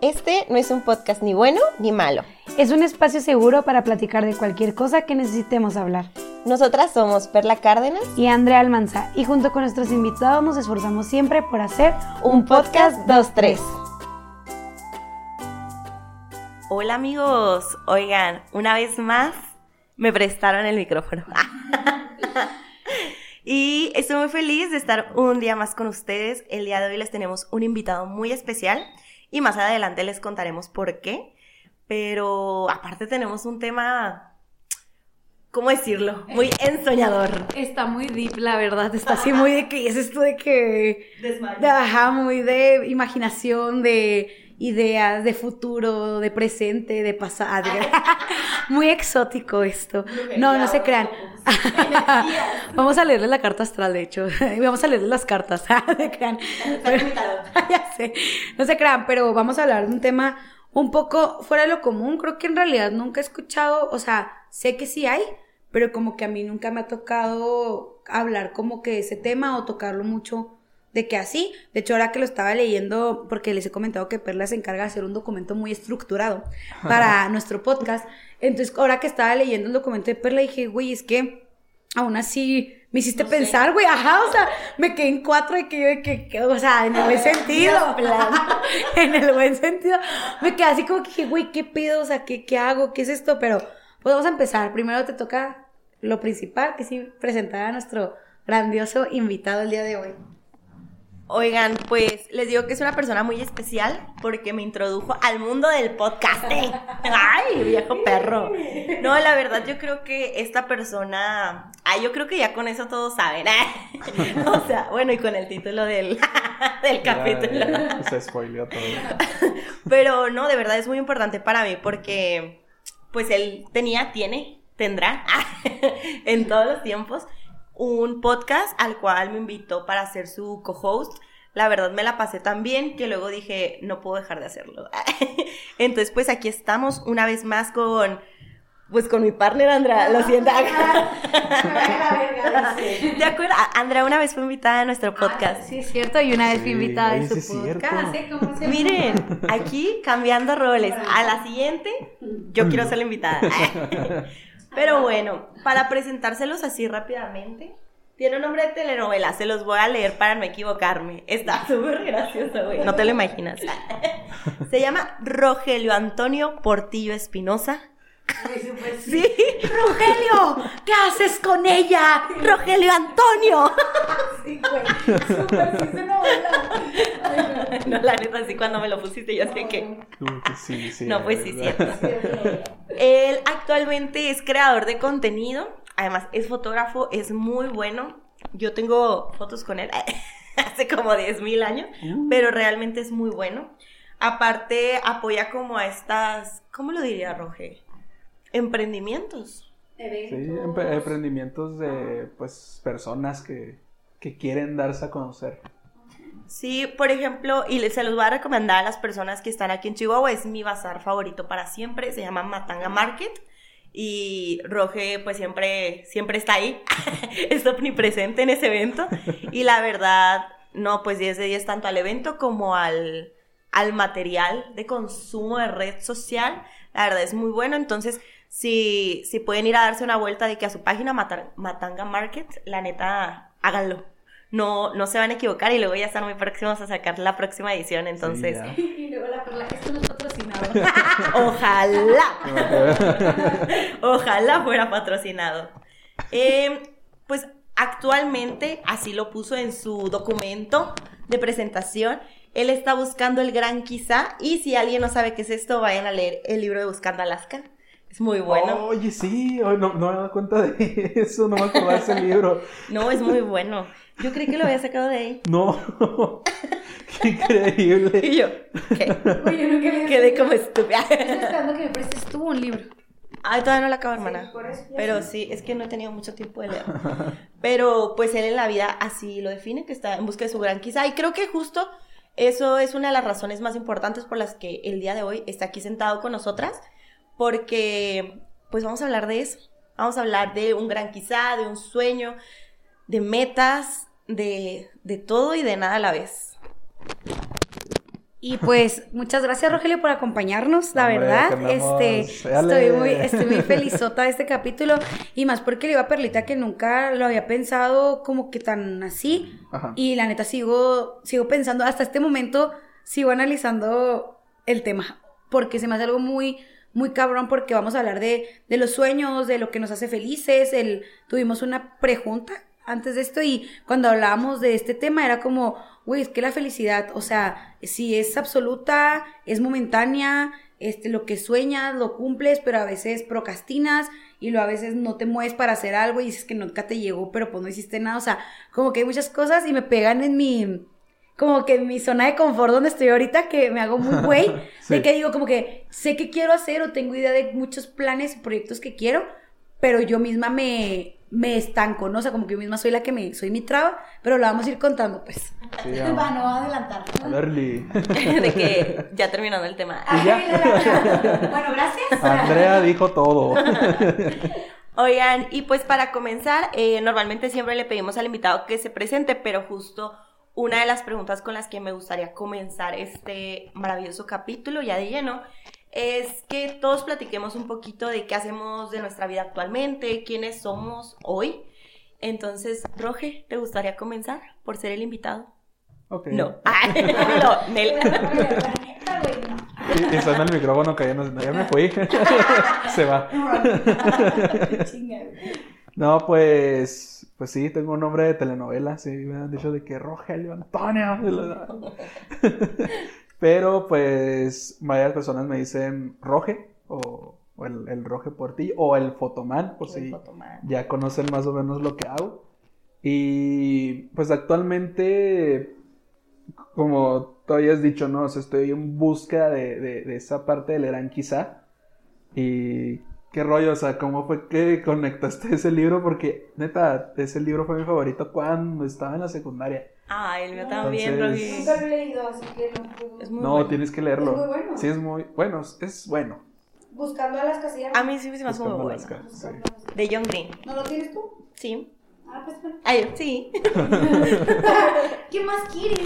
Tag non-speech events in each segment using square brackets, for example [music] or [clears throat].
Este no es un podcast ni bueno ni malo. Es un espacio seguro para platicar de cualquier cosa que necesitemos hablar. Nosotras somos Perla Cárdenas y Andrea Almanza y junto con nuestros invitados nos esforzamos siempre por hacer un podcast 2-3. Hola amigos, oigan, una vez más me prestaron el micrófono. [laughs] y estoy muy feliz de estar un día más con ustedes. El día de hoy les tenemos un invitado muy especial y más adelante les contaremos por qué. Pero aparte tenemos un tema, ¿cómo decirlo? Muy ensoñador. Está muy deep, la verdad. Está así [laughs] muy de que es esto de que... Desmayo. De, ajá, muy de imaginación, de ideas, de futuro, de presente, de pasado. [laughs] muy exótico esto. No, no se crean. [laughs] Vamos a leerle la carta astral, de hecho. [laughs] Vamos a leerle las cartas. No se crean. Pero- ya sé. No se crean, pero vamos a hablar de un tema un poco fuera de lo común. Creo que en realidad nunca he escuchado, o sea, sé que sí hay, pero como que a mí nunca me ha tocado hablar como que ese tema o tocarlo mucho de que así. De hecho, ahora que lo estaba leyendo, porque les he comentado que Perla se encarga de hacer un documento muy estructurado para nuestro podcast. Entonces, ahora que estaba leyendo el documento de Perla, dije, güey, es que aún así me hiciste pensar, güey, ajá, o sea, me quedé en cuatro de que, yo- que, que, o sea, en el buen [laughs] sentido, [laughs] en el buen sentido, me quedé así como que dije, güey, ¿qué pido? O sea, ¿qué, ¿qué hago? ¿Qué es esto? Pero, pues vamos a empezar, primero te toca lo principal, que sí, presentar a nuestro grandioso invitado el día de hoy. Oigan, pues les digo que es una persona muy especial porque me introdujo al mundo del podcasting. Ay, viejo perro. No, la verdad yo creo que esta persona, ay, yo creo que ya con eso todos saben. [laughs] O sea, bueno, y con el título del, [laughs] del capítulo. Ya, se spoileó todo. [laughs] Pero no, de verdad es muy importante para mí porque pues él tenía, tiene, tendrá en todos los tiempos un podcast al cual me invitó para ser su co-host. La verdad me la pasé tan bien que luego dije, no puedo dejar de hacerlo. [laughs] Entonces, pues aquí estamos una vez más con, pues con mi partner Andrea, lo siento. [laughs] ¿De acuerdo? Andrea una vez fue invitada a nuestro podcast. Sí, es cierto, y una vez fui Sí, invitada en su podcast. ¿Cómo se Miren, aquí cambiando roles. A la siguiente, yo quiero ser la invitada. [laughs] Pero bueno, para presentárselos así rápidamente, tiene un nombre de telenovela, se los voy a leer para no equivocarme. Está [laughs] súper gracioso, güey. No te lo imaginas. [laughs] Se llama Rogelio Antonio Portillo Espinosa. Sí, Rogelio, ¿qué haces con ella? Rogelio Antonio. [laughs] Sí, güey. Súper, sí, se novela. No, la neta, sí, cuando me lo pusiste, yo sé que. Sí, sí. No, pues sí, cierto. Él actualmente es creador de contenido, además es fotógrafo, es muy bueno. Yo tengo fotos con él [laughs] hace como 10 mil años, pero realmente es muy bueno. Aparte, apoya como a estas, ¿cómo lo diría Roge? Emprendimientos. Sí, empre- emprendimientos de pues personas que, que quieren darse a conocer. Sí, por ejemplo, y le- se los voy a recomendar a las personas que están aquí en Chihuahua, es mi bazar favorito para siempre, se llama Matanga Market. Y Roge, pues siempre, siempre está ahí, [laughs] es omnipresente en ese evento. Y la verdad, no, pues 10 de 10 tanto al evento como al, al material de consumo de red social. La verdad es muy bueno. Entonces, si, si pueden ir a darse una vuelta de que a su página Mata- Matanga Market, la neta, háganlo. No, no se van a equivocar y luego ya están muy próximos a sacar la próxima edición. Entonces. [laughs] Y luego la perla, esto no es patrocinado. [laughs] Ojalá. [laughs] Ojalá fuera patrocinado. Eh, pues actualmente, así lo puso en su documento de presentación, él está buscando el gran quizá. Y si alguien no sabe qué es esto, vayan a leer el libro de Buscando Alaska. Es muy bueno. Oye, sí, no, no me he dado cuenta de [laughs] eso, no me acordaba de ese [laughs] libro. No, es muy bueno. Yo creí que lo había sacado de ahí. No, [laughs] qué increíble. Y yo, ¿qué? Oye, Quedé como estúpida. Estoy esperando que me prestes tú un libro. Ay, todavía no la acabo, hermana. por eso ya Pero sí, es que no he tenido mucho tiempo de leer. Pero pues él en la vida así lo define, que está en busca de su gran quizá. Y creo que justo eso es una de las razones más importantes por las que el día de hoy está aquí sentado con nosotras. Porque pues vamos a hablar de eso. Vamos a hablar de un gran quizá, de un sueño, de metas, de, de todo y de nada a la vez. Y pues muchas gracias Rogelio por acompañarnos, la Hombre, verdad. Este, estoy muy, estoy muy felizota de este capítulo y más porque le iba a Perlita que nunca lo había pensado como que tan así. Ajá. Y la neta sigo, sigo pensando, hasta este momento sigo analizando el tema, porque se me hace algo muy, muy cabrón, porque vamos a hablar de, de los sueños, de lo que nos hace felices. El, tuvimos una pregunta antes de esto y cuando hablábamos de este tema era como, güey, es que la felicidad, o sea, si es absoluta, es momentánea, este, lo que sueñas, lo cumples, pero a veces procrastinas y lo a veces no te mueves para hacer algo y dices que nunca te llegó, pero pues no hiciste nada, o sea, como que hay muchas cosas y me pegan en mi, como que en mi zona de confort donde estoy ahorita, que me hago muy güey, [laughs] Sí. de que digo como que sé que quiero hacer o tengo idea de muchos planes y proyectos que quiero, pero yo misma me, me estanco, ¿no? O sea, como que yo misma soy la que me, soy mi traba, pero lo vamos a ir contando, pues. Sí. Va, no va a adelantar. A [laughs] de que ya terminando el tema. Y ya. bueno, gracias. Andrea dijo todo. [laughs] Oigan, y pues para comenzar, eh, normalmente siempre le pedimos al invitado que se presente, pero justo una de las preguntas con las que me gustaría comenzar este maravilloso capítulo ya de lleno es que todos platiquemos un poquito de qué hacemos de nuestra vida actualmente, quiénes somos hoy. Entonces, Roge, ¿te gustaría comenzar por ser el invitado? Ok. No. Ah, [laughs] no, Nel. Y, y suena el micrófono cayendo. No, ya me fui. [laughs] Se va. [laughs] No, pues, pues sí, tengo un nombre de telenovela, sí, me han dicho de que Rogelio Antonio. [laughs] Pero pues varias personas me dicen Roge o, o el, el Roge por ti o el Fotoman, por si ya conocen más o menos lo que hago. Y pues actualmente, como tú habías dicho, ¿no? O sea, estoy en búsqueda de, de, de esa parte del Eran quizá. Y qué rollo, o sea, ¿cómo fue que conectaste [laughs] ese libro? Porque neta, ese libro fue mi favorito cuando estaba en la secundaria. Ah, el mío también, Entonces-. Nunca lo he leído, así que no puedo. Es muy No, bueno. tienes que leerlo. Es muy bueno. Sí, es muy bueno, es bueno. Buscando a las casillas. A mí sí me hace muy bueno. las caras, sí. De John Green. ¿No lo tienes tú? Sí. Ah, pues bueno. Ay, sí. [laughs] ¿Qué más quieres?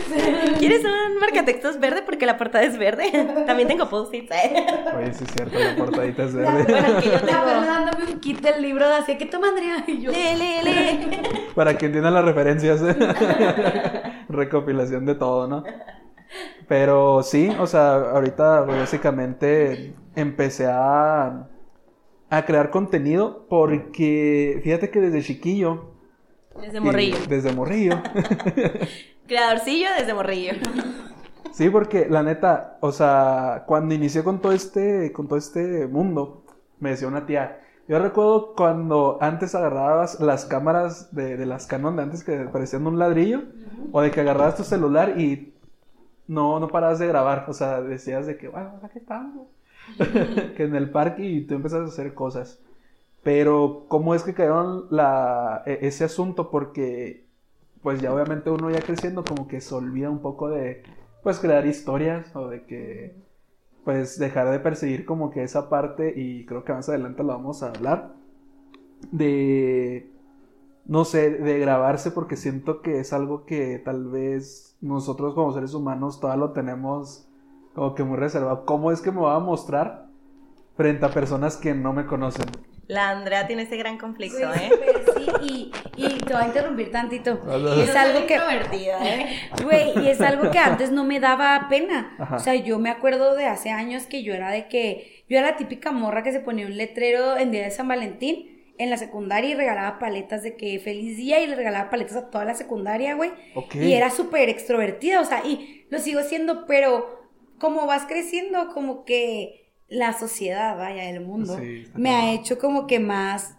¿Quieres un marcatextos verde? Porque la portada es verde. [laughs] También tengo post-its. ¿eh? Oye, sí es cierto, la portadita es La- verde. Bueno, que yo [laughs] La tengo. dándome un kit del libro de así que toma Andrea y yo. Le, le, le. Para que entiendan las referencias. Recopilación de todo, ¿no? Pero sí, o sea, ahorita básicamente empecé a, a crear contenido porque fíjate que desde chiquillo. Desde morrillo. y- desde morrillo. Creadorcillo desde morrillo. Sí, porque la neta, o sea, cuando inicié con todo este, con todo este mundo, me decía una tía, yo recuerdo cuando antes agarrabas las cámaras de, de las Canon de antes que parecían un ladrillo, o de que agarrabas tu celular y no, no parabas de grabar, o sea, decías de que, bueno, aquí estamos, que en el parque y tú empezas a hacer cosas. Pero, ¿cómo es que cayeron la, e- ese asunto? Porque, pues ya obviamente uno ya creciendo como que se olvida un poco de, pues crear historias o de que, pues dejar de perseguir como que esa parte y creo que más adelante lo vamos a hablar, de, no sé, de grabarse porque siento que es algo que tal vez nosotros como seres humanos todavía lo tenemos como que muy reservado. ¿Cómo es que me va a mostrar frente a personas que no me conocen? La Andrea tiene ese gran conflicto, ¿eh? pero sí, y, y te voy a interrumpir tantito. Y es algo que. ¿eh? [laughs] Güey, y es algo que antes no me daba pena. Ajá. O sea, yo me acuerdo de hace años que yo era de que. Yo era la típica morra que se ponía un letrero en día de San Valentín en la secundaria y regalaba paletas de que feliz día y le regalaba paletas a toda la secundaria, güey. Ok. Y era súper extrovertida, o sea, y lo sigo siendo, pero como vas creciendo, como que la sociedad, vaya, el mundo, Sí, me ha hecho como que más,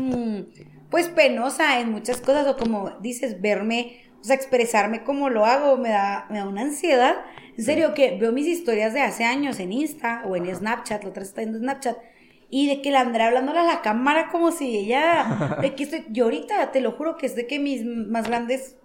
mm, pues penosa en muchas cosas, o como dices, verme, o sea, expresarme como lo hago, me da, me da una ansiedad. En serio, que veo mis historias de hace años en Insta o en Snapchat, la otra está en Snapchat, y de que la Andrea hablándole a la cámara como si ella, de que estoy, yo ahorita te lo juro que es de que mis más grandes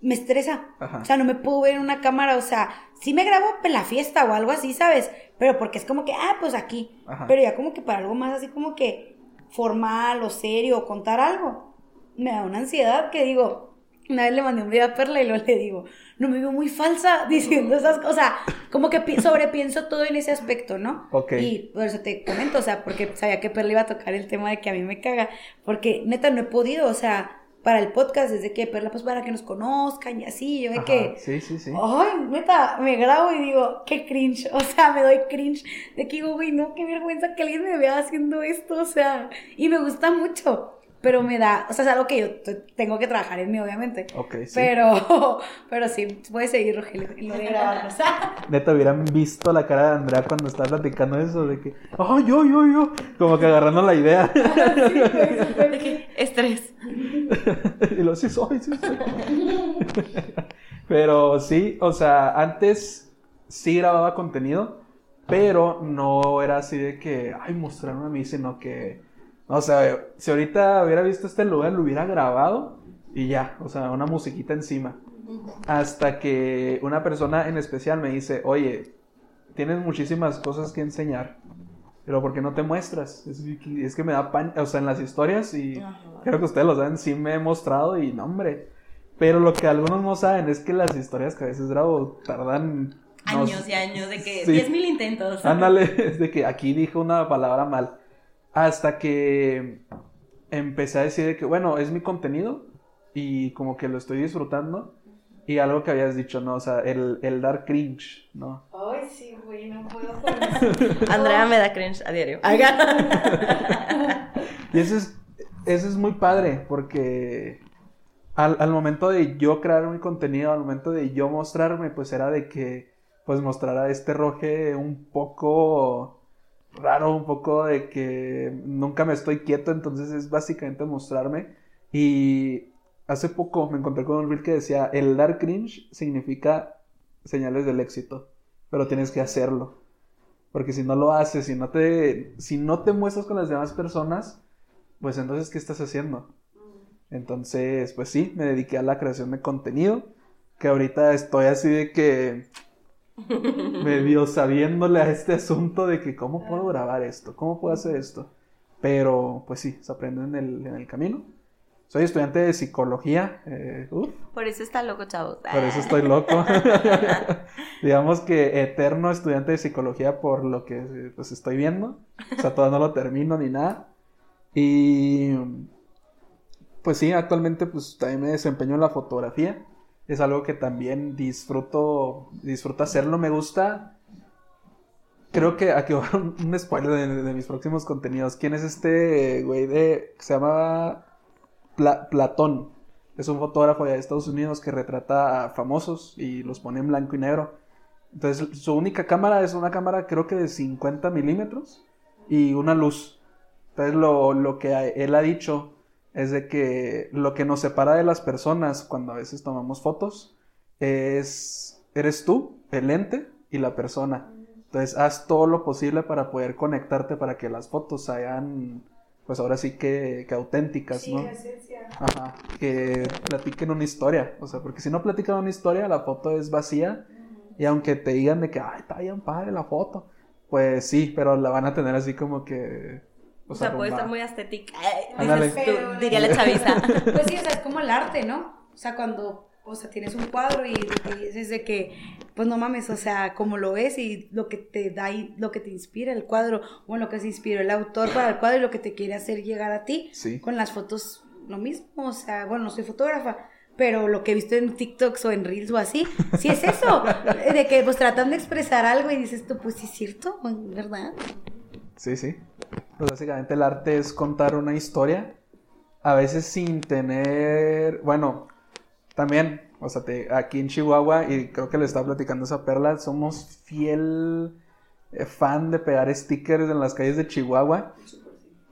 me estresa. Ajá. O sea, no me puedo ver en una cámara, o sea, sí me grabo en la fiesta o algo así, ¿sabes? Pero porque es como que, ah, pues aquí. Ajá. Pero ya como que para algo más así como que formal o serio o contar algo, me da una ansiedad que digo, Una vez le mandé un video a Perla y luego le digo, no me veo muy falsa [laughs] diciendo esas cosas. Como que pi- sobrepienso todo en ese aspecto, ¿no? Ok. Y por eso te comento, o sea, porque sabía que Perla iba a tocar el tema de que a mí me caga. Porque neta no he podido, o sea, para el podcast, desde que Perla, pues para que nos conozcan y así, yo de que. Sí, sí, sí. Ay, neta, me grabo y digo, qué cringe. [laughs] O sea, me doy cringe de que digo, güey, no, qué vergüenza que alguien me vea haciendo esto. O sea, y me gusta mucho. Pero me da, o sea, es algo que yo tengo que trabajar en mí, obviamente. Ok, sí. Pero, [laughs] pero sí, puedes seguir, Rogelio, en lo de grabar. O sea, [laughs] Neta, hubieran visto la cara de Andrea cuando estaba platicando eso, de que, ¡ay, yo, yo, yo! Como que agarrando la idea. [laughs] De que, estrés. y lo sí soy, sí soy. pero sí, o sea, antes sí grababa contenido, pero no era así de que, ay, mostrarme a mí, sino que, o sea, si ahorita hubiera visto este lugar, lo hubiera grabado y ya, o sea, una musiquita encima. Hasta que una persona en especial me dice, oye, tienes muchísimas cosas que enseñar, pero ¿por qué no te muestras? Es, que- es que me da pan, o sea, en las historias y creo que ustedes lo saben, sí me he mostrado y no, hombre. Pero lo que algunos no saben es que las historias que a veces grabo tardan... no Años sé- y años de que Sí. 10.000 intentos. Ándale, [laughs] es de que aquí dije una palabra mal. Hasta que empecé a decir de que, bueno, es mi contenido y como que lo estoy disfrutando. Y algo que habías dicho, ¿no? O sea, el, el dar cringe, ¿no? ay, sí, güey, no puedo con. [laughs] Andrea me da cringe a diario. [laughs] Y eso es, eso es muy padre porque al, al momento de yo crear mi contenido, al momento de yo mostrarme, pues era de que pues mostrar a este roje un poco raro, un poco de que nunca me estoy quieto, entonces es básicamente mostrarme. Y hace poco me encontré con un reel que decía, el dar cringe significa señales del éxito, pero tienes que hacerlo. Porque si no lo haces, si no te, si no te muestras con las demás personas, pues entonces, ¿qué estás haciendo? Entonces, pues sí, me dediqué a la creación de contenido, que ahorita estoy así de que medio sabiéndole a este asunto de que cómo puedo grabar esto, cómo puedo hacer esto. Pero, pues sí, se aprende en el, en el camino. Soy estudiante de psicología, eh, Por eso está loco, chavos. por eso estoy loco. [laughs] Digamos que eterno estudiante de psicología por lo que pues estoy viendo. O sea, todavía no lo termino ni nada. Y pues sí, actualmente pues también me desempeño en la fotografía. Es algo que también disfruto, disfruto hacerlo, me gusta. Creo que aquí va [laughs] un, un spoiler de, mis próximos contenidos. ¿Quién es este güey de se llama Pla- Platón? Es un fotógrafo de Estados Unidos que retrata a famosos y los pone en blanco y negro. Entonces, su única cámara es una cámara, creo que de 50 milímetros y una luz. Entonces, lo, lo que él ha dicho es de que lo que nos separa de las personas cuando a veces tomamos fotos es, eres tú, el lente y la persona. Entonces, haz todo lo posible para poder conectarte para que las fotos sean, pues ahora sí que, que auténticas, ¿no? Ajá, que platiquen una historia. O sea, porque si no platican una historia, la foto es vacía. Y aunque te digan de que, ay, está bien padre la foto, pues sí, pero la van a tener así como que. O sea, puede estar muy estética. Ándale. dices tú, diría la [laughs] chaviza. Pues sí, o sea, es como el arte, ¿no? O sea, cuando, o sea, tienes un cuadro y, y dices de que, pues no mames, o sea, como lo ves y lo que te da y lo que te inspira el cuadro, o lo que se inspiró el autor para el cuadro y lo que te quiere hacer llegar a ti. Sí. Con las fotos, lo mismo, o sea, bueno, no soy fotógrafa, pero lo que he visto en TikToks o en Reels o así, sí es eso, [laughs] de que pues tratan de expresar algo y dices tú, pues sí es cierto, ¿verdad? Sí, sí. Pues básicamente el arte es contar una historia, a veces sin tener, bueno, también, o sea, te- aquí en Chihuahua, y creo que le estaba platicando esa perla, somos fiel eh, fan de pegar stickers en las calles de Chihuahua.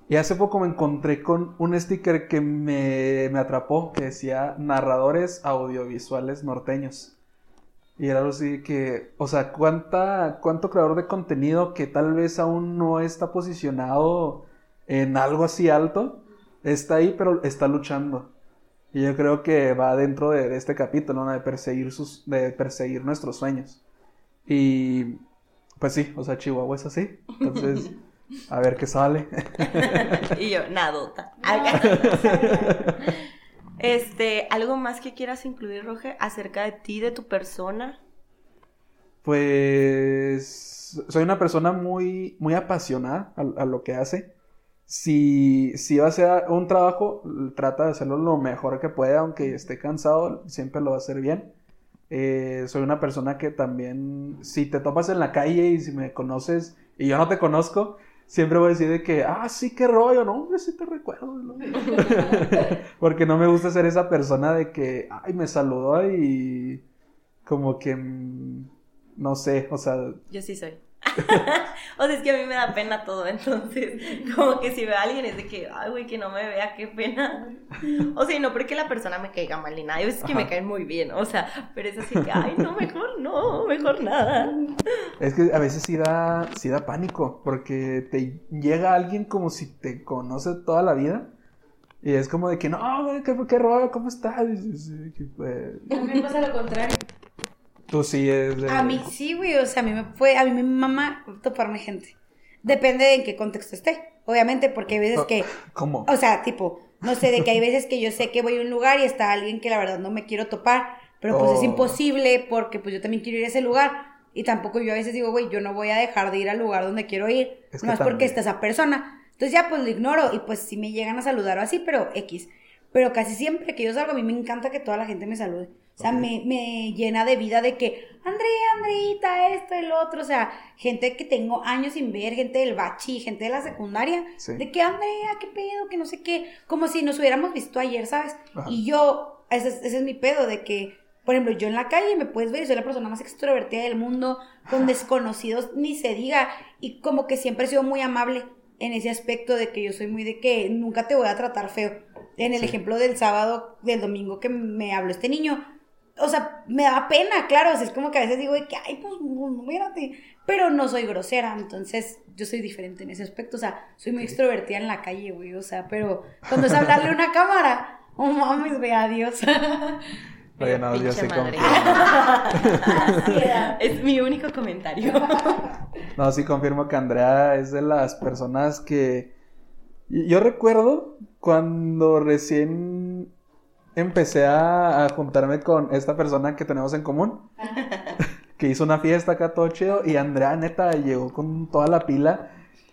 Y hace poco me encontré con un sticker que me, me atrapó, que decía narradores audiovisuales norteños. Y era algo así que, o sea, ¿cuánta, cuánto creador de contenido que tal vez aún no está posicionado en algo así alto, está ahí, pero está luchando. Y yo creo que va dentro de, de este capítulo, ¿no? De perseguir sus, de perseguir nuestros sueños. Y pues sí, o sea, Chihuahua es así. Entonces, [laughs] a ver qué sale. [laughs] y yo, nadota. [laughs] Este, ¿algo más que quieras incluir, Roge, acerca de ti, de tu persona? Pues soy una persona muy, muy apasionada a, a lo que hace. Si, si va a ser un trabajo, trata de hacerlo lo mejor que puede, aunque esté cansado, siempre lo va a hacer bien. Eh, soy una persona que también, si te topas en la calle y si me conoces y yo no te conozco, siempre voy a decir de que, ah, sí, qué rollo, no, hombre, sí te recuerdo. ¿no? [laughs] Porque no me gusta ser esa persona de que, ay, me saludó y como que, mm, no sé, o sea... Yo sí soy. [laughs] o sea, es que a mí me da pena todo, entonces, como que si veo a alguien es de que, ay, güey, que no me vea, qué pena. O sea, y no porque la persona me caiga mal ni nada, hay veces que me caen muy bien, o sea, pero es así que, ay, no, mejor no, mejor nada. Es que a veces sí da, sí da pánico, porque te llega alguien como si te conoce toda la vida. Y es como de que, no, güey, qué, qué rollo, ¿cómo estás? Y, pues, A mí me pasa lo contrario. Tú sí es de... A mí sí, güey, o sea, a mí me fue, a mí me mama toparme gente. Depende de en qué contexto esté, obviamente, porque hay veces que, ¿Cómo? o sea, tipo, no sé, de que hay veces que yo sé que voy a un lugar y está alguien que la verdad no me quiero topar, pero pues es Oh. imposible porque pues yo también quiero ir a ese lugar y tampoco yo a veces digo, güey, yo no voy a dejar de ir al lugar donde quiero ir, Es que no es porque está esa persona. Entonces ya pues lo ignoro y pues si me llegan a saludar o así, pero X. Pero casi siempre que yo salgo, a mí me encanta que toda la gente me salude. O sea, me, me llena de vida de que, Andrea, Andreita, esto, el otro. O sea, gente que tengo años sin ver, gente del bachi, gente de la secundaria. Sí. De que, Andrea, qué pedo, que no sé qué. Como si nos hubiéramos visto ayer, ¿sabes? Ajá. Y yo, ese es, ese es mi pedo, de que, por ejemplo, yo en la calle me puedes ver y soy la persona más extrovertida del mundo, con desconocidos, ni se diga. Y como que siempre he sido muy amable en ese aspecto de que yo soy muy de que nunca te voy a tratar feo. En el Sí. ejemplo del sábado, del domingo que me habló este niño, o sea, me da pena, claro, o sea, es como que a veces digo de que, ay, pues, mírate, pero no soy grosera, entonces yo soy diferente en ese aspecto, o sea, soy muy extrovertida en la calle, güey, o sea, pero cuando es hablarle a una cámara, oh mames, güey, adiós. [laughs] Oye, no, yo cómo- [laughs] Es mi único comentario. [laughs] No, sí confirmo que Andrea es de las personas que... Yo recuerdo cuando recién empecé a, a juntarme con esta persona que tenemos en común, [laughs] que hizo una fiesta acá todo chido, y Andrea neta llegó con toda la pila,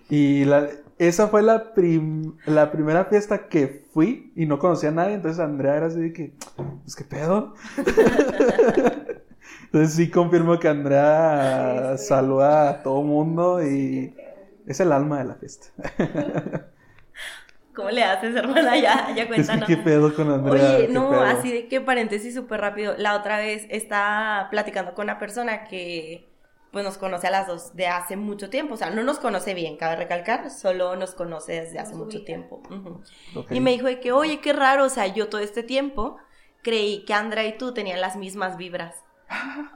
y la, esa fue la, prim- la primera fiesta que fui y no conocía a nadie, entonces Andrea era así de que, pues qué pedo. [laughs] [laughs] Entonces sí confirmo que Andrea saluda a todo mundo y es el alma de la fiesta. ¿Cómo le haces, hermana? Ya, ya cuéntanos. qué pedo con Andrea. Oye, no, pedo. así de que paréntesis súper rápido. La otra vez estaba platicando con una persona que pues nos conoce a las dos de hace mucho tiempo. O sea, no nos conoce bien, cabe recalcar, solo nos conoce desde hace mucho tiempo. Y me dijo de que, oye, qué raro, o sea, yo todo este tiempo creí que Andrea y tú tenían las mismas vibras.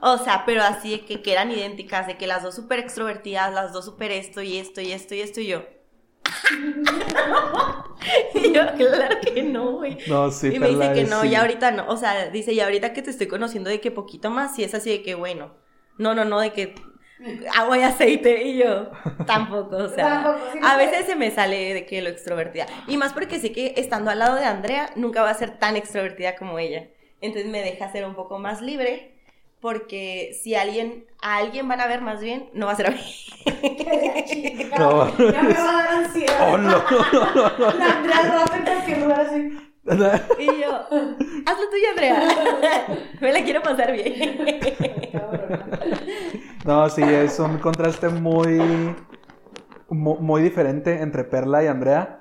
O sea, pero así de que, que eran idénticas, de que las dos súper extrovertidas, las dos súper esto y esto y esto y esto y yo. [laughs] y yo, claro que no, güey. No, sí, y me dice que no, sí. ya ahorita no. O sea, dice, y ahorita que te estoy conociendo de que poquito más, sí es así de que bueno. No, no, no, de que agua y aceite y yo tampoco, o sea, Tampoco, sí, no a veces se me sale de que lo extrovertida. Y más porque sé que estando al lado de Andrea nunca va a ser tan extrovertida como ella. Entonces me deja ser un poco más libre porque si alguien a alguien van a ver más bien, no va a ser a mí. No. Ya me va a dar ansiedad. Oh, no. [laughs] La Andrea al rato en cualquier lugar así. [laughs] Y yo, hazlo tuyo, Andrea. [laughs] me la quiero pasar bien. No, sí, es un contraste muy, mu- muy diferente entre Perla y Andrea,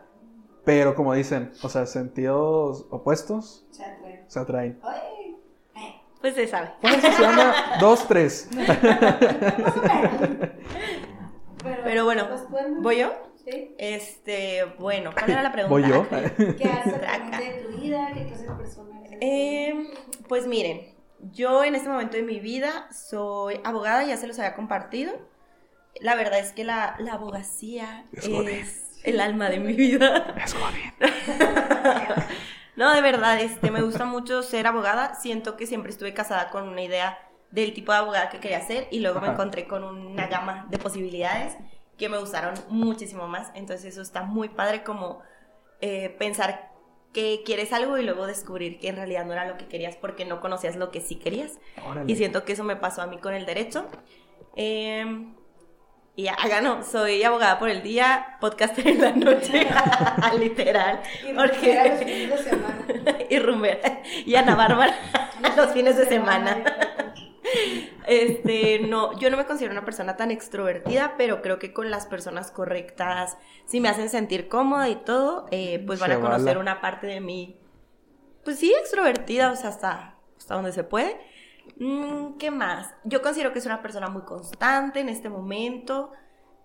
pero como dicen, o sea, sentidos opuestos sea, bueno. se atraen. Ay, Pues se sabe. ¿Cómo se llama? [laughs] [laughs] Dos, tres. Pero bueno, bueno, ¿voy yo? Sí. Este, bueno, ¿cuál era la pregunta? ¿Voy yo? [laughs] ¿Qué haces de tu vida? ¿Qué clase de persona eres? Eh, pues miren, yo en este momento de mi vida soy abogada, ya se los había compartido. La verdad es que la, la abogacía Es es, el alma de mi vida. Es joven. No, de verdad, este, me gusta mucho ser abogada. Siento que siempre estuve casada con una idea del tipo de abogada que quería ser y luego me encontré con una gama de posibilidades que me gustaron muchísimo más. Entonces eso está muy padre como eh, pensar que quieres algo y luego descubrir que en realidad no era lo que querías porque no conocías lo que sí querías. Órale. Y siento que eso me pasó a mí con el derecho. Eh, y ya, [laughs] no, soy abogada por el día, podcaster en la noche, [laughs] literal. Porque... y rumbera. Y Ana Bárbara los fines de semana. Este, no, yo no me considero una persona tan extrovertida, pero creo que con las personas correctas, si me hacen sentir cómoda y todo, eh, pues van Se a conocer una parte de mí, pues sí, extrovertida, o sea, hasta, hasta donde se puede. Mm, ¿Qué más? Yo considero que es una persona muy constante en este momento.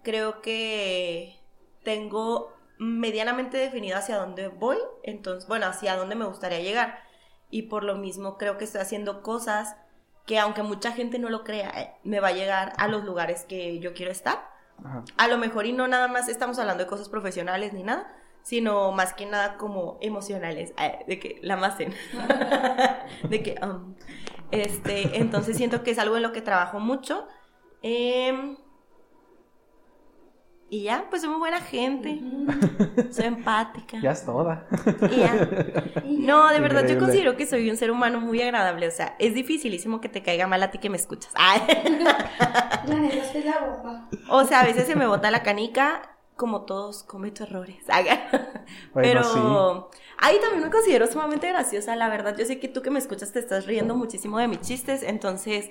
Creo que tengo medianamente definido hacia dónde voy, entonces, bueno, hacia dónde me gustaría llegar. Y por lo mismo creo que estoy haciendo cosas que aunque mucha gente no lo crea, eh, me va a llegar a los lugares que yo quiero estar. Ajá. A lo mejor y no nada más estamos hablando de cosas profesionales ni nada, sino más que nada como emocionales, eh, de que la masen, [laughs] de que, um, este, entonces siento que es algo en lo que trabajo mucho. Em, y ya, pues soy muy buena gente, soy empática. Ya es toda. Y ya. No, de verdad, yo considero que soy un ser humano muy agradable. O sea, es dificilísimo que te caiga mal a ti que me escuchas. [laughs] Ay. La bomba. O sea, a veces se me bota la canica, como todos cometo errores. [laughs] Bueno, Pero ahí también me considero sumamente graciosa, la verdad. Yo sé que tú que me escuchas te estás riendo muchísimo de mis chistes, entonces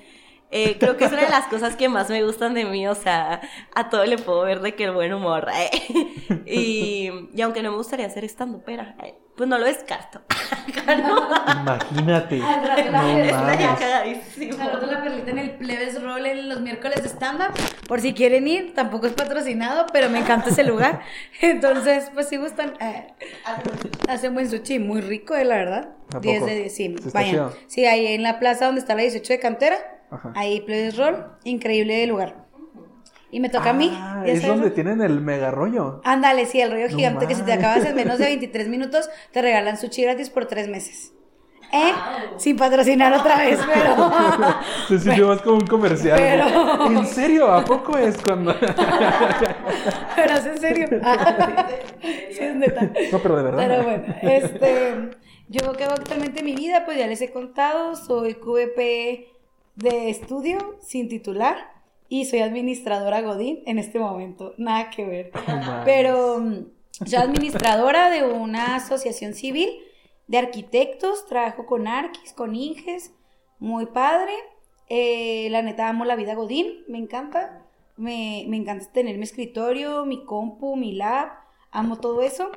eh, creo que es una de las cosas que más me gustan de mí. O sea, a todo le puedo ver de que el buen humor. eh. [laughs] Y, y aunque no me gustaría ser estando pera, pues no lo descarto. [laughs] ¿No? Imagínate. Al rato la No rato la perlita en el Plebes Roll en los miércoles de stand-up. Por si quieren ir, tampoco es patrocinado, pero me encanta ese lugar. [laughs] Entonces, pues si gustan, eh, hacen buen sushi, muy rico, eh, la verdad. ¿A 10 poco? de 10, sí, vayan. Sí, ahí en la plaza donde está la 18 de cantera, Ajá. ahí Plebes Roll, increíble lugar. Y me toca a mí. Ah, ¿ya es sabes, donde tienen el mega rollo. Ándale, sí, el rollo No gigante que si te acabas en menos de [laughs] 23 minutos, te regalan sushi gratis por tres meses. ¿Eh? Sin patrocinar otra vez, pero... [laughs] Se sintió más como un comercial. Pero- ¿En serio? ¿A poco es cuando.? [laughs] pero es en serio. sí, es neta. No, pero de verdad. Pero bueno, este, yo que hago actualmente en mi vida, pues ya les he contado, soy QVP de estudio sin titular y soy administradora Godín en este momento, nada que ver. Pero mm, soy administradora de una asociación civil de arquitectos, trabajo con Arquis, con Inges, muy padre. Eh, la neta amo la vida Godín, me encanta. Me, me encanta tener mi escritorio, mi compu, mi lab, amo todo eso.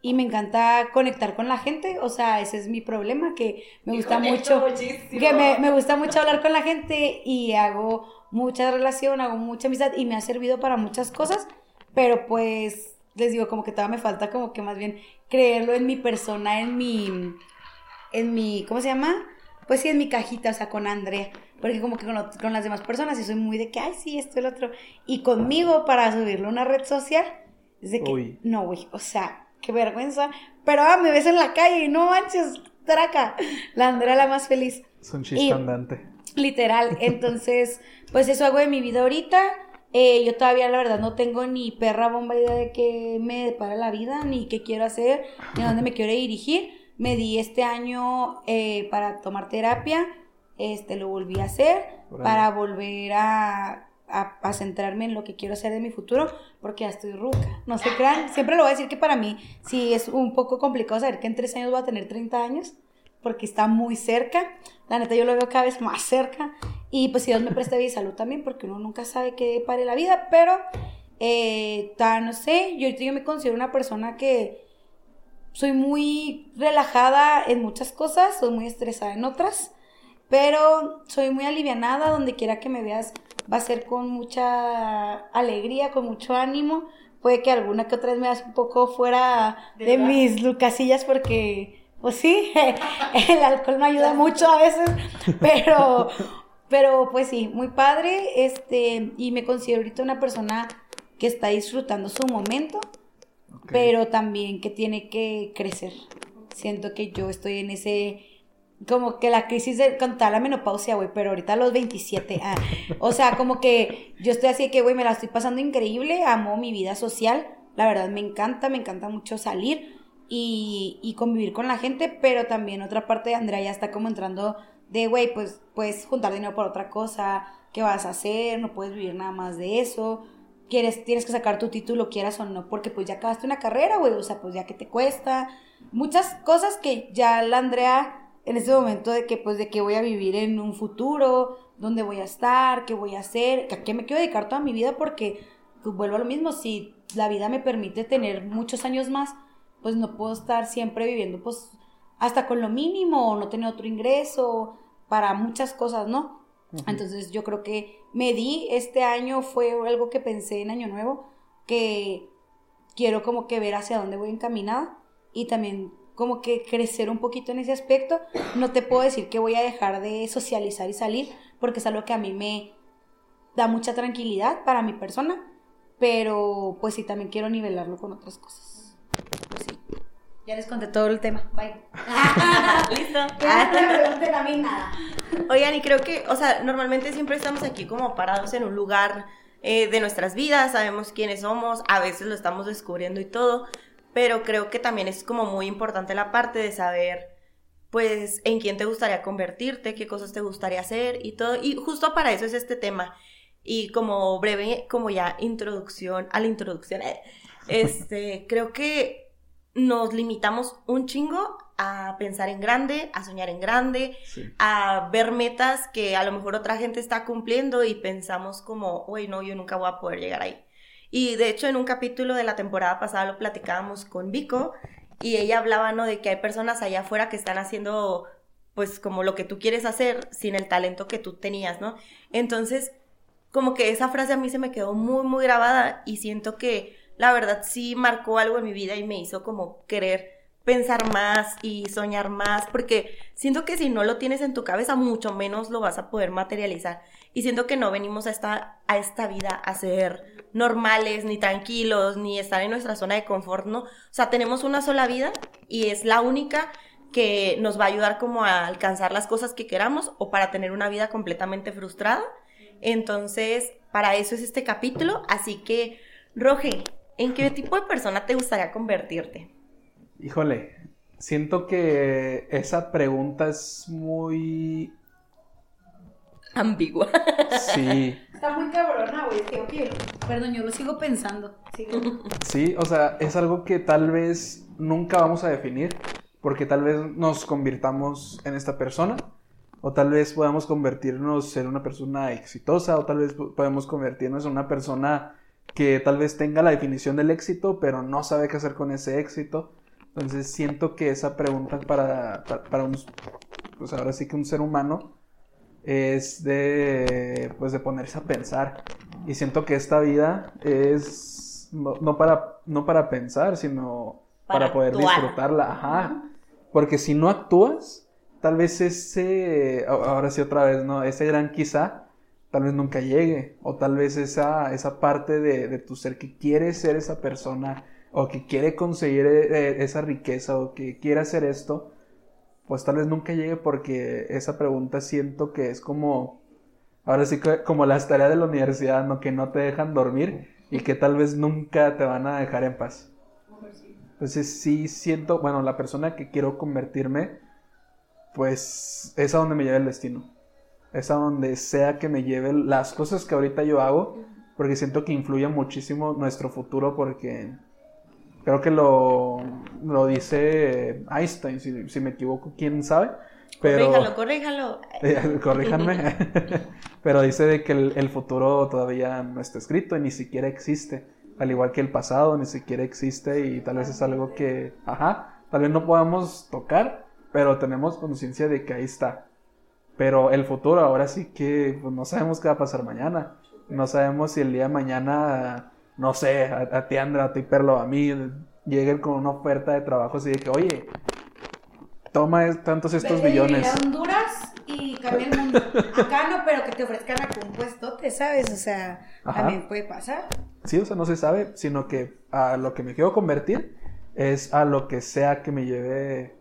Y me encanta conectar con la gente, o sea, ese es mi problema, que me gusta mucho, que me, me gusta mucho hablar con la gente y hago mucha relación, hago mucha amistad y me ha servido para muchas cosas, pero pues les digo como que todavía me falta como que más bien creerlo en mi persona, en mi, en mi, ¿cómo se llama? Pues sí, en mi cajita, o sea, con Andrea, porque como que con, lo- con las demás personas y soy muy de que, ay, sí, esto y lo otro, y conmigo para subirlo a una red social, es de que, Uy. no, güey, o sea, qué vergüenza, pero ah, me ves en la calle y no manches, traca, la Andrea la más feliz. Es un Y- chiste andante. Literal, [laughs] entonces, pues eso hago de mi vida ahorita. Eh, yo todavía la verdad no tengo ni perra bomba idea de qué me depara la vida, ni qué quiero hacer, ni a dónde me quiero dirigir. Me di este año eh, para tomar terapia, este lo volví a hacer para volver a, a, a centrarme en lo que quiero hacer de mi futuro, porque ya estoy ruca. No se crean, siempre lo voy a decir que para mí sí es un poco complicado saber que en tres años voy a tener 30 años porque está muy cerca. La neta, yo lo veo cada vez más cerca. Y pues si Dios me presta vida y salud también, porque uno nunca sabe qué pare la vida. Pero, eh, ta- no sé, yo, yo me considero una persona que soy muy relajada en muchas cosas, soy muy estresada en otras. Pero soy muy alivianada, donde quiera que me veas va a ser con mucha alegría, con mucho ánimo. Puede que alguna que otra vez me veas un poco fuera de, mis lucasillas porque, pues sí, [laughs] el alcohol no ayuda mucho a veces, pero, pero pues sí, muy padre, este, y me considero ahorita una persona que está disfrutando su momento, pero también que tiene que crecer. Siento que yo estoy en ese como que la crisis de contar la menopausia, güey, pero ahorita a los 27, ah, o sea, como que yo estoy así de que, güey, me la estoy pasando increíble, amo mi vida social, la verdad me encanta, me encanta mucho salir, y, y convivir con la gente, pero también otra parte de Andrea ya está como entrando de, güey, pues puedes juntar dinero por otra cosa, ¿qué vas a hacer? No puedes vivir nada más de eso. Quieres, tienes que sacar tu título, quieras o no, porque pues ya acabaste una carrera, güey, o sea, pues ya que te cuesta. Muchas cosas que ya la Andrea, en este momento de que, pues, de que voy a vivir en un futuro, dónde voy a estar, qué voy a hacer, a qué me quiero dedicar toda mi vida, porque, pues, vuelvo a lo mismo, si la vida me permite tener muchos años más, pues no puedo estar siempre viviendo, pues, hasta con lo mínimo, o no tener otro ingreso, para muchas cosas, ¿no? Entonces yo creo que me di, este año fue algo que pensé en Año Nuevo, que quiero como que ver hacia dónde voy encaminada y también como que crecer un poquito en ese aspecto. No te puedo decir que voy a dejar de socializar y salir, porque es algo que a mí me da mucha tranquilidad para mi persona, pero pues sí, también quiero nivelarlo con otras cosas. Pues sí. Ya les conté todo el tema. Bye. [laughs] Listo. Ya no me pregunten a mí nada. Oigan, y creo que, o sea, normalmente siempre estamos aquí como parados en un lugar eh, de nuestras vidas, sabemos quiénes somos, a veces lo estamos descubriendo y todo, pero creo que también es como muy importante la parte de saber, pues, en quién te gustaría convertirte, qué cosas te gustaría hacer y todo, y justo para eso es este tema. Y como breve, como ya introducción, a la introducción, eh, [laughs] este, creo que nos limitamos un chingo a pensar en grande, a soñar en grande, Sí. a ver metas que a lo mejor otra gente está cumpliendo y pensamos como, uy, no, yo nunca voy a poder llegar ahí. Y de hecho en un capítulo de la temporada pasada lo platicábamos con Vico y ella hablaba, ¿no? De que hay personas allá afuera que están haciendo pues como lo que tú quieres hacer sin el talento que tú tenías, ¿no? Entonces, como que esa frase a mí se me quedó muy, muy grabada y siento que la verdad sí marcó algo en mi vida y me hizo como querer pensar más y soñar más, porque siento que si no lo tienes en tu cabeza, mucho menos lo vas a poder materializar. Y siento que no venimos a esta, a esta vida a ser normales, ni tranquilos, ni estar en nuestra zona de confort, ¿no? O sea, tenemos una sola vida y es la única que nos va a ayudar como a alcanzar las cosas que queramos o para tener una vida completamente frustrada. Entonces, para eso es este capítulo. Así que, Roge, ¿en qué tipo de persona te gustaría convertirte? Híjole, siento que esa pregunta es muy... Ambigua. Sí, Está muy cabrona, güey. Creo que. Perdón, yo lo sigo pensando. [laughs] Sí, o sea, es algo que tal vez nunca vamos a definir, porque tal vez nos convirtamos en esta persona, o tal vez podamos convertirnos en una persona exitosa, o tal vez po- podemos convertirnos en una persona que tal vez tenga la definición del éxito, pero no sabe qué hacer con ese éxito. Entonces siento que esa pregunta para, para, para un, pues ahora sí que un ser humano es de, pues de ponerse a pensar. Y siento que esta vida es no, no para, no para pensar, sino para, Para poder actuar. disfrutarla. Ajá. Porque si no actúas, tal vez ese, ahora sí otra vez, ¿no? Ese gran quizá, tal vez nunca llegue. O tal vez esa, esa parte de, de tu ser que quiere ser esa persona, o que quiere conseguir eh, esa riqueza, o que quiere hacer esto, pues tal vez nunca llegue porque esa pregunta siento que es como, ahora sí como las tareas de la universidad, ¿no? Que no te dejan dormir y que tal vez nunca te van a dejar en paz. Entonces sí siento, bueno, la persona que quiero convertirme, pues es a donde me lleve el destino. Es a donde sea que me lleve las cosas que ahorita yo hago, porque siento que influye muchísimo nuestro futuro, porque creo que lo, lo dice Einstein, si, si me equivoco, quién sabe. Pero... Corríjalo, corríjalo. [laughs] Corríjanme. [laughs] Pero dice de que el, el futuro todavía no está escrito y ni siquiera existe. Al igual que el pasado ni siquiera existe y tal vez es algo que, ajá, tal vez no podamos tocar, pero tenemos conciencia de que ahí está. Pero el futuro ahora sí que pues, no sabemos qué va a pasar mañana. No sabemos si el día de mañana, no sé, a, a ti Andra, a ti Perlo, a mí, lleguen con una oferta de trabajo así de que, oye, toma tantos estos Vete billones. a Honduras y cambia el mundo. [laughs] Acá no, pero que te ofrezcan a un puestote, ¿sabes? O sea, Ajá. también puede pasar. Sí, o sea, no se sabe, sino que a lo que me quiero convertir es a lo que sea que me lleve,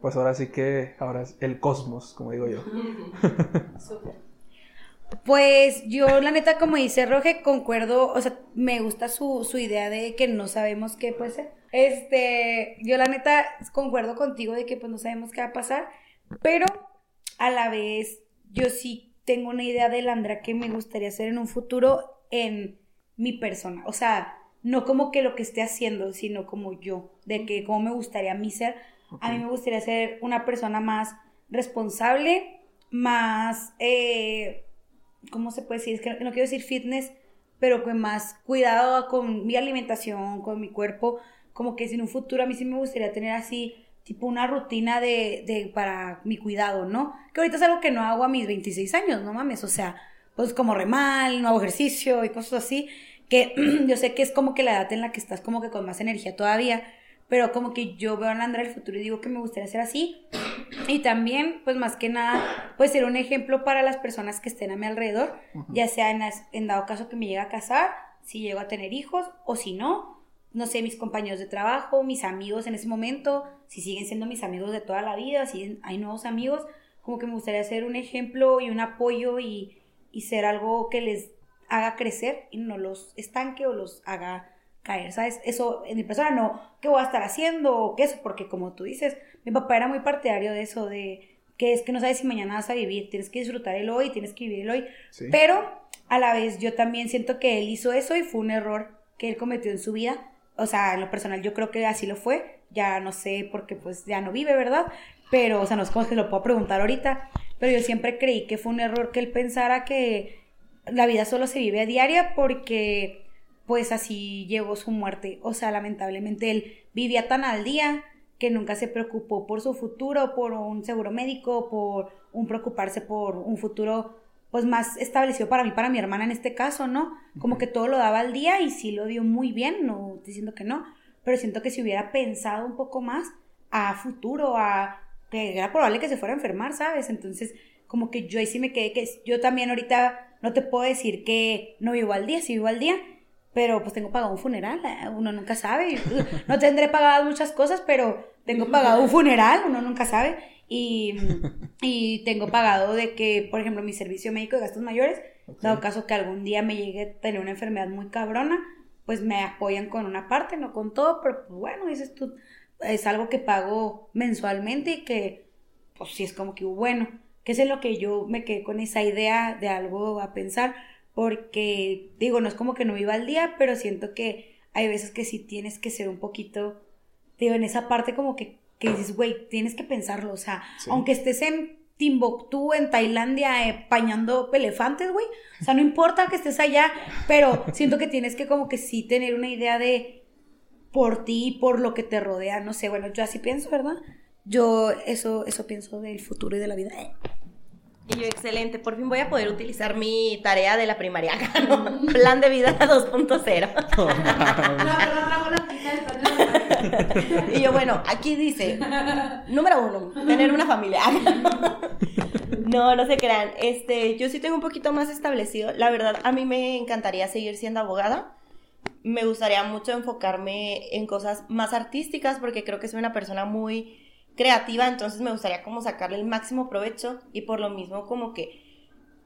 pues ahora sí que, ahora es el cosmos, como digo yo. [laughs] [laughs] Pues yo, la neta, como dice Roge, concuerdo, o sea, me gusta su, su idea de que no sabemos qué puede ser. Este, yo la neta concuerdo contigo de que pues no sabemos qué va a pasar, pero a la vez yo sí tengo una idea de Landra que me gustaría hacer en un futuro en mi persona. O sea, no como que lo que esté haciendo, sino como yo, de que cómo me gustaría a mí ser. A mí me gustaría ser una persona más responsable, más, eh, ¿cómo se puede decir? Es que no, quiero decir fitness, pero con más cuidado con mi alimentación, con mi cuerpo. Como que si en un futuro a mí sí me gustaría tener así tipo una rutina de, de, para mi cuidado, ¿no? Que ahorita es algo que no hago a mis 26 años, no mames, o sea, pues como remal, no hago ejercicio y cosas así, que [clears throat] yo sé que es como que la edad en la que estás como que con más energía todavía, pero como que yo veo a Landra el futuro y digo que me gustaría ser así. Y también, pues más que nada, pues ser un ejemplo para las personas que estén a mi alrededor, ya sea en, en dado caso que me llegue a casar, si llego a tener hijos, o si no, no sé, mis compañeros de trabajo, mis amigos en ese momento, si siguen siendo mis amigos de toda la vida, si hay nuevos amigos, como que me gustaría ser un ejemplo y un apoyo y, y ser algo que les haga crecer y no los estanque o los haga caer, ¿sabes? Eso en mi persona no, ¿qué voy a estar haciendo? o ¿Qué eso? Porque como tú dices, mi papá era muy partidario de eso, de que es que no sabes si mañana vas a vivir, tienes que disfrutar el hoy, tienes que vivir el hoy, pero a la vez yo también siento que él hizo eso y fue un error que él cometió en su vida, o sea, en lo personal yo creo que así lo fue, ya no sé porque pues ya no vive, ¿verdad? Pero, o sea, no es como que lo puedo preguntar ahorita, pero yo siempre creí que fue un error que él pensara que la vida solo se vive a diaria porque pues así llegó su muerte. O sea, lamentablemente él vivía tan al día que nunca se preocupó por su futuro, por un seguro médico, por un preocuparse por un futuro pues más establecido para mí, para mi hermana en este caso, ¿no? Como que todo lo daba al día y sí lo dio muy bien, no diciendo que no, pero siento que si hubiera pensado un poco más a futuro, a que era probable que se fuera a enfermar, ¿sabes? Entonces, como que yo ahí sí me quedé que yo también ahorita no te puedo decir que no vivo al día, sí vivo al día, pero pues tengo pagado un funeral, eh, uno nunca sabe. [laughs] No tendré pagadas muchas cosas, pero tengo pagado un funeral, uno nunca sabe. Y, y tengo pagado de que, por ejemplo, mi servicio médico de gastos mayores, dado caso que algún día me llegue a tener una enfermedad muy cabrona, pues me apoyan con una parte, no con todo, pero pues bueno, dices tú, es algo que pago mensualmente y que, pues sí es como que bueno, que es lo que yo me quedé con esa idea de algo a pensar porque digo, no es como que no viva al día, pero siento que hay veces que sí tienes que ser un poquito, digo, en esa parte como que, que dices, güey, tienes que pensarlo, o sea, aunque estés en Timbuktu, en Tailandia, eh, pañando elefantes, güey, o sea, no importa que estés allá, pero [laughs] siento que tienes que como que sí tener una idea de por ti, por lo que te rodea, no sé, bueno, yo así pienso, ¿verdad? Yo eso, eso pienso del futuro y de la vida. Y yo, excelente, por fin voy a poder utilizar mi tarea de la primaria, [laughs] [laughs] Plan de vida 2.0. [laughs] y yo, bueno, aquí dice, número uno, tener una familia. no, no se crean. Este, yo sí tengo un poquito más establecido. La verdad, a mí me encantaría seguir siendo abogada. Me gustaría mucho enfocarme en cosas más artísticas porque creo que soy una persona muy creativa, entonces me gustaría como sacarle el máximo provecho y por lo mismo como que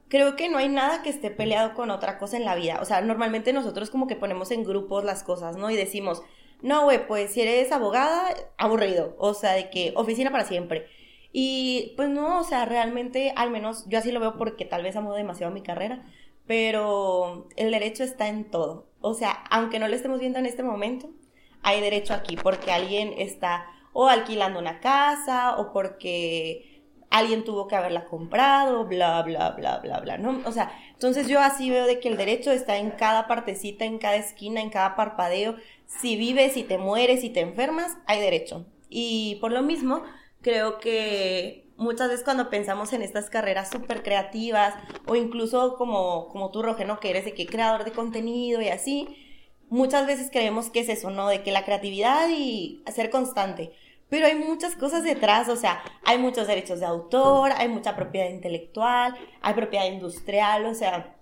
creo que no hay nada que esté peleado con otra cosa en la vida. O sea, normalmente nosotros como que ponemos en grupos las cosas, ¿no? Y decimos, no, güey, pues si eres abogada, aburrido. O sea, de que oficina para siempre. Y pues no, o sea, realmente, al menos yo así lo veo porque tal vez amo demasiado mi carrera, pero el derecho está en todo. O sea, aunque no lo estemos viendo en este momento, hay derecho aquí porque alguien está o alquilando una casa o porque alguien tuvo que haberla comprado, bla, bla, bla, bla, bla, ¿no? O sea, entonces yo así veo de que el derecho está en cada partecita, en cada esquina, en cada parpadeo. Si vives, si te mueres, si te enfermas, hay derecho. Y por lo mismo, creo que muchas veces cuando pensamos en estas carreras súper creativas o incluso como, como tú, Rogeno, que eres de que creador de contenido y así, muchas veces creemos que es eso, ¿no? De que la creatividad y ser constante. Pero hay muchas cosas detrás, o sea, hay muchos derechos de autor, hay mucha propiedad intelectual, hay propiedad industrial, o sea,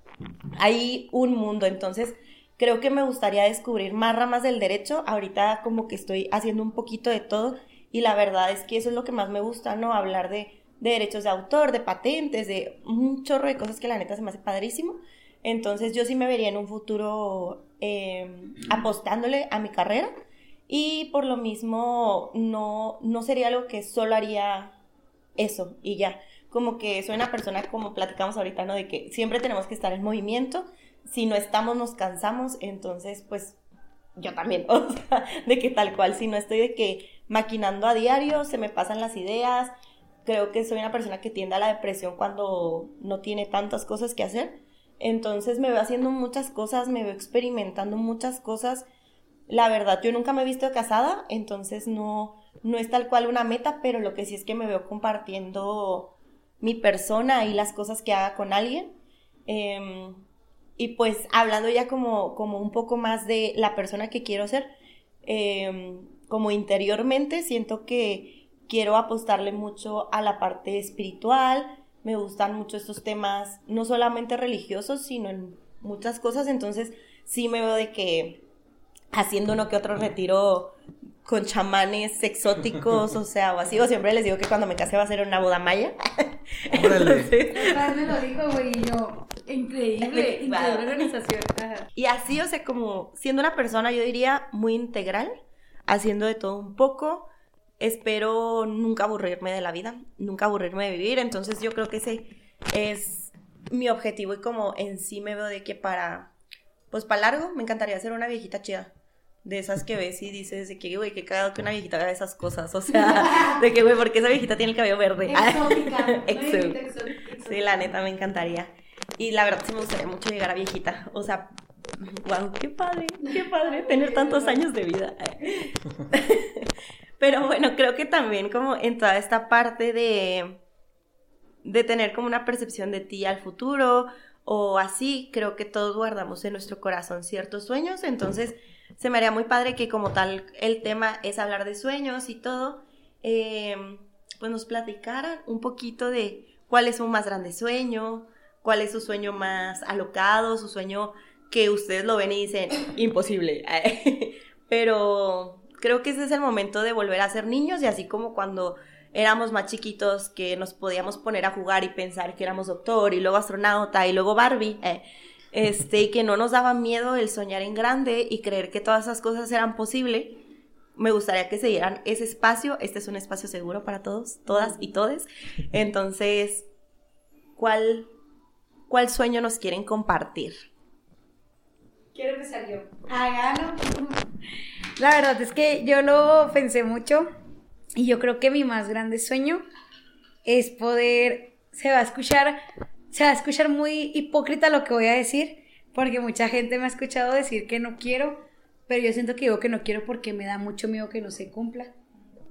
hay un mundo. Entonces, creo que me gustaría descubrir más ramas del derecho. Ahorita como que estoy haciendo un poquito de todo y la verdad es que eso es lo que más me gusta, ¿no? Hablar de de derechos de autor, de patentes, de un chorro de cosas que la neta se me hace padrísimo. Entonces yo sí me vería en un futuro eh, apostándole a mi carrera y por lo mismo no, no sería algo que solo haría eso y ya. Como que soy una persona, como platicamos ahorita, ¿no? De que siempre tenemos que estar en movimiento. Si no estamos, nos cansamos. Entonces, pues yo también, [laughs] o sea, de que tal cual, si no estoy de que maquinando a diario, se me pasan las ideas. Creo que soy una persona que tiende a la depresión cuando no tiene tantas cosas que hacer. Entonces me veo haciendo muchas cosas, me veo experimentando muchas cosas. La verdad, yo nunca me he visto casada, entonces no, no es tal cual una meta, pero lo que sí es que me veo compartiendo mi persona y las cosas que haga con alguien. Em, y pues hablando ya como, como un poco más de la persona que quiero ser, em, como interiormente siento que quiero apostarle mucho a la parte espiritual, me gustan mucho estos temas, no solamente religiosos, sino en muchas cosas, entonces sí me veo de que haciendo uno que otro retiro con chamanes exóticos, o sea, o así, o siempre les digo que cuando me case va a ser una boda maya. [laughs] Entonces, me lo dijo, güey, y yo, increíble, increíble organización. Y así, o sea, como siendo una persona, yo diría, muy integral, haciendo de todo un poco, espero nunca aburrirme de la vida, nunca aburrirme de vivir, entonces yo creo que ese es mi objetivo y como en sí me veo de que para, pues para largo, me encantaría ser una viejita chida. De esas que ves y dices de que, güey, qué cagado que una viejita haga esas cosas. O sea, de que, güey, porque esa viejita tiene el cabello verde. Exótica. Sí, la neta, me encantaría. Y la verdad sí me gustaría mucho llegar a viejita. O sea, wow, qué padre, qué padre tener tantos años de vida. Pero bueno, creo que también como en toda esta parte de, de tener como una percepción de ti al futuro o así, creo que todos guardamos en nuestro corazón ciertos sueños, entonces se me haría muy padre que como tal el tema es hablar de sueños y todo, em, pues nos platicaran un poquito de cuál es su más grande sueño, cuál es su sueño más alocado, su sueño que ustedes lo ven y dicen, [laughs] imposible. [laughs] Pero creo que ese es el momento de volver a ser niños y así como cuando éramos más chiquitos que nos podíamos poner a jugar y pensar que éramos doctor y luego astronauta y luego Barbie, eh, este, y que no nos daba miedo el soñar en grande y creer que todas esas cosas eran posibles. Me gustaría que se dieran ese espacio. Este es un espacio seguro para todos, todas y todes. Entonces, ¿cuál, cuál sueño nos quieren compartir? Quiero empezar yo. Hágalo. La verdad es que yo lo pensé mucho y yo creo que mi más grande sueño es poder, se va a escuchar, se va a escuchar muy hipócrita lo que voy a decir, porque mucha gente me ha escuchado decir que no quiero, pero yo siento que digo que no quiero porque me da mucho miedo que no se cumpla.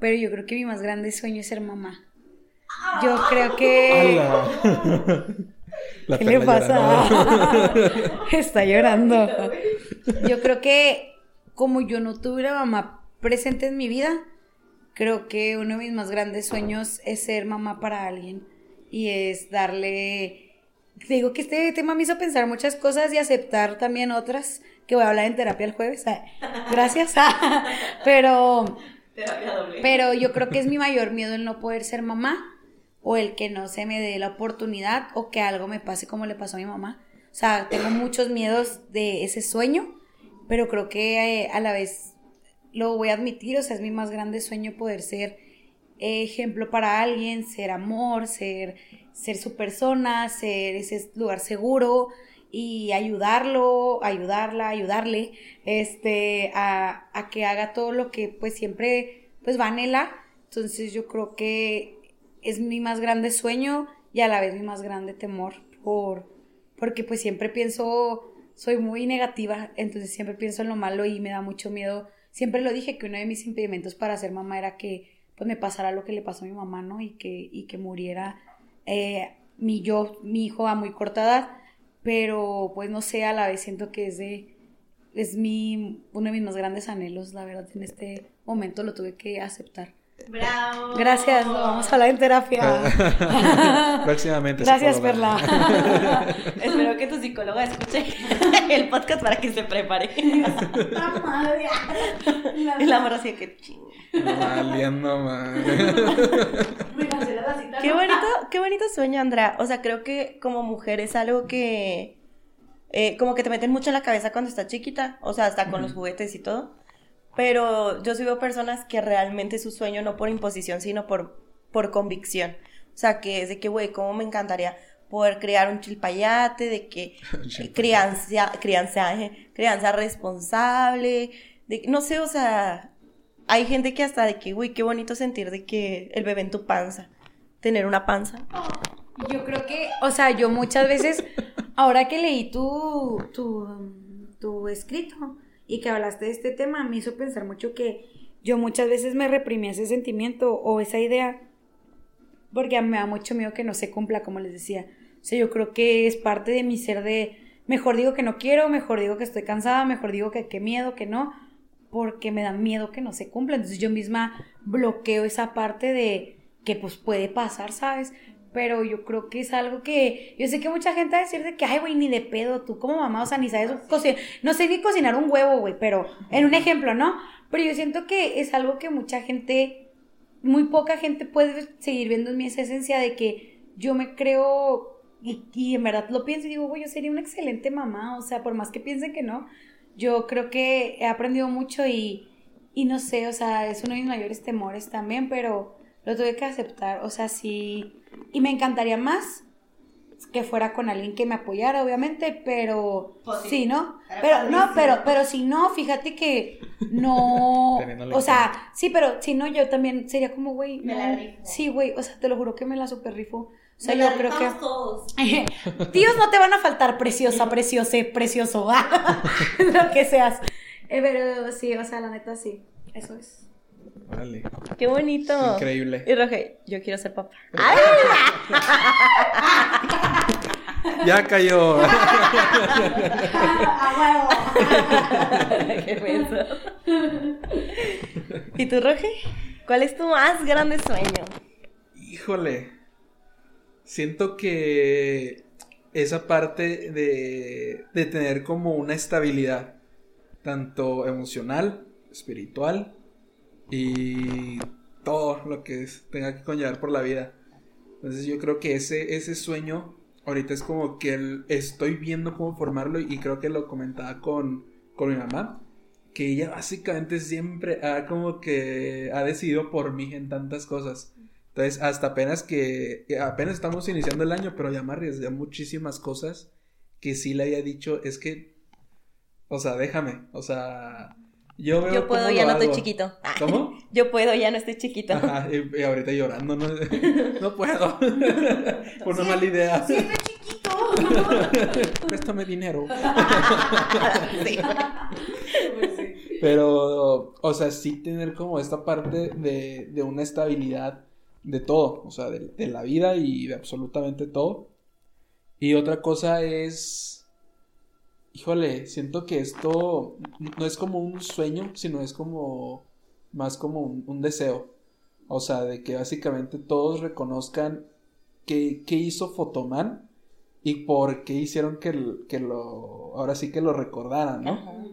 Pero yo creo que mi más grande sueño es ser mamá. Yo creo que... [laughs] ¿Qué le pasa? [laughs] Está llorando. Yo creo que como yo no tuve una mamá presente en mi vida, creo que uno de mis más grandes sueños es ser mamá para alguien y es darle... Digo que este tema me hizo pensar muchas cosas y aceptar también otras que voy a hablar en terapia el jueves. [laughs] Gracias. pero, pero yo creo que es mi mayor miedo el no poder ser mamá o el que no se me dé la oportunidad o que algo me pase como le pasó a mi mamá. O sea, tengo muchos miedos de ese sueño, pero creo que eh, a la vez lo voy a admitir, o sea, es mi más grande sueño poder ser ejemplo para alguien, ser amor, ser, ser su persona, ser ese lugar seguro y ayudarlo, ayudarla, ayudarle, este, a, a que haga todo lo que pues siempre pues va anhela. Entonces yo creo que es mi más grande sueño y a la vez mi más grande temor por porque pues siempre pienso soy muy negativa, entonces siempre pienso en lo malo y me da mucho miedo. Siempre lo dije que uno de mis impedimentos para ser mamá era que pues me pasara lo que le pasó a mi mamá, ¿no? Y que, y que muriera eh, mi yo, mi hijo a muy corta edad, pero pues no sé, a la vez siento que es de, es mi, uno de mis más grandes anhelos, la verdad, en este momento lo tuve que aceptar. Bravo. Gracias, vamos a hablar en terapia. [laughs] Próximamente. Gracias, Perla. [laughs] Espero que tu psicóloga escuche [laughs] el podcast para que se prepare. La madre. El amor así que chingo. Valiendo, madre. Me cancela tacita. Qué bonito, qué bonito sueño, Andrea. O sea, creo que como mujer es algo que eh, como que te meten mucho en la cabeza cuando estás chiquita. O sea, hasta con los juguetes y todo. Pero yo sí veo personas que realmente su sueño no por imposición, sino por, por convicción. O sea, que es de que, güey, cómo me encantaría poder crear un chilpayate, de que [laughs] Chilpayate. crianza, crianza, eh, crianza responsable, de, no sé, o sea, hay gente que hasta de que, güey, qué bonito sentir de que el bebé en tu panza, tener una panza. Yo creo que, o sea, yo muchas veces, ahora que leí tu, tu, tu escrito y que hablaste de este tema, me hizo pensar mucho que yo muchas veces me reprimí ese sentimiento o esa idea porque me da mucho miedo que no se cumpla, como les decía. O sea, yo creo que es parte de mi ser de, mejor digo que no quiero, mejor digo que estoy cansada, mejor digo que qué miedo, que no, porque me da miedo que no se cumpla. Entonces yo misma bloqueo esa parte de que pues puede pasar, ¿sabes? Pero yo creo que es algo que, yo sé que mucha gente va a decir de que, ay, güey, ni de pedo, tú como mamá, o sea, ni sabes cocinar, no sé ni cocinar un huevo, güey, pero en un ejemplo, ¿no? Pero yo siento que es algo que mucha gente, muy poca gente puede seguir viendo en mí esa esencia de que yo me creo y, y en verdad lo pienso y digo, güey, yo sería una excelente mamá, o sea, por más que piensen que no, yo creo que he aprendido mucho y, y no sé, o sea, es uno de mis mayores temores también, pero lo tuve que aceptar, o sea, sí, y me encantaría más que fuera con alguien que me apoyara, obviamente, pero Pues sí. sí, ¿no? Era Pero no, pero, pero si no, fíjate que no, [laughs] o sea, sí, pero si no, yo también sería como, güey, Me no. la rifo. sí, güey, o sea, te lo juro que me la super rifo, o sea, yo la creo que... todos. [laughs] Tíos no te van a faltar, preciosa, preciose, precioso, [laughs] lo que seas. Eh, pero sí, o sea, la neta sí, eso es. Órale. Qué bonito. Increíble. Y Roge, yo quiero ser papá. Ya cayó. [laughs] Qué menso. ¿Y tú, Roge? ¿Cuál es tu más grande sueño? Híjole. Siento que esa parte de, de tener como una estabilidad, tanto emocional, espiritual y todo lo que es- tenga que conllevar por la vida. Entonces yo creo que ese, ese sueño ahorita es como que el- estoy viendo cómo formarlo y creo que lo comentaba con, con mi mamá, que ella básicamente siempre ha como que ha decidido por mí en tantas cosas. Entonces, hasta apenas que, que apenas estamos iniciando el año, pero ya me arriesgué muchísimas cosas que sí le había dicho, es que, o sea, déjame, o sea, yo veo Yo puedo, cómo ya lo no estoy chiquito. Ah, ¿Cómo? [laughs] Yo puedo, ya no estoy chiquito. Ajá, y, y ahorita llorando, no, [laughs] no puedo. [laughs] Por una mala idea. Estoy chiquito. Préstame dinero. Sí. Pero, o sea, sí tener como esta parte de, de una estabilidad de todo, o sea, de, de la vida y de absolutamente todo. Y otra cosa es, híjole, siento que esto no es como un sueño, sino es como más como un, un deseo. O sea, de que básicamente todos reconozcan qué, qué hizo Fotoman y por qué hicieron que, que lo, ahora sí que lo recordaran, ¿no? Ajá.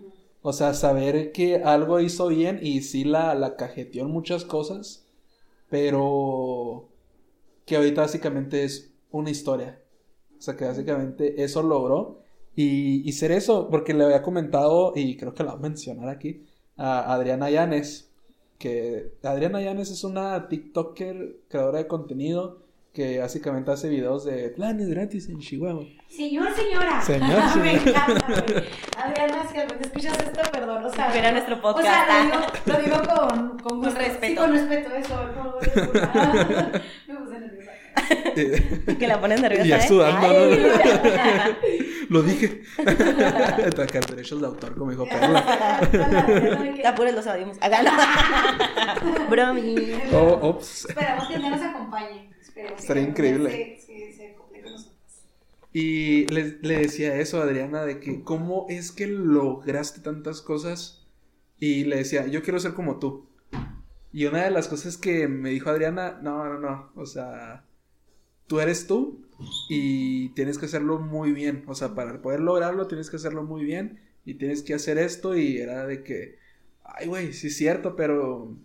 O sea, saber que algo hizo bien y sí la, la cajeteó en muchas cosas, pero que ahorita básicamente es una historia. O sea, que básicamente eso logró. Y, y ser eso, porque le había comentado, y creo que lo voy a mencionar aquí, a Adriana Llanes, que Adriana Llanes es una TikToker, creadora de contenido, que básicamente hace videos de planes gratis en Chihuahua. Señor, señora. Señor, [laughs] Me señora. encanta, güey. Adriana, si escuchas esto, perdón, o sea. Mira nuestro O podcast. sea, lo digo, lo digo con, con, respeto. Sí, con respeto, eso. [laughs] Me puse nerviosa. [laughs] Que la pones nerviosa. Y ya ¿eh? sudando, Ay. Lo dije. [laughs] Atacar derechos de autor, como dijo Carla. Apures, los. Hágalo. Bromi. Oh, ops. Esperamos que no nos acompañe. Esperemos Estaría que increíble. Con nosotros. Y le, le decía eso a Adriana de que cómo es que lograste tantas cosas. Y le decía, yo quiero ser como tú. Y una de las cosas que me dijo Adriana, no, no, no. O sea, tú eres tú y tienes que hacerlo muy bien. O sea, para poder lograrlo tienes que hacerlo muy bien y tienes que hacer esto. Y era de que, ay, güey, sí es cierto, pero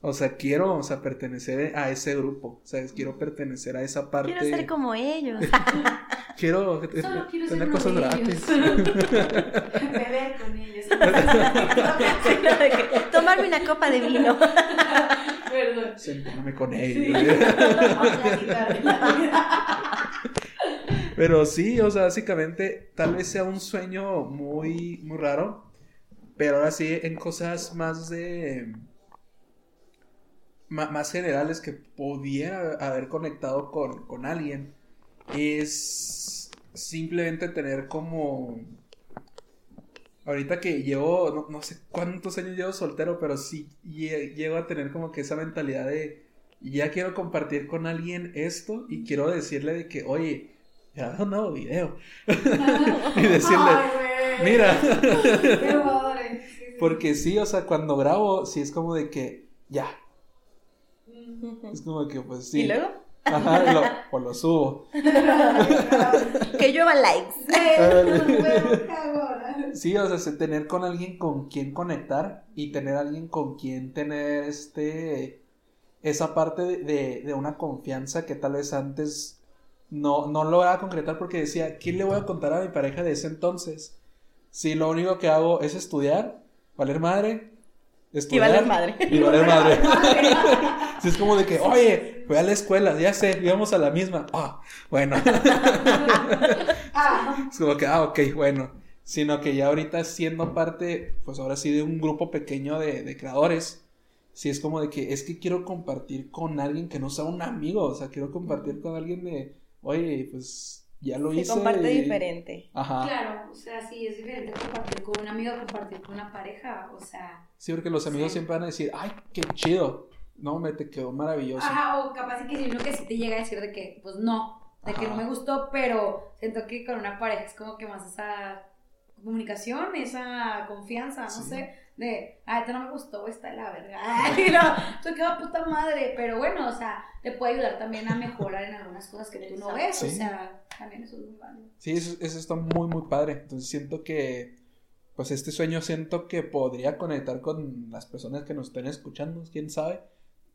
O sea, quiero, o sea, pertenecer a ese grupo. O sea, quiero pertenecer a esa parte. Quiero ser como ellos. [laughs] Quiero, Solo quiero ser tener cosas gratis. [laughs] [laughs] Beber con ellos. Tomarme una copa de vino. [laughs] Perdón. Sentarme con [laughs] vida. Pero sí, o sea, básicamente, tal vez sea un sueño muy, muy raro. Pero ahora sí, en cosas más de. Más generales que pudiera haber conectado con, con alguien. Es simplemente tener como. Ahorita que llevo, no, no sé cuántos años llevo soltero, pero sí lle- llego a tener como que esa mentalidad de. Ya quiero compartir con alguien esto y quiero decirle de que, oye, graba un nuevo video. [laughs] y decirle, Ay, mira. [laughs] Porque sí, o sea, cuando grabo, sí es como de que, ya. Es como de que, pues sí. ¿Y luego? Ajá, lo, o lo subo. [laughs] Que lluevan likes. Sí, o sea, es tener con alguien con quien conectar y tener alguien con quien tener este esa parte de, de- una confianza que tal vez antes no, no lograba concretar porque decía, ¿quién le voy a contar a mi pareja de ese entonces? Si lo único que hago es estudiar, valer madre, estudiar valer madre. Y valer madre. [laughs] Sí, es como de que, oye, voy a la escuela, ya sé, íbamos a la misma. Ah, bueno. [laughs] Ah, Es como que, ah, ok, bueno. Sino que ya ahorita siendo parte, pues ahora sí, de un grupo pequeño de, de creadores, sí es como de que es que quiero compartir con alguien que no sea un amigo, o sea, quiero compartir con alguien de, oye, pues ya lo Se hice. comparte y- diferente. Ajá. claro, o sea, sí, es diferente compartir con un amigo, compartir con una pareja, o sea. Sí, porque los amigos Sí. siempre van a decir, ay, qué chido. No, me te quedó maravilloso. Ajá, o capaz que si uno que sí te llega a decir de que, pues no, de que Ajá. no me gustó, pero siento que con una pareja es como que más esa comunicación, esa confianza, no Sí. sé, de, esto no me gustó, está de la verga, [laughs] ay, no, tú qué puta madre, pero bueno, o sea, te puede ayudar también a mejorar en algunas cosas que tú no ves, o Sí. sea, también eso es muy válido. Sí, eso, eso está muy, muy padre. Entonces siento que, pues este sueño siento que podría conectar con las personas que nos estén escuchando, quién sabe,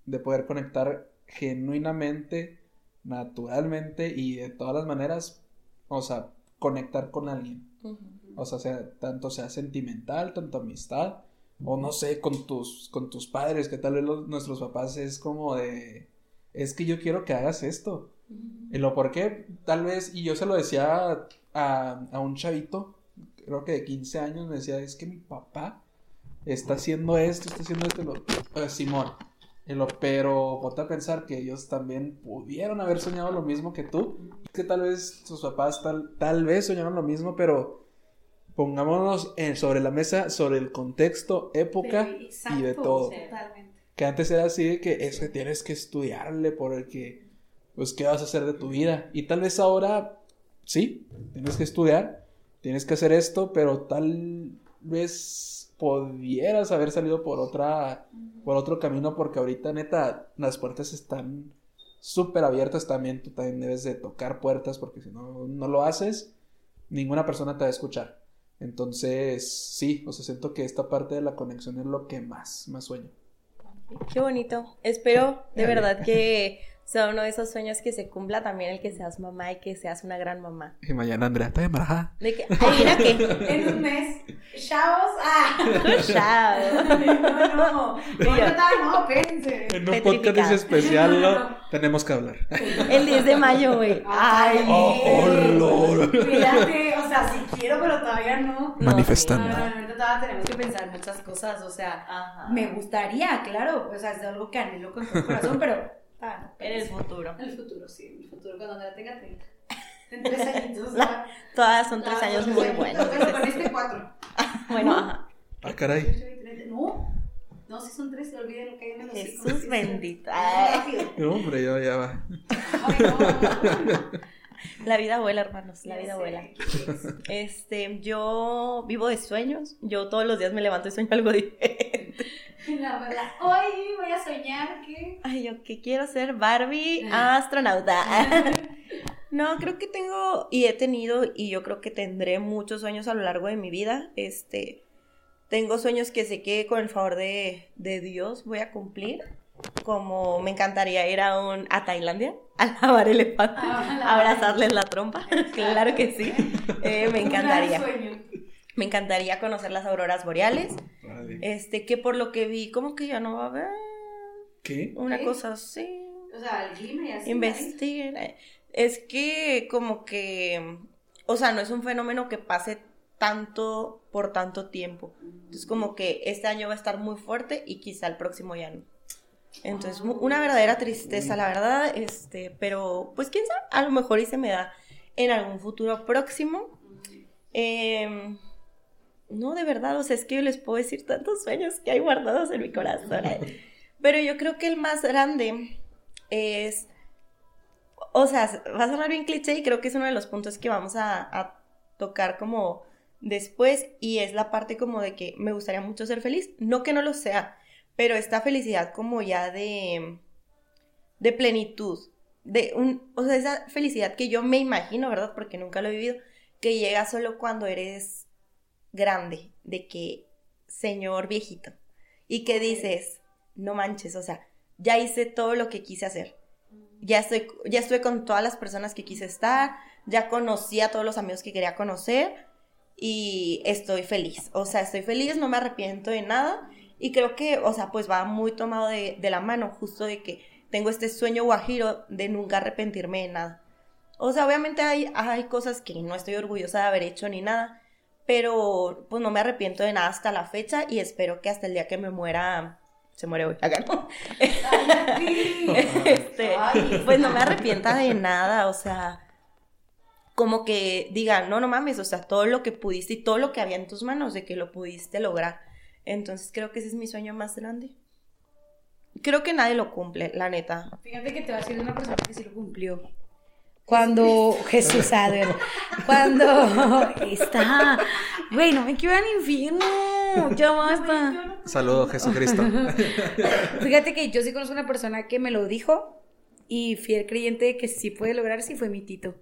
de poder conectar genuinamente, naturalmente y de todas las maneras, o sea, conectar con alguien. O sea, sea tanto sea sentimental, tanto amistad, o no sé, con tus, con tus padres, que tal vez los- nuestros papás es como de, es que yo quiero que hagas esto. ¿Y lo por qué? Tal vez, y yo se lo decía a, a un chavito, creo que de 15 años, me decía, es que mi papá está haciendo esto, está haciendo esto, lo, "Eh, Simón. Pero ponte a pensar que ellos también pudieron haber soñado lo mismo que tú, que tal vez sus papás tal, tal vez soñaron lo mismo, pero pongámonos en- sobre la mesa, sobre el contexto, época Sí, y de exacto, todo. Totalmente. Que antes era así de que es que tienes que estudiarle por el que, pues, ¿qué vas a hacer de tu vida? Y tal vez ahora, sí, tienes que estudiar, tienes que hacer esto, pero tal vez pudieras haber salido por otra, por otro camino, porque ahorita, neta, las puertas están súper abiertas también, tú también debes de tocar puertas, porque si no, no lo haces, ninguna persona te va a escuchar. Entonces, sí, o sea, siento que esta parte de la conexión es lo que más, más sueño. Qué bonito. Espero de verdad que sea uno de esos sueños que se cumpla también el que seas mamá y que seas una gran mamá. Y mañana Andrea está embarazada. De que. En un mes, chavos, ah. Chao. No, no, no, no, no, espérense. En un podcast especial ¿no? [laughs] tenemos que hablar. El 10 de mayo, güey. Ay. Oh, oh, Lord. Fíjate, o sea, sí quiero, pero todavía no. No, Manifestando. No, no, no, ahorita todavía tenemos que pensar muchas cosas, o sea, Ajá. me gustaría, claro, o sea, es algo que anhelo con todo el corazón, pero ah, En el futuro. En el futuro, sí, en el futuro, cuando Andrea tenga 30. En tres [laughs] añitos. ah, Todas son tres ah, años pues, muy bueno, buenos. Pero con este cuatro. [laughs] Bueno, ajá. Ah, caray. No, no, si son tres, se olviden lo que hay en el. Jesús bendito. No, rápido. No, hombre, ya, ya va. [laughs] La vida vuela, hermanos. La vida vuela. Este, yo vivo de sueños. Yo todos los días me levanto y sueño algo diferente. [laughs] La verdad, hoy voy a soñar que. Ay, yo que quiero ser Barbie Ah. [laughs] astronauta. [laughs] No, creo que tengo y he tenido y yo creo que tendré muchos sueños a lo largo de mi vida. Este, tengo sueños que sé que con el favor de, de Dios voy a cumplir. Como me encantaría ir a, un, a Tailandia a lavar elefantes, a abrazarles la trompa. claro que sí. Eh, me encantaría. Me encantaría conocer las auroras boreales. Este, que por lo que vi, como que ya no va a haber ¿Qué? una ¿Qué? cosa así. O sea, el clima y así. Investiguen. eh. Es que como que, o sea, no es un fenómeno que pase tanto por tanto tiempo. Entonces como que este año va a estar muy fuerte y quizá el próximo ya no. Entonces, una verdadera tristeza, la verdad, este, pero pues quién sabe, a lo mejor y se me da en algún futuro próximo. Em, no, de verdad, o sea, es que yo les puedo decir tantos sueños que hay guardados en mi corazón. eh. Pero yo creo que el más grande es, o sea, va a sonar bien cliché y creo que es uno de los puntos que vamos a, a tocar como después y es la parte como de que me gustaría mucho ser feliz, no que no lo sea, pero esta felicidad como ya de, de plenitud, de un, o sea, esa felicidad que yo me imagino, ¿verdad? Porque nunca lo he vivido, que llega solo cuando eres grande, de que, señor viejito, y que dices, no manches, o sea, ya hice todo lo que quise hacer. Ya estoy, ya estuve con todas las personas que quise estar, ya conocí a todos los amigos que quería conocer y estoy feliz. O sea, estoy feliz, no me arrepiento de nada y creo que, o sea, pues va muy tomado de, de la mano, justo de que tengo este sueño guajiro de nunca arrepentirme de nada. O sea, obviamente hay, hay cosas que no estoy orgullosa de haber hecho ni nada, pero pues no me arrepiento de nada hasta la fecha y espero que hasta el día que me muera se muere hoy, [laughs] acá no. Este, pues no me arrepienta de nada, o sea, como que diga, no, no mames, o sea, todo lo que pudiste y todo lo que había en tus manos, de que lo pudiste lograr. Entonces creo que ese es mi sueño más grande. Creo que nadie lo cumple, la neta. Fíjate que te va a decir de una persona que sí lo cumplió. Cuando [laughs] Jesús, a ver, cuando [laughs] está, güey, no me quiero al infierno, ya basta. Saludo, Jesucristo. [laughs] Fíjate que yo sí conozco una persona que me lo dijo y fiel creyente de que sí puede lograr, sí fue mi tito.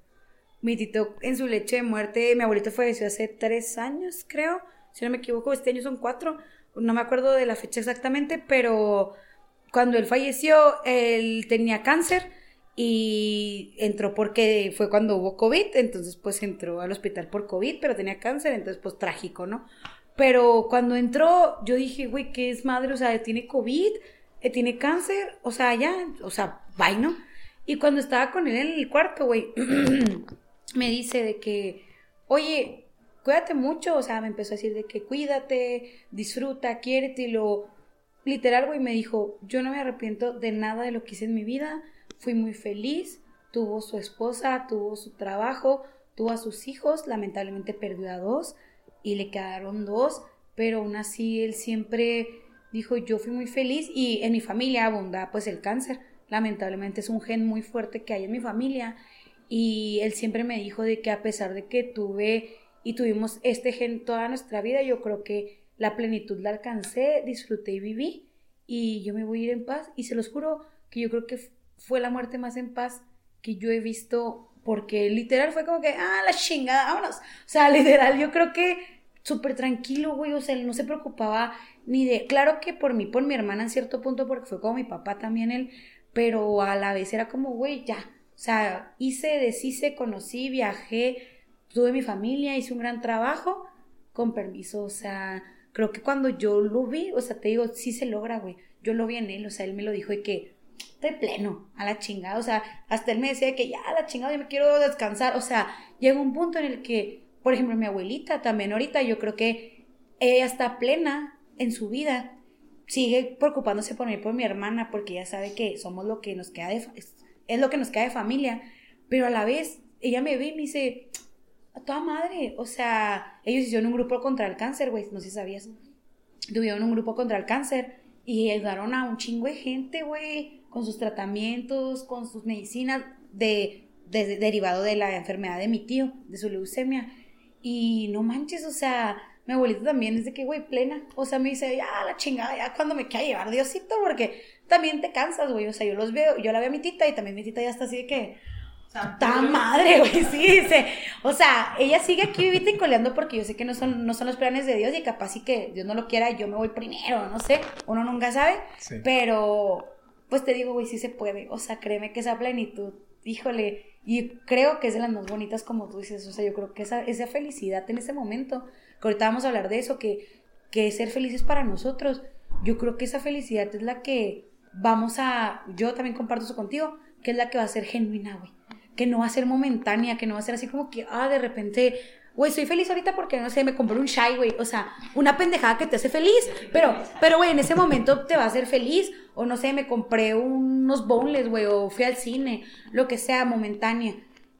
Mi tito en su leche de muerte, mi abuelito falleció hace tres años, creo, si no me equivoco, este año son cuatro, no me acuerdo de la fecha exactamente, pero cuando él falleció, él tenía cáncer y entró porque fue cuando hubo COVID, entonces pues entró al hospital por COVID, pero tenía cáncer, entonces pues trágico, ¿no? Pero cuando entró, yo dije, güey, ¿qué es madre? O sea, tiene COVID, eh, tiene cáncer, o sea, ya, o sea, bye, ¿no? Y cuando estaba con él en el cuarto, güey, [clears throat] me dice de que, oye, cuídate mucho, o sea, me empezó a decir de que cuídate, disfruta, quiérete, y lo, literal, güey, me dijo, yo no me arrepiento de nada de lo que hice en mi vida, fui muy feliz, tuvo su esposa, tuvo su trabajo, tuvo a sus hijos, lamentablemente perdió a dos y le quedaron dos, pero aún así él siempre dijo, yo fui muy feliz y en mi familia abunda pues el cáncer, lamentablemente es un gen muy fuerte que hay en mi familia y él siempre me dijo de que a pesar de que tuve y tuvimos este gen toda nuestra vida, yo creo que la plenitud la alcancé, disfruté y viví y yo me voy a ir en paz y se los juro que yo creo que fue la muerte más en paz que yo he visto porque literal fue como que, ah, la chingada, vámonos. O sea, [laughs] literal, yo creo que súper tranquilo, güey, o sea, él no se preocupaba ni de, claro que por mí, por mi hermana en cierto punto, porque fue como mi papá también él, pero a la vez era como, güey, ya, o sea, hice, deshice, conocí, viajé, tuve mi familia, hice un gran trabajo, con permiso, o sea, creo que cuando yo lo vi, o sea, te digo, sí se logra, güey, yo lo vi en él, o sea, él me lo dijo de que, de pleno, a la chingada, o sea, hasta él me decía que ya, a la chingada, yo me quiero descansar, o sea, llega un punto en el que, por ejemplo, mi abuelita también ahorita, yo creo que ella está plena en su vida, sigue preocupándose por mí, por mi hermana, porque ella sabe que somos lo que nos queda de, es, es lo que nos queda de familia, pero a la vez, ella me ve y me dice, a toda madre, o sea, ellos hicieron un grupo contra el cáncer, güey, no sé si sabías, tuvieron un grupo contra el cáncer y ayudaron a un chingo de gente, güey, con sus tratamientos, con sus medicinas de, de, de, derivado de la enfermedad de mi tío, de su leucemia. Y no manches, o sea, mi abuelita también es de que, güey, plena. O sea, me dice, ya, la chingada, ya cuando me quiera llevar Diosito, porque también te cansas, güey. O sea, yo los veo, yo la veo a mi tita y también mi tita ya está así de que, ¡Ta madre, güey! [laughs] Sí, dice. O sea, ella sigue aquí vivita y coleando porque yo sé que no son, no son los planes de Dios y capaz sí que Dios no lo quiera, yo me voy primero, no sé. Uno nunca sabe. Sí. Pero, pues te digo, güey, sí se puede. O sea, créeme que esa plenitud, híjole, y creo que es de las más bonitas como tú dices. O sea, yo creo que esa, esa felicidad en ese momento, que ahorita vamos a hablar de eso, que, que ser felices para nosotros, yo creo que esa felicidad es la que vamos a, yo también comparto eso contigo, que es la que va a ser genuina, güey. Que no va a ser momentánea, que no va a ser así como que, ah, de repente, güey, soy feliz ahorita porque, no sé, me compré un shy, güey. O sea, una pendejada que te hace feliz. Pero, pero, güey, en ese momento te va a hacer feliz. O no sé, me compré unos boneless, güey, o fui al cine, lo que sea, momentánea.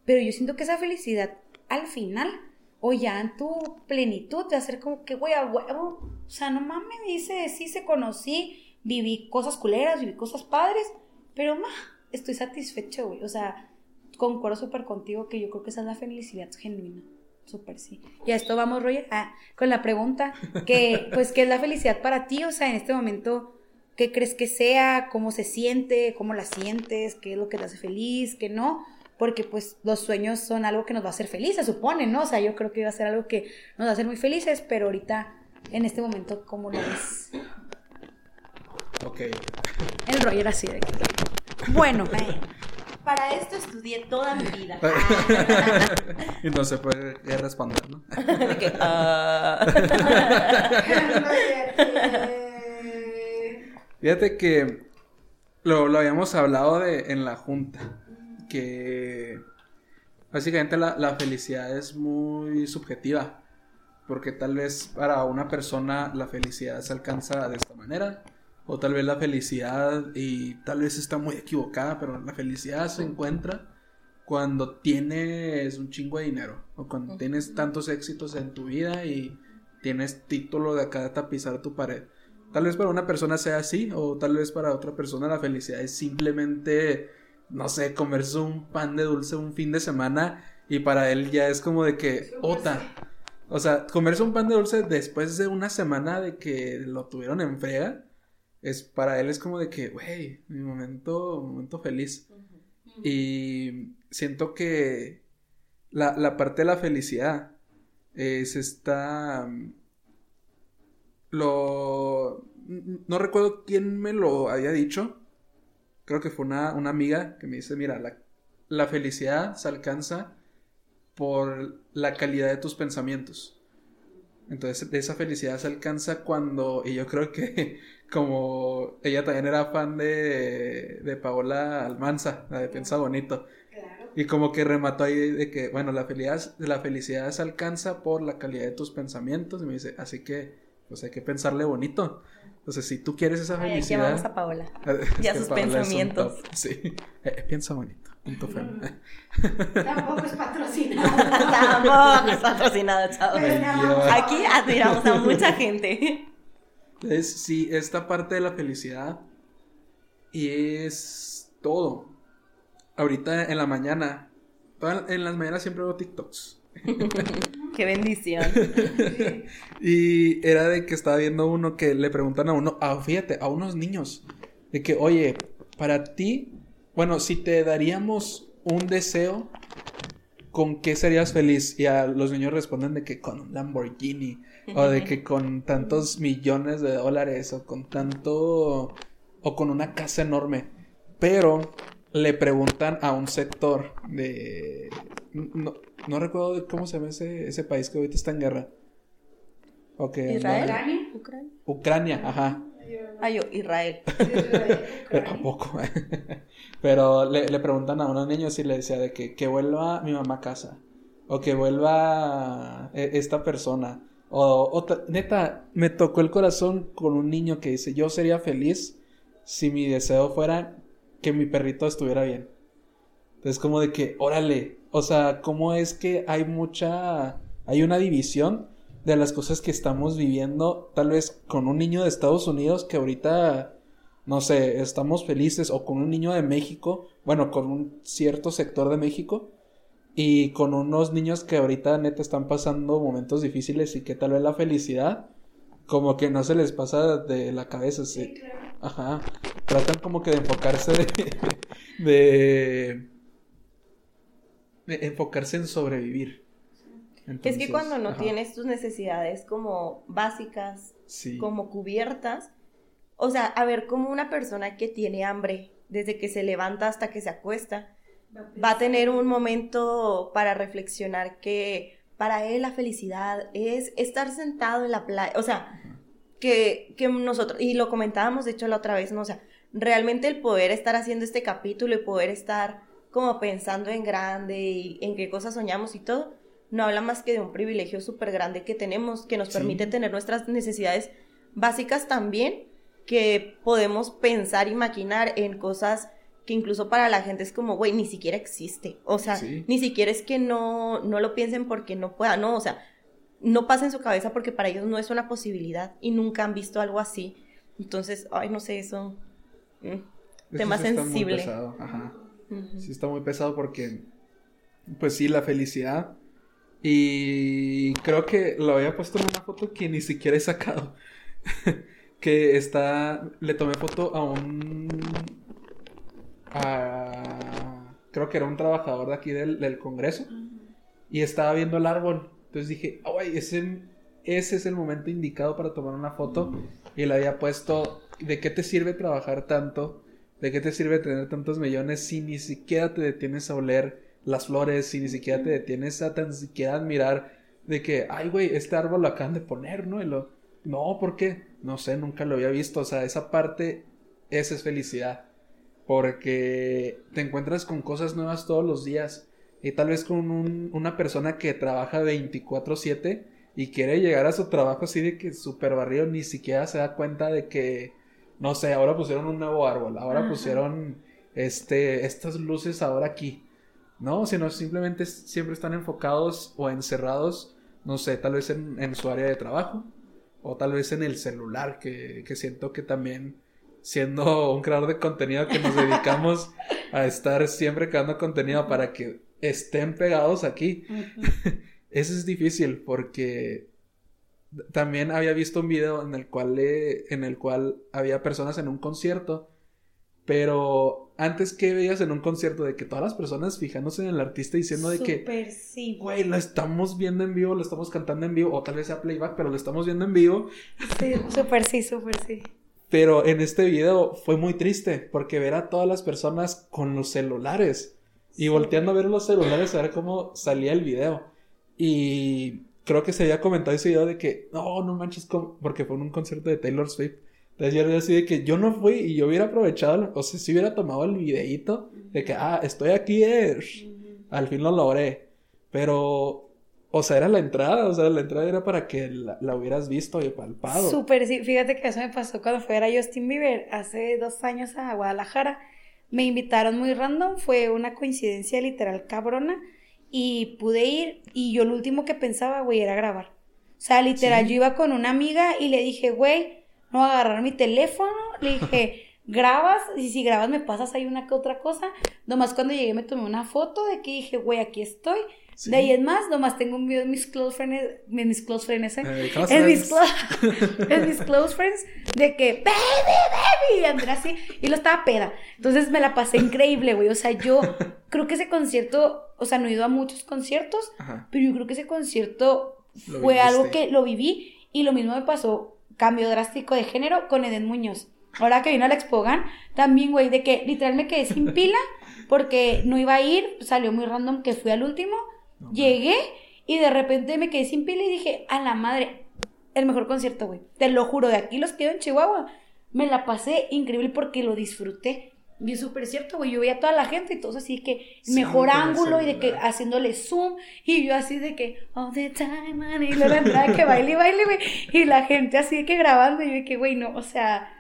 Pero yo siento que esa felicidad, al final, o ya en tu plenitud, te va a ser como que, güey, a huevo. O sea, no mames, dice, sí se conocí, viví cosas culeras, viví cosas padres, pero, ma, estoy satisfecho, güey. O sea, concuerdo súper contigo que yo creo que esa es la felicidad genuina. Súper sí. Y a esto vamos, Roger, ah, con la pregunta, que, [laughs] pues, ¿qué es la felicidad para ti? O sea, en este momento, ¿qué crees que sea? ¿Cómo se siente? ¿Cómo la sientes? ¿Qué es lo que te hace feliz? ¿Qué no? Porque, pues, los sueños son algo que nos va a hacer felices, se supone, ¿no? O sea, yo creo que va a ser algo que nos va a hacer muy felices, pero ahorita, en este momento, ¿cómo lo ves? Ok. El Roger así de que... Bueno, [laughs] Para esto estudié toda mi vida. [laughs] [laughs] y no se puede responder, ¿no? De que, ah. [laughs] Fíjate que lo, lo habíamos hablado de, en la junta, que básicamente la, la felicidad es muy subjetiva, porque tal vez para una persona la felicidad se alcanza de esta manera, o tal vez la felicidad, y tal vez está muy equivocada, pero la felicidad se encuentra cuando tienes un chingo de dinero, o cuando tienes tantos éxitos en tu vida y tienes título de acá de tapizar tu pared. Tal vez para una persona sea así, o tal vez para otra persona la felicidad es simplemente, no sé, comerse un pan de dulce un fin de semana y para él ya es como de que, ota. O sea, comerse un pan de dulce después de una semana de que lo tuvieron en frega, es para él es como de que, güey, mi momento, momento feliz. Y siento que la, la parte de la felicidad es esta lo... No recuerdo quién me lo había dicho. Creo que fue una, una amiga que me dice, mira, la, la felicidad se alcanza por la calidad de tus pensamientos. Entonces, esa felicidad se alcanza cuando, y yo creo que [laughs] como ella también era fan de, de Paola Almanza, la de Piensa Bonito. Y como que remató ahí de que, bueno, la felicidad, la felicidad se alcanza por la calidad de tus pensamientos. Y me dice, así que pues hay que pensarle bonito. Entonces, si tú quieres esa Ay, felicidad. vamos [laughs] a Paola. es Y a sus pensamientos. top, Sí. Eh, eh, piensa bonito. Punto fem. [laughs] tampoco es patrocinado. [laughs] Tampoco es patrocinado, chavos. Aquí admiramos a mucha gente. Es sí, esta parte de la felicidad. Y es todo. Ahorita en la mañana. En las mañanas siempre veo TikToks. Qué bendición. [laughs] Y era de que estaba viendo uno que le preguntan a uno, ah, fíjate, a unos niños, de que, oye, para ti, bueno, si te daríamos un deseo, ¿con qué serías feliz? Y a los niños responden de que con un Lamborghini, o de que con tantos millones de dólares, o con tanto, o con una casa enorme. Pero le preguntan a un sector de... No, no recuerdo cómo se llama ese, ese país que ahorita está en guerra. Ok. ¿Israel? ¿Ucrania? ¿Ucrania? Ucrania, ajá. Ah, yo, Israel. [laughs] Pero tampoco. [laughs] Pero le, le preguntan a unos niños y le decía de que, que vuelva mi mamá a casa. O que vuelva eh, esta persona. O, o ta- neta, me tocó el corazón con un niño que dice, yo sería feliz si mi deseo fuera que mi perrito estuviera bien. Entonces como de que, órale, o sea, ¿cómo es que hay mucha, hay una división de las cosas que estamos viviendo, tal vez con un niño de Estados Unidos que ahorita, no sé, estamos felices, o con un niño de México, bueno, con un cierto sector de México, y con unos niños que ahorita neta están pasando momentos difíciles y que tal vez la felicidad como que no se les pasa de la cabeza, sí. Ajá. Tratan como que de enfocarse de, [laughs] de enfocarse en sobrevivir. es que cuando no ajá. tienes tus necesidades como básicas, Sí. como cubiertas, o sea, a ver, como una persona que tiene hambre desde que se levanta hasta que se acuesta, va a tener un momento para reflexionar que para él la felicidad es estar sentado en la playa, o sea, que, que nosotros, y lo comentábamos de hecho la otra vez, ¿no? O sea, realmente el poder estar haciendo este capítulo y poder estar como pensando en grande y en qué cosas soñamos y todo, no habla más que de un privilegio súper grande que tenemos, que nos Sí. permite tener nuestras necesidades básicas también, que podemos pensar y maquinar en cosas que incluso para la gente es como, güey, ni siquiera existe. O sea, Sí. ni siquiera es que no, no lo piensen porque no puedan, no, o sea, no pasa en su cabeza porque para ellos no es una posibilidad y nunca han visto algo así. Entonces, ay, no sé, eso. mm, tema sensible. pesado, Sí está muy pesado porque, pues sí, la felicidad. Y creo que lo había puesto en una foto que ni siquiera he sacado. [laughs] que está, le tomé foto a un, a- creo que era un trabajador de aquí del, del Congreso. Y estaba viendo el árbol. Entonces dije, ay, ese, ese es el momento indicado para tomar una foto. Y le había puesto, ¿de qué te sirve trabajar tanto? ¿De qué te sirve tener tantos millones si ni siquiera te detienes a oler las flores, si ni siquiera te detienes a tan siquiera admirar de que, ay, güey, este árbol lo acaban de poner, ¿no? Y lo, no, ¿por qué? No sé, nunca lo había visto. O sea, esa parte, esa es felicidad. Porque te encuentras con cosas nuevas todos los días. Y tal vez con un- una persona que trabaja 24/7 y quiere llegar a su trabajo así de que súper barrido, ni siquiera se da cuenta de que, no sé, ahora pusieron un nuevo árbol, ahora Ajá. pusieron este, estas luces ahora aquí. No, sino simplemente siempre están enfocados o encerrados, no sé, tal vez en, en su área de trabajo o tal vez en el celular, que, que siento que también siendo un creador de contenido que nos dedicamos a estar siempre creando contenido para que estén pegados aquí. [laughs] Eso es difícil porque también había visto un video en el cual eh, en el cual había personas en un concierto, pero antes que veías en un concierto de que todas las personas fijándose en el artista diciendo de que Súper sí. güey, lo estamos viendo en vivo, lo estamos cantando en vivo, o tal vez sea playback, pero lo estamos viendo en vivo. Sí, súper sí, súper sí. Pero en este video fue muy triste porque ver a todas las personas con los celulares y volteando a ver los celulares a ver cómo salía el video. Y creo que se había comentado ese video de que, no, no manches, ¿cómo?", porque fue en un concierto de Taylor Swift. Entonces yo era así de que yo no fui y yo hubiera aprovechado, o sea, si hubiera tomado el videíto de que, ah, estoy aquí, eh, al fin lo logré. Pero, o sea, era la entrada, o sea, la entrada era para que la, la hubieras visto y palpado. Súper sí. Fíjate que eso me pasó cuando ver a Justin Bieber hace dos años a Guadalajara. Me invitaron muy random, fue una coincidencia literal cabrona. Y pude ir y yo lo último que pensaba, güey, era grabar. O sea, literal, Sí. yo iba con una amiga y le dije, güey, no voy a agarrar mi teléfono. Le dije, [laughs] grabas y si grabas me pasas ahí una que otra cosa. Nomás cuando llegué me tomé una foto de que dije, güey, aquí estoy. Sí. De ahí es más, nomás tengo un video de mis close friends, de mis close friends, ¿eh? Eh, close en mis, clo- [laughs] en mis close friends, de que, baby, baby, y Andrea así, y lo estaba peda. Entonces me la pasé increíble, güey. O sea, yo [laughs] creo que ese concierto, o sea, no he ido a muchos conciertos, Ajá. pero yo creo que ese concierto Lo fue algo que lo viví y lo mismo me pasó, cambio drástico de género con Eden Muñoz. Ahora que vino a la Expogan, también, güey, de que literal me quedé sin pila porque no iba a ir, salió muy random que fui al último, No, llegué y de repente me quedé sin pila y dije, a la madre, el mejor concierto, güey. Te lo juro, de aquí los quedo en Chihuahua. Me la pasé increíble porque lo disfruté. Y es súper cierto, güey. Yo veía a toda la gente y todos así que Sí, mejor ángulo y de que haciéndole zoom. Y yo así de que all the time, man. Y luego entraba que baile y baile, güey. Y la gente así de que grabando. Y yo de que, güey, no, o sea,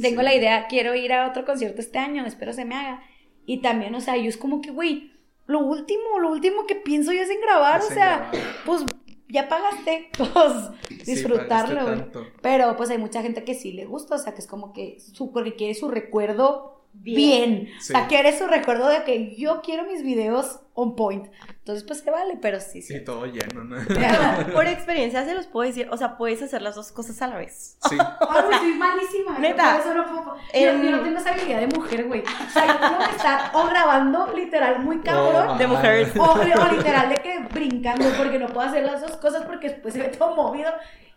tengo Sí. la idea, quiero ir a otro concierto este año, espero se me haga. Y también, o sea, yo es como que, güey, lo último, lo último que pienso yo es en grabar, Es o sea, grabar. pues ya pagaste, [laughs] pues disfrutarlo, güey. Pero pues hay mucha gente que sí le gusta, o sea, que es como que su, porque quiere su recuerdo bien. Sí. O sea, que eres su recuerdo de que yo quiero mis videos on point. Entonces, pues se vale, pero sí, sí. Sí, todo lleno, ¿no? [laughs] Por experiencia se los puedo decir, o sea, puedes hacer las dos cosas a la vez. Sí. [laughs] Ay, güey, soy malísima. Neta. Yo no puedo- Yo, En- yo no tengo esa habilidad de mujer, güey. O sea, yo tengo que estar o grabando literal muy cabrón. Oh, De mujeres. O, o literal de que brincando, porque no puedo hacer las dos cosas porque después se ve todo movido.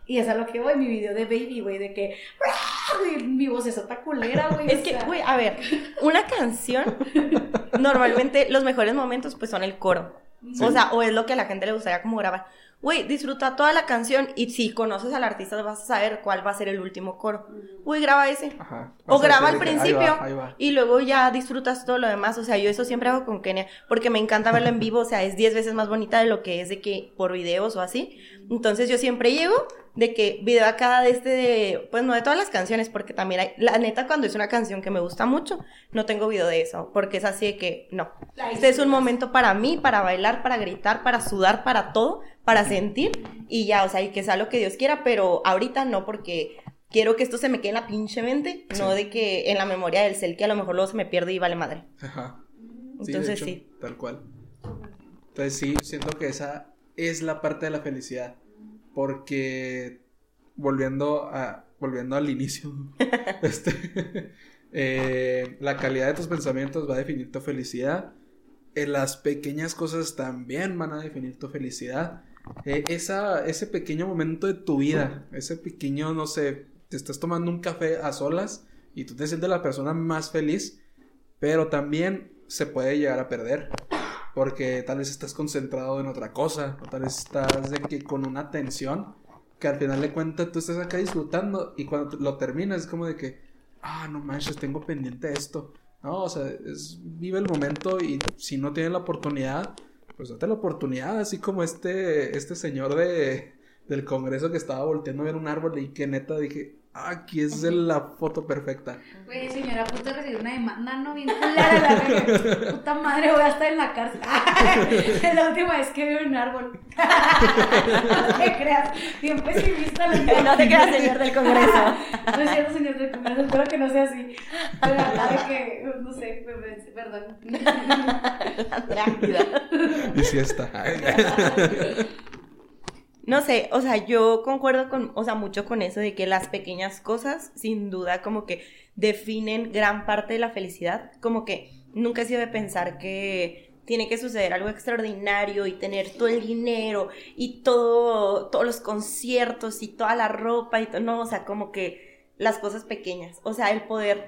Y es a lo que voy, mi video de Baby, güey, de que y mi voz es otra culera, güey. Es que, güey, a ver, una canción, normalmente los mejores momentos pues son el coro. Sí. O sea, o es lo que a la gente le gustaría como grabar. Güey, disfruta toda la canción y si conoces al artista vas a saber cuál va a ser el último coro. Güey, graba ese. Ajá. O graba al principio Ahí va, ahí va. y luego ya disfrutas todo lo demás. O sea, yo eso siempre hago con Kenia porque me encanta verlo en vivo. O sea, es 10 veces más bonita de lo que es de que por videos o así. Entonces yo siempre llego de que video acá de este, de, pues no de todas las canciones, porque también hay, la neta cuando es una canción que me gusta mucho, no tengo video de eso, porque es así de que no. Este es un momento para mí, para bailar, para gritar, para sudar, para todo, para sentir y ya, o sea, y que sea lo que Dios quiera, pero ahorita no, porque quiero que esto se me quede en la pinche mente, no de que en la memoria del cel, que a lo mejor luego se me pierde y vale madre. Ajá. Sí, Entonces de hecho, sí. Tal cual. Entonces sí, siento que esa es la parte de la felicidad. Porque volviendo a. volviendo al inicio. [laughs] este. [laughs] eh, la calidad de tus pensamientos va a definir tu felicidad. Eh, las pequeñas cosas también van a definir tu felicidad. Eh, esa, ese pequeño momento de tu vida, ese pequeño, no sé, te estás tomando un café a solas y tú te sientes la persona más feliz, pero también se puede llegar a perder. Porque tal vez estás concentrado en otra cosa, o tal vez estás de que con una tensión que al final de cuentas tú estás acá disfrutando y cuando lo terminas es como de que, ah, no manches, tengo pendiente esto. No, o sea, es, vive el momento y si no tienes la oportunidad, pues date la oportunidad, así como este, este señor de, del Congreso que estaba volteando a ver un árbol y que neta dije, aquí es la foto perfecta. Güey, señora, a punto de recibir una demanda, no, bien [laughs] la. Puta madre, voy a estar en la cárcel. [laughs] Es la última vez que vi un árbol. [laughs] No te creas, bien pesimista. la. No te creas, señor del Congreso. No es cierto, señor del Congreso, espero que no sea así. Pero la verdad es que, no sé, perdón. Y sí está. No sé, o sea, yo concuerdo con, o sea, mucho con eso de que las pequeñas cosas, sin duda, como que definen gran parte de la felicidad. Como que nunca he sido de pensar que tiene que suceder algo extraordinario y tener todo el dinero y todo, todos los conciertos y toda la ropa y todo, no, o sea, como que las cosas pequeñas, o sea, el poder,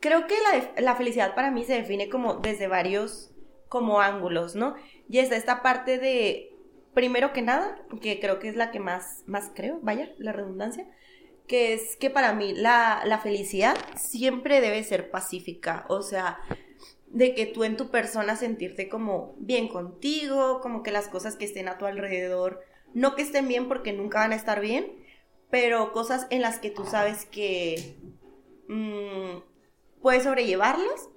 creo que la, la felicidad para mí se define como desde varios, como ángulos, ¿no? Y está esta parte de, primero que nada, que creo que es la que más, más creo, vaya, la redundancia, que es que para mí la, la felicidad siempre debe ser pacífica, o sea, de que tú en tu persona sentirte como bien contigo, como que las cosas que estén a tu alrededor, no que estén bien porque nunca van a estar bien, pero cosas en las que tú sabes que mm, puedes sobrellevarlas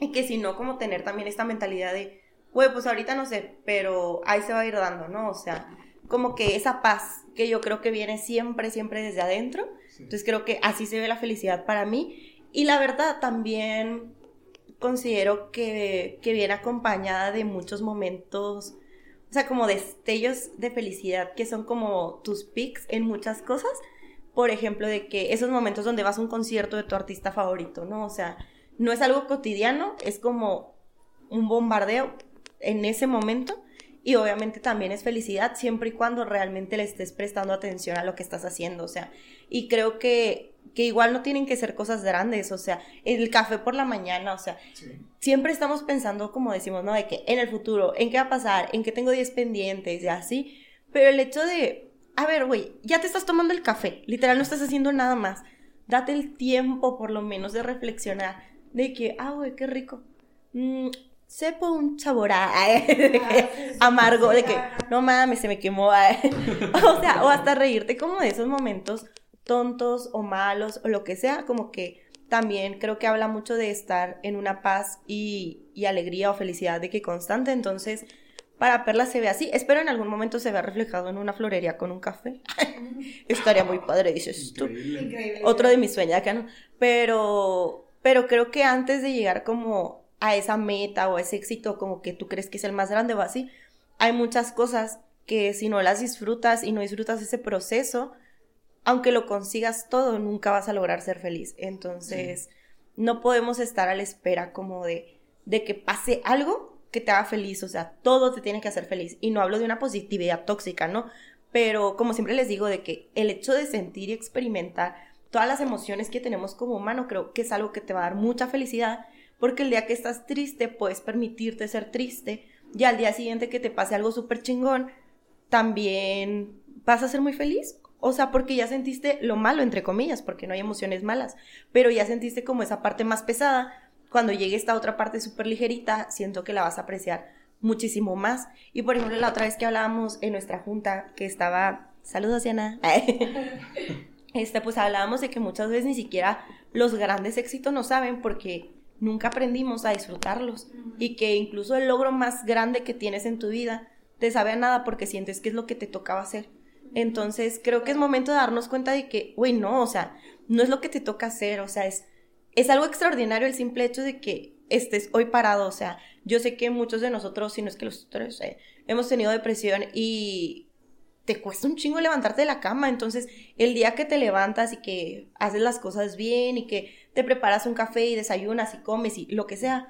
y que si no, como tener también esta mentalidad de, güey, pues ahorita no sé, pero ahí se va a ir dando, ¿no? O sea, como que esa paz que yo creo que viene siempre, siempre desde adentro. Entonces creo que así se ve la felicidad para mí. Y la verdad también considero que, que viene acompañada de muchos momentos, o sea, como destellos de felicidad que son como tus pics en muchas cosas. Por ejemplo, de que esos momentos donde vas a un concierto de tu artista favorito, ¿no? O sea, no es algo cotidiano, es como un bombardeo en ese momento. Y obviamente también es felicidad siempre y cuando realmente le estés prestando atención a lo que estás haciendo. O sea, y creo que, que igual no tienen que ser cosas grandes. O sea, el café por la mañana, o sea, siempre estamos pensando, como decimos, ¿no? De que en el futuro, en qué va a pasar, en qué tengo 10 pendientes y así. Pero el hecho de, a ver, güey, ya te estás tomando el café, literal no estás haciendo nada más. Date el tiempo, por lo menos, de reflexionar. De que, ah, güey, qué rico. Sepa un sabor a- [laughs] de que amargo, de que no mames, se me quemó. [laughs] o sea, o hasta [laughs] reírte como de esos momentos tontos o malos o lo que sea, como que también creo que habla mucho de estar en una paz y, y alegría o felicidad de que constante. Entonces, para Perla se ve así. Espero en algún momento se vea reflejado en una florería con un café. Estaría muy padre, dices tú Increíble. Increíble. otro de mis sueños acá, ¿no? Pero, pero creo que antes de llegar como a esa meta o a ese éxito como que tú crees que es el más grande o así, hay muchas cosas que si no las disfrutas y no disfrutas ese proceso, aunque lo consigas todo, nunca vas a lograr ser feliz. Entonces, no podemos estar a la espera como de, de que pase algo que te haga feliz, o sea, todo te tiene que hacer feliz. Y no hablo de una positividad tóxica, ¿no? Pero como siempre les digo, de que el hecho de sentir y experimentar todas las emociones que tenemos como humano, creo que es algo que te va a dar mucha felicidad, porque el día que estás triste, puedes permitirte ser triste, y al día siguiente que te pase algo súper chingón, también vas a ser muy feliz. O sea, porque ya sentiste lo malo, entre comillas, porque no hay emociones malas, pero ya sentiste como esa parte más pesada. Cuando llegue esta otra parte súper ligerita, siento que la vas a apreciar muchísimo más. Y por ejemplo, la otra vez que hablábamos en nuestra junta, que estaba, saludos Diana, [laughs] este, pues hablábamos de que muchas veces ni siquiera los grandes éxitos no saben porque nunca aprendimos a disfrutarlos. Y que incluso el logro más grande que tienes en tu vida te sabe a nada porque sientes que es lo que te tocaba hacer. Entonces, creo que es momento de darnos cuenta de que, güey, no, o sea, no es lo que te toca hacer, o sea, es, es algo extraordinario el simple hecho de que estés hoy parado, o sea, yo sé que muchos de nosotros, si no es que los tres, eh, hemos tenido depresión y te cuesta un chingo levantarte de la cama, entonces el día que te levantas y que haces las cosas bien y que te preparas un café y desayunas y comes y lo que sea,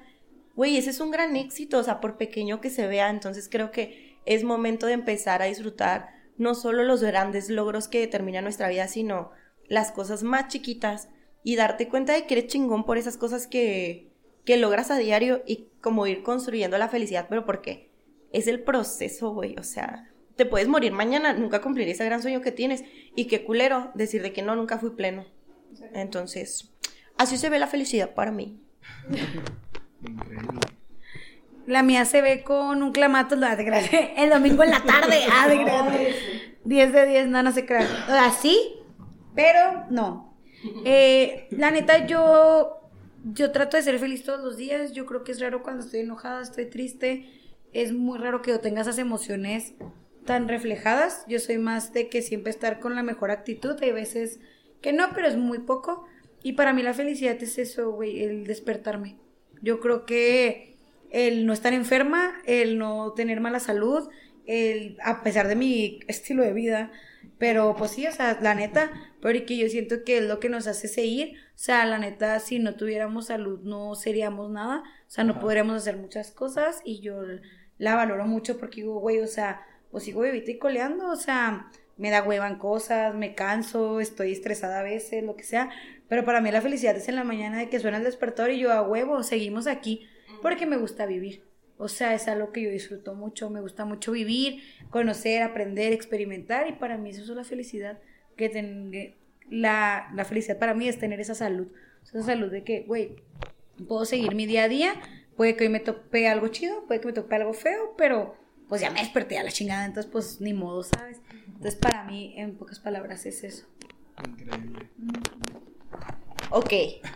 güey, ese es un gran éxito, o sea, por pequeño que se vea, entonces creo que es momento de empezar a disfrutar no solo los grandes logros que determinan nuestra vida, sino las cosas más chiquitas y darte cuenta de que eres chingón por esas cosas que, que logras a diario y como ir construyendo la felicidad, pero porque es el proceso, güey, o sea, te puedes morir mañana, nunca cumplir ese gran sueño que tienes y qué culero decir de que no, nunca fui pleno. Entonces, así se ve la felicidad para mí. Increíble. La mía se ve con un clamato. El domingo en la tarde. [laughs] Ah, de grande. 10 de 10, no, no se crean. O sea, sí, pero no. Eh, la neta, yo, yo trato de ser feliz todos los días. Yo creo que es raro cuando estoy enojada, estoy triste. Es muy raro que yo tenga esas emociones tan reflejadas. Yo soy más de que siempre estar con la mejor actitud. Hay veces que no, pero es muy poco. Y para mí la felicidad es eso, güey, el despertarme. Yo creo que el no estar enferma, el no tener mala salud, el, a pesar de mi estilo de vida, pero pues sí, o sea, la neta, porque yo siento que es lo que nos hace seguir, o sea, la neta, si no tuviéramos salud no seríamos nada, o sea, no podríamos hacer muchas cosas y yo la valoro mucho porque digo, güey, o sea, pues sigo vivita y coleando, o sea, me da hueva en cosas, me canso, estoy estresada a veces, lo que sea, pero para mí la felicidad es en la mañana de que suena el despertador y yo a huevo, seguimos aquí, porque me gusta vivir. O sea, es algo que yo disfruto mucho, me gusta mucho vivir, conocer, aprender, experimentar y para mí eso es la felicidad que la, la felicidad para mí es tener esa salud, esa salud de que, güey, puedo seguir mi día a día, puede que hoy me tope algo chido, puede que me tope algo feo, pero pues ya me desperté a la chingada, entonces pues ni modo, ¿sabes? Entonces para mí, en pocas palabras, es eso. Increíble. Ok,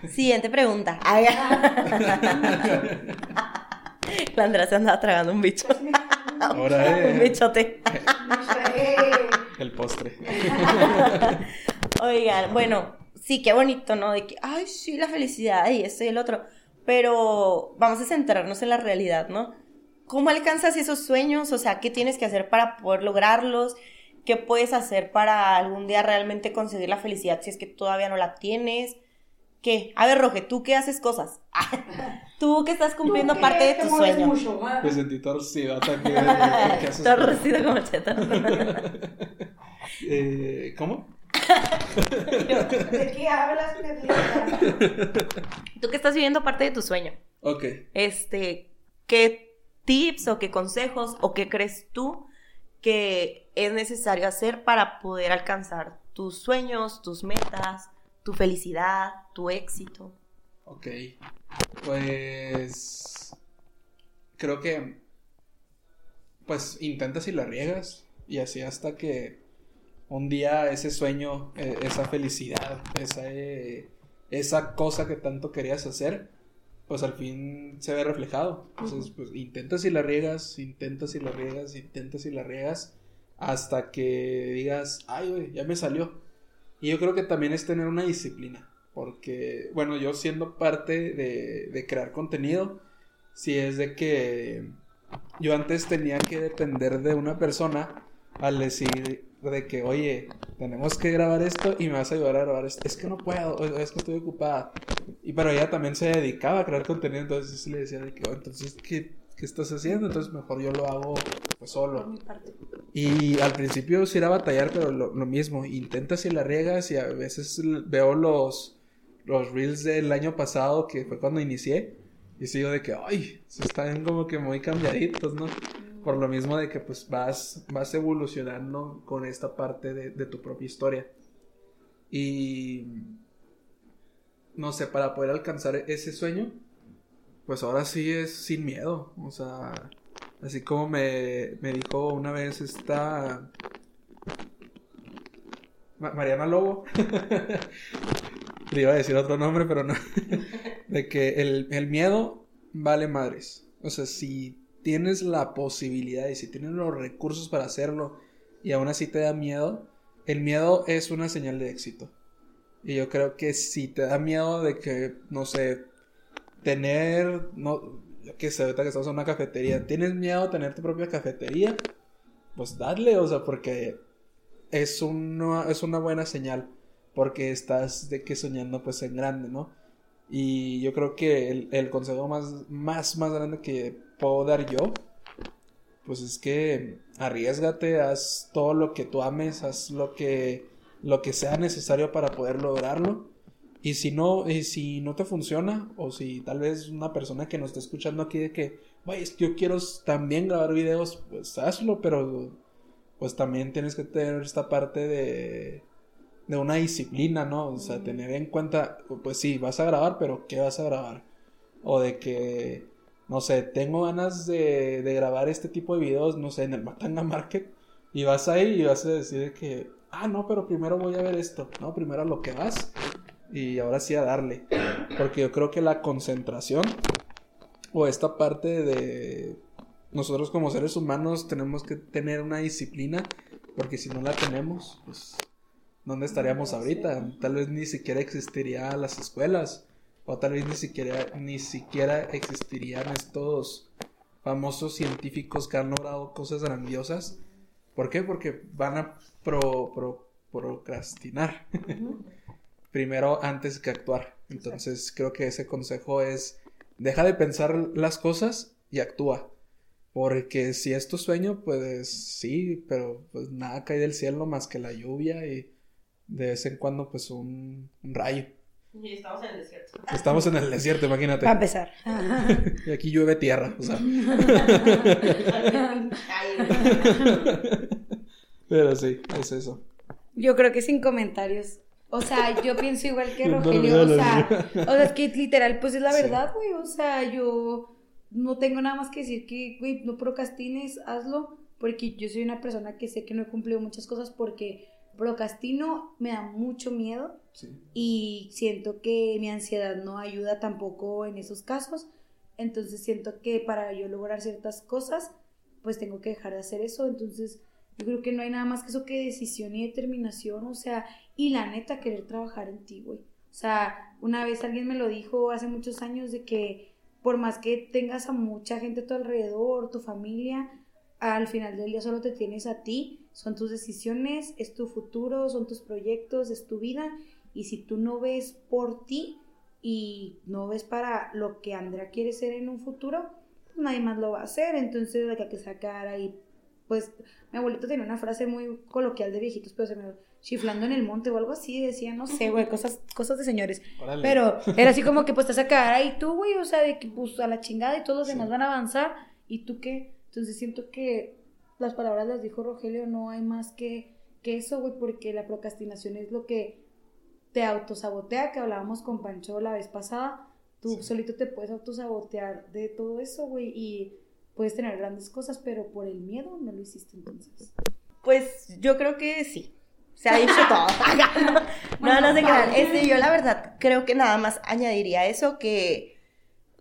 siguiente pregunta. [laughs] La Andrea se andaba tragando un bicho. [laughs] Ahora un es bichote. el postre. Oigan, bueno, sí, qué bonito, ¿no? De que, ay, sí, la felicidad y eso y el otro. Pero vamos a centrarnos en la realidad, ¿no? ¿Cómo alcanzas esos sueños? O sea, ¿qué tienes que hacer para poder lograrlos? ¿Qué puedes hacer para algún día realmente conseguir la felicidad si es que todavía no la tienes? ¿Qué? A ver, Roge, ¿tú qué haces cosas? [laughs] tú que estás cumpliendo parte de tu sueño. Me sentí torcido hasta que... [laughs] ¿qué haces? Torcido como cheta. [laughs] Eh, ¿Cómo? ¿De qué hablas, tú que estás viviendo parte de tu sueño. Ok. Este, ¿qué tips o qué consejos o qué crees tú que es necesario hacer para poder alcanzar tus sueños, tus metas, tu felicidad, tu éxito? Ok. Pues. Creo que. Pues intentas y la riegas. Y así hasta que un día ese sueño, eh, esa felicidad, esa, eh, esa cosa que tanto querías hacer, pues al fin se ve reflejado. Entonces, pues intentas y la riegas, intentas y la riegas, intentas y la riegas, hasta que digas, ay, güey, ya me salió. Y yo creo que también es tener una disciplina. Porque, bueno, yo siendo parte de, de crear contenido, si es de que yo antes tenía que depender de una persona al decir de que, oye, tenemos que grabar esto y me vas a ayudar a grabar esto. Es que no puedo, es que estoy ocupada. Y pero ella también se dedicaba a crear contenido, entonces le decía de que, oh, entonces, ¿qué, ¿qué, estás haciendo? Entonces mejor yo lo hago pues, solo. Y al principio sí era batallar, pero lo, lo, mismo, intentas y la riegas y a veces veo los, los reels del año pasado, que fue cuando inicié, y sigo de que, ay, se están como que muy cambiaditos, ¿no? Por lo mismo de que pues vas, vas evolucionando con esta parte de, de tu propia historia. Y no sé, para poder alcanzar ese sueño, pues ahora sí es sin miedo. O sea, así como me, me dijo una vez esta Mariana Lobo. [laughs] Le iba a decir otro nombre, pero no. [laughs] de que el, el miedo vale madres. O sea, si tienes la posibilidad y si tienes los recursos para hacerlo y aún así te da miedo, el miedo es una señal de éxito. Y yo creo que si te da miedo de que, no sé, tener, no, qué sé, ahorita que estamos en una cafetería, tienes miedo a tener tu propia cafetería, pues dale, o sea, porque es una, es una buena señal, porque estás de que soñando pues en grande, ¿no? Y yo creo que el, el consejo más, más, más grande que puedo dar yo, pues es que arriesgate, haz todo lo que tú ames, haz lo que, lo que sea necesario para poder lograrlo. Y si no, y si no te funciona, o si tal vez una persona que nos está escuchando aquí de que, güey, yo quiero también grabar videos, pues hazlo, pero pues también tienes que tener esta parte de, de una disciplina, ¿no? O sea, tener en cuenta, pues sí, vas a grabar, pero ¿qué vas a grabar? O de que, no sé, tengo ganas de, de grabar este tipo de videos, no sé, en el Matanga Market, y vas ahí y vas a decir que, ah, no, pero primero voy a ver esto, ¿no? Primero a lo que vas y ahora sí a darle. Porque yo creo que la concentración o esta parte de nosotros como seres humanos tenemos que tener una disciplina porque si no la tenemos, pues ¿dónde estaríamos ahorita? Tal vez ni siquiera existirían las escuelas o tal vez ni siquiera ni siquiera existirían estos famosos científicos que han logrado cosas grandiosas. ¿Por qué? Porque van a pro, pro, procrastinar. Primero antes que actuar. Entonces creo que ese consejo es, deja de pensar las cosas y actúa. Porque si es tu sueño, pues sí, pero pues nada cae del cielo más que la lluvia y de vez en cuando pues un, un rayo. Y estamos en el desierto. Estamos en el desierto, imagínate. Para empezar. [laughs] y aquí llueve tierra, o sea. [laughs] [laughs] pero sí, es eso. Yo creo que sin comentarios o sea, yo pienso igual que [laughs] Rogelio, o sea, o sea, es que literal, pues es la verdad, güey, o sea, yo no tengo nada más que decir que, güey, no procrastines, hazlo, porque yo soy una persona que sé que no he cumplido muchas cosas porque procrastino, me da mucho miedo y siento que mi ansiedad no ayuda tampoco en esos casos, entonces siento que para yo lograr ciertas cosas, pues tengo que dejar de hacer eso, entonces yo creo que no hay nada más que eso que decisión y determinación, o sea, y la neta querer trabajar en ti, güey. O sea, una vez alguien me lo dijo hace muchos años de que por más que tengas a mucha gente a tu alrededor, tu familia, al final del día solo te tienes a ti, son tus decisiones, es tu futuro, son tus proyectos, es tu vida, y si tú no ves por ti y no ves para lo que Andrea quiere ser en un futuro, pues nadie más lo va a hacer, entonces hay que sacar ahí pues mi abuelito tenía una frase muy coloquial de viejitos, pero se me chiflando en el monte o algo así, decía, no sé, güey, cosas, cosas de señores. Pero [laughs] era así como que pues te vas a quedar ahí tú, güey, o sea, de que pues a la chingada y todos los demás van a avanzar, ¿y tú qué? Entonces siento que las palabras las dijo Rogelio, no hay más que, que eso, güey, porque la procrastinación es lo que te autosabotea, que hablábamos con Pancho la vez pasada, tú solito te puedes autosabotear de todo eso, güey, y puedes tener grandes cosas, pero por el miedo no lo hiciste entonces. Pues yo creo que sí. Se ha dicho todo. [laughs] [laughs] no, no, se crean. Este, yo la verdad creo que nada más añadiría eso que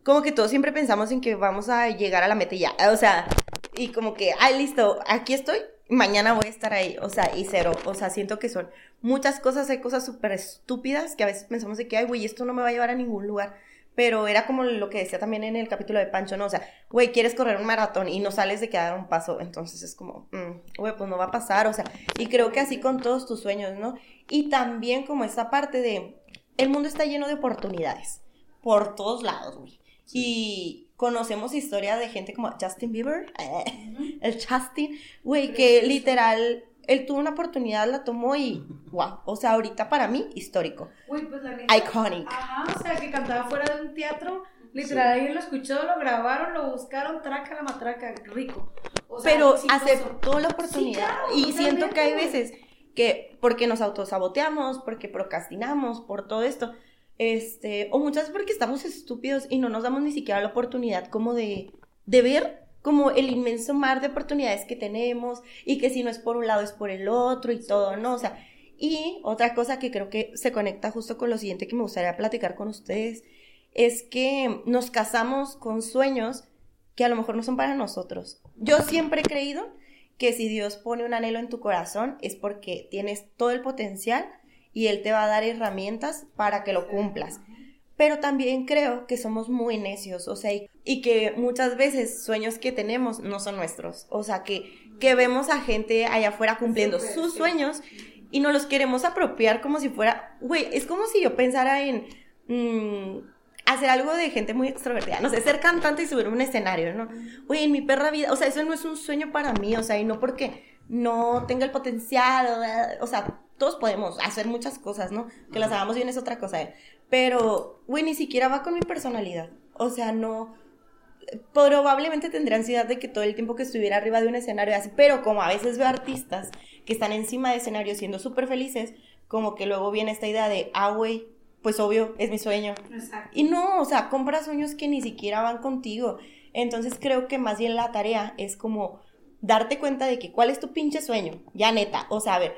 como que todos siempre pensamos en que vamos a llegar a la meta ya. O sea, y como que, ay, listo, aquí estoy, mañana voy a estar ahí, o sea, y cero, o sea, siento que son muchas cosas, hay cosas súper estúpidas que a veces pensamos de que, ay, güey, esto no me va a llevar a ningún lugar, pero era como lo que decía también en el capítulo de Pancho, ¿no? O sea, güey, quieres correr un maratón y no sales de quedar un paso, entonces es como, mm, güey, pues no va a pasar, o sea, y creo que así con todos tus sueños, ¿no? Y también como esta parte de, el mundo está lleno de oportunidades, por todos lados, güey. Y conocemos historias de gente como Justin Bieber, [laughs] el Justin, güey, que literal él tuvo una oportunidad, la tomó y wow, o sea, ahorita para mí histórico. Uy, pues la neta. Iconic. Ajá, o sea, que cantaba fuera de un teatro, literal, alguien lo escuchó, lo grabaron, lo buscaron, traca la matraca, rico. O sea, Pero exitoso. aceptó la oportunidad. Sí, claro, y siento que hay veces que porque nos autosaboteamos, porque procrastinamos, por todo esto, este, o muchas veces porque estamos estúpidos y no nos damos ni siquiera la oportunidad como de, de ver como el inmenso mar de oportunidades que tenemos y que si no es por un lado es por el otro y todo, ¿no? O sea, y otra cosa que creo que se conecta justo con lo siguiente que me gustaría platicar con ustedes es que nos casamos con sueños que a lo mejor no son para nosotros. Yo siempre he creído que si Dios pone un anhelo en tu corazón es porque tienes todo el potencial y Él te va a dar herramientas para que lo cumplas. Pero también creo que somos muy necios, o sea, y, y que muchas veces sueños que tenemos no son nuestros. O sea, que, que vemos a gente allá afuera cumpliendo sus sí. sueños y nos los queremos apropiar como si fuera, güey, es como si yo pensara en mm, hacer algo de gente muy extrovertida, no sé, ser cantante y subir un escenario, ¿no? Güey, en mi perra vida, o sea, eso no es un sueño para mí, o sea, y no porque no tenga el potencial, o, o sea, todos podemos hacer muchas cosas, ¿no? Que las hagamos bien es otra cosa, ¿eh? Pero, güey, ni siquiera va con mi personalidad, o sea, no probablemente tendría ansiedad de que todo el tiempo que estuviera arriba de un escenario así, pero como a veces veo artistas que están encima de escenario siendo súper felices, como que luego viene esta idea de, ah, güey, pues obvio, es mi sueño. Exacto. Y no, o sea, compra sueños que ni siquiera van contigo. Entonces creo que más bien la tarea es como darte cuenta de que cuál es tu pinche sueño, ya neta, o sea, a ver,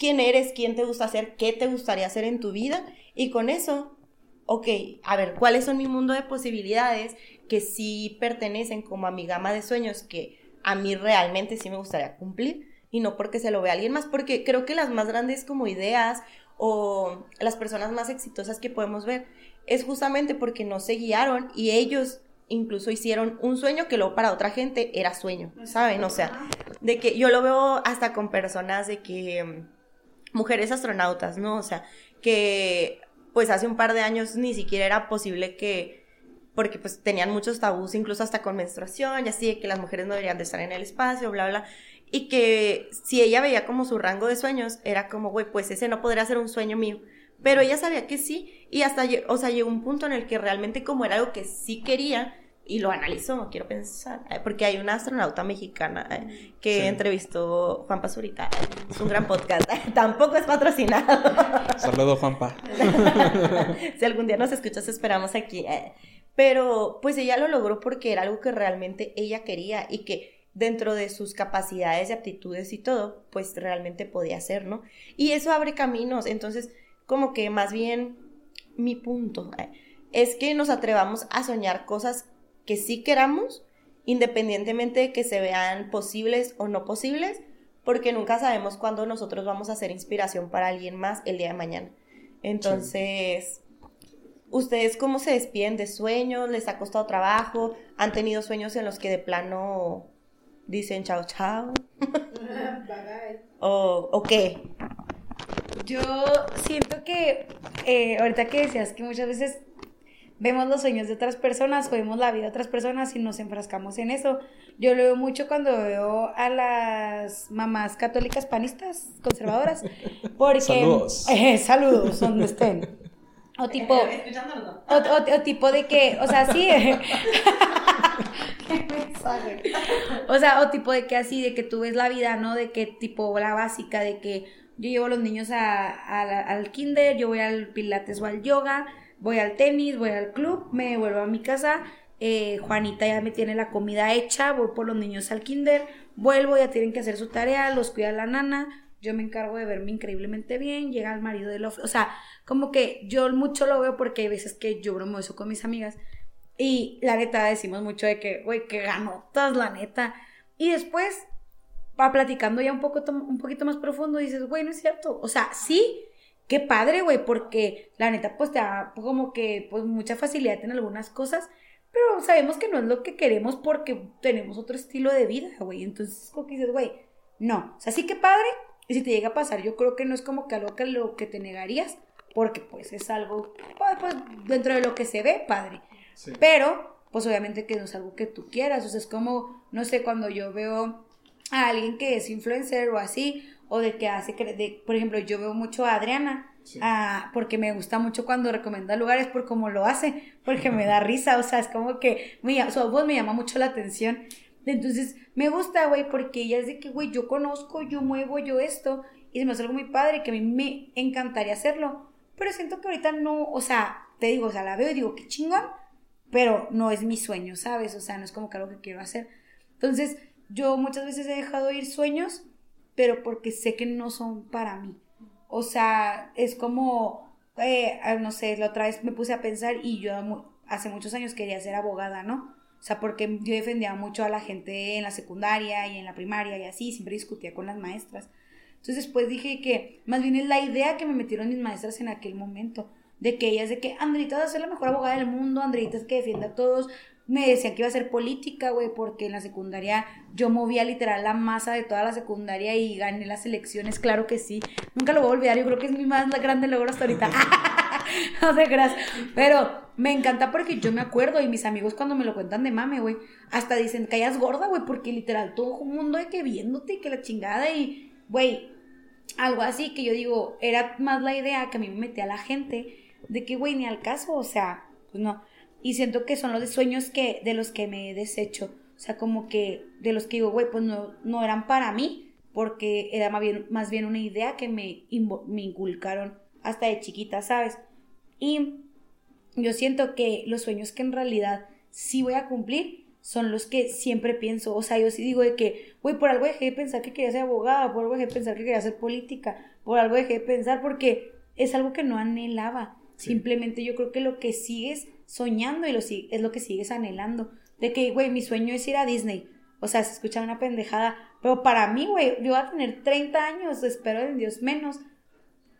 quién eres, quién te gusta hacer, qué te gustaría hacer en tu vida. Y con eso, ok, a ver, cuáles son mi mundo de posibilidades que sí pertenecen como a mi gama de sueños que a mí realmente sí me gustaría cumplir y no porque se lo vea alguien más, porque creo que las más grandes como ideas o las personas más exitosas que podemos ver es justamente porque no se guiaron y ellos incluso hicieron un sueño que luego para otra gente era sueño, ¿saben? O sea, de que yo lo veo hasta con personas de que mujeres astronautas, ¿no? O sea, que pues hace un par de años ni siquiera era posible que porque pues tenían muchos tabús incluso hasta con menstruación y así de que las mujeres no deberían de estar en el espacio, bla bla y que si ella veía como su rango de sueños era como, güey, pues ese no podría ser un sueño mío. Pero ella sabía que sí y hasta, o sea, llegó un punto en el que realmente como era algo que sí quería y lo analizó, quiero pensar, eh, porque hay una astronauta mexicana eh, que Sí. entrevistó Juan Pazurita, eh, es un gran podcast, [laughs] tampoco es patrocinado. [laughs] Saludos, Juanpa. [laughs] si algún día nos escuchas, esperamos aquí. eh. Pero pues ella lo logró porque era algo que realmente ella quería y que dentro de sus capacidades y aptitudes y todo, pues realmente podía hacer, ¿no? Y eso abre caminos. Entonces, como que más bien mi punto eh, es que nos atrevamos a soñar cosas que sí queramos, independientemente de que se vean posibles o no posibles, porque nunca sabemos cuándo nosotros vamos a ser inspiración para alguien más el día de mañana. Entonces, ¿ustedes cómo se despiden de sueños? ¿Les ha costado trabajo? ¿Han tenido sueños en los que de plano dicen chao, chao? ¿O, o qué? Yo siento que eh, ahorita que decías que muchas veces vemos los sueños de otras personas o vemos la vida de otras personas y nos enfrascamos en eso. Yo lo veo mucho cuando veo a las mamás católicas panistas, conservadoras, [laughs] porque... Saludos. [laughs] Eh, saludos, donde estén. O tipo... O, o- o tipo de que, o sea, sí. Qué [laughs] mensaje. o sea, o tipo de que así, de que tú ves la vida, ¿no? De que tipo la básica, de que yo llevo a los niños a- a al kinder, yo voy al pilates o al yoga, voy al tenis, voy al club, me vuelvo a mi casa, eh, Juanita ya me tiene la comida hecha, voy por los niños al kinder, vuelvo, ya tienen que hacer su tarea, los cuida la nana, yo me encargo de verme increíblemente bien, llega el marido del office, o sea, como que yo mucho lo veo porque hay veces que yo bromo eso con mis amigas y la neta decimos mucho de que, güey, que ganotas, la neta. Y después pa- platicando ya un, poco, un poquito más profundo, dices, güey, no es cierto. O sea, sí, qué padre, güey, porque la neta, pues te da como que, pues mucha facilidad en algunas cosas, pero sabemos que no es lo que queremos porque tenemos otro estilo de vida, güey. Entonces, como que dices, güey, no. O sea, sí que padre, y si te llega a pasar, yo creo que no es como que algo que lo que te negarías, porque pues es algo, pues, pues, dentro de lo que se ve, padre. Sí. Pero, pues obviamente que no es algo que tú quieras. O sea, es como, no sé, cuando yo veo a alguien que es influencer o así, o de que hace, cre- de, por ejemplo, yo veo mucho a Adriana, Sí. ah, porque me gusta mucho cuando recomienda lugares por cómo lo hace, porque me da [laughs] risa, o sea, es como que su voz me llama mucho la atención. Entonces, me gusta, güey, porque ella es de que, güey, yo conozco, yo muevo, yo esto, y se me hace algo muy padre, que a mí me encantaría hacerlo, pero siento que ahorita no, o sea, te digo, o sea, la veo y digo, qué chingón, pero no es mi sueño, ¿sabes? O sea, no es como que algo que quiero hacer. Entonces, yo muchas veces he dejado ir sueños, pero porque sé que no son para mí. O sea, es como, eh, ah, no sé, la otra vez me puse a pensar y yo hace muchos años quería ser abogada, ¿no? O sea, porque yo defendía mucho a la gente en la secundaria y en la primaria y así, siempre discutía con las maestras. Entonces después dije que más bien es la idea que me metieron mis maestras en aquel momento, de que ellas de que Andreita va a ser la mejor abogada del mundo, Andreita es que defiende a todos. Me decían que iba a ser política, güey, porque en la secundaria yo movía literal la masa de toda la secundaria y gané las elecciones, claro que sí. Nunca lo voy a olvidar, yo creo que es mi más grande logro hasta ahorita. no te creas. Pero me encanta porque yo me acuerdo y mis amigos cuando me lo cuentan de mame, güey, hasta dicen, callas gorda, güey, porque literal todo el mundo de que viéndote y que la chingada y, güey, algo así que yo digo, era más la idea que a mí me metía la gente de que, güey, ni al caso, o sea, pues no. Y siento que son los de sueños que, de los que me he deshecho. O sea, como que de los que digo, güey, pues no, no eran para mí, porque era más bien, más bien una idea que me, me inculcaron hasta de chiquita, ¿sabes? Y yo siento que los sueños que en realidad sí voy a cumplir son los que siempre pienso. O sea, yo sí digo de que, güey, por algo dejé de pensar que quería ser abogada, por algo dejé de pensar que quería hacer política, por algo dejé de pensar porque es algo que no anhelaba. Sí. Simplemente yo creo que lo que sigues soñando y lo, es lo que sigues anhelando. De que, güey, mi sueño es ir a Disney. O sea, se escucha una pendejada. Pero para mí, güey, yo voy a tener 30 años, espero en Dios menos,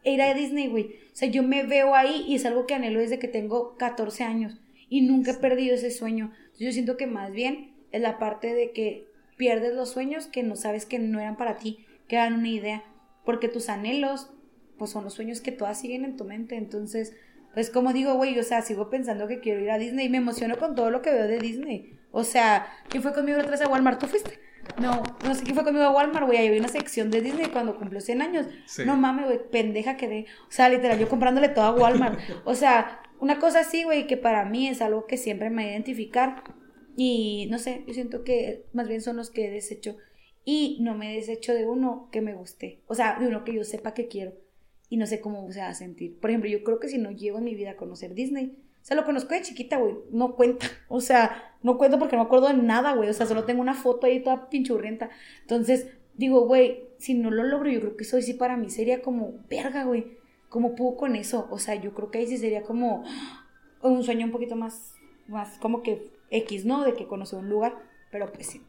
e ir a Disney, güey. O sea, yo me veo ahí y es algo que anhelo desde que tengo 14 años. Y nunca he perdido ese sueño. Entonces, yo siento que más bien es la parte de que pierdes los sueños que no sabes que no eran para ti, que eran una idea. Porque tus anhelos, pues son los sueños que todas siguen en tu mente. Entonces, pues como digo, güey, o sea, sigo pensando que quiero ir a Disney y me emociono con todo lo que veo de Disney. O sea, ¿quién fue conmigo otra vez a Walmart? ¿Tú fuiste? No, no sé quién fue conmigo a Walmart, güey. Ahí vi una sección de Disney cuando cumplió 100 años. Sí. No mames, güey, pendeja quedé. O sea, literal, yo comprándole todo a Walmart. O sea, una cosa así, güey, que para mí es algo que siempre me va a identificar. Y no sé, yo siento que más bien son los que he deshecho. Y no me desecho de uno que me guste. O sea, de uno que yo sepa que quiero. Y no sé cómo se va a sentir. Por ejemplo, yo creo que si no llego en mi vida a conocer Disney, o sea, lo conozco de chiquita, güey, no cuenta. [laughs] O sea, no cuento porque no me acuerdo de nada, güey. O sea, solo tengo una foto ahí toda pinchurrienta. Entonces, digo, güey, si no lo logro, yo creo que eso sí para mí sería como, verga, güey. ¿Cómo puedo con eso? O sea, yo creo que ahí sí sería como un sueño un poquito más, más como que X, ¿no? De que conocer un lugar. Pero pues sí,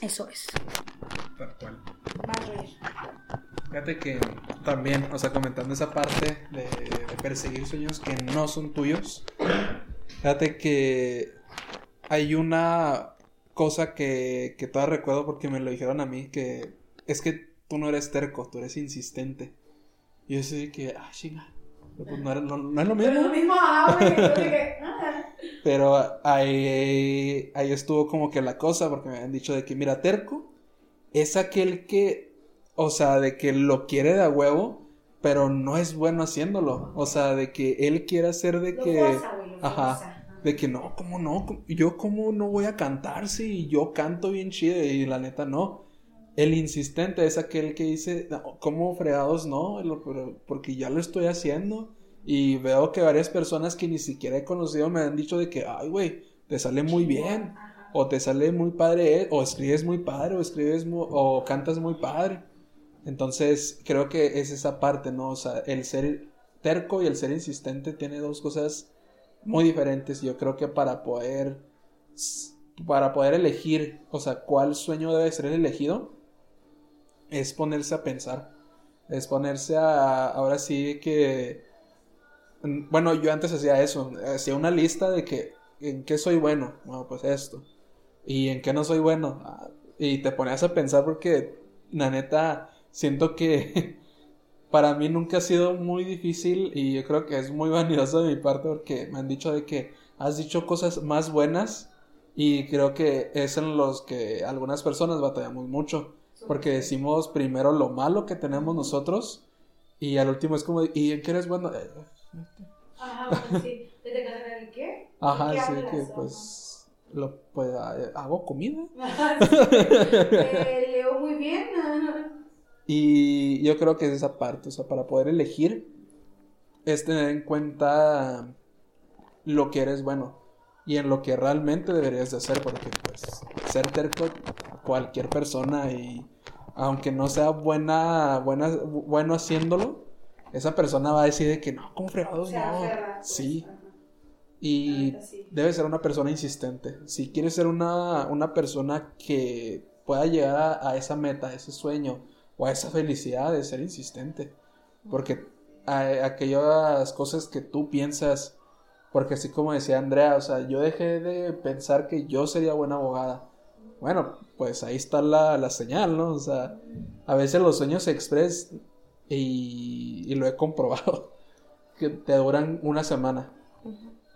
eso es. Tal cual. Fíjate que también, o sea, comentando esa parte de, de perseguir sueños que no son tuyos, fíjate que hay una cosa que, que todavía recuerdo porque me lo dijeron a mí, que es que tú no eres terco, tú eres insistente. Y yo sé que, ah, chinga, pues no, era- no- no es lo mismo. mismo, ah, güey. yo dije, ah. Pero ahí, ahí estuvo como que la cosa, porque me habían dicho de que, mira, terco es aquel que, o sea, de que lo quiere de a huevo, pero no es bueno haciéndolo. O sea, de que él quiere hacer de Lo que... forza, güey, lo Ajá. De que no, ¿cómo no? ¿Cómo- Yo cómo no voy a cantar si yo canto bien chido y la neta no. El insistente es aquel que dice, "No, ¿cómo fregados no? Porque ya lo estoy haciendo. Y veo que varias personas que ni siquiera he conocido me han dicho de que, ay, güey, te sale muy bien. O te sale muy padre, o escribes muy padre, o escribes mu- o cantas muy padre. Entonces, creo que es esa parte, ¿no? O sea, el ser terco y el ser insistente tiene dos cosas muy diferentes. Yo creo que para poder para poder elegir, o sea, cuál sueño debe ser elegido, es ponerse a pensar. Es ponerse a, ahora sí que, mm, bueno, yo antes hacía eso, hacía una lista de que, ¿en qué soy bueno? Bueno, pues esto. ¿Y en qué no soy bueno? Ah, y te ponías a pensar porque, la neta, siento que [laughs] para mí nunca ha sido muy difícil y yo creo que es muy vanidoso de mi parte porque me han dicho de que has dicho cosas más buenas y creo que es en los que algunas personas batallamos mucho porque decimos primero lo malo que tenemos nosotros y al último es como, ¿y en qué eres bueno? Eh, Ajá, pues sí. ¿Te qué? Ajá, ¿Qué sí, que Ajá. pues, lo, pues hago comida. [laughs] [laughs] Eh, leo muy bien. Y yo creo que es esa parte, o sea, para poder elegir es tener en cuenta lo que eres bueno y en lo que realmente deberías de hacer, porque pues ser terco cualquier persona y aunque no sea buena, buena, bueno haciéndolo, esa persona va a decir de que no, ¿cómo fregados? No, aferra, pues, sí. ajá. Y sí. debe ser una persona insistente. Si quieres ser una, una persona que pueda llegar a, a esa meta, a ese sueño o a esa felicidad, de ser insistente. Porque a- aquellas cosas que tú piensas, porque así como decía Andrea, o sea, yo dejé de pensar que yo sería buena abogada. Bueno, pues ahí está la, la señal, ¿no? O sea, a veces los sueños se expresan y, y lo he comprobado, [laughs] que te duran una semana.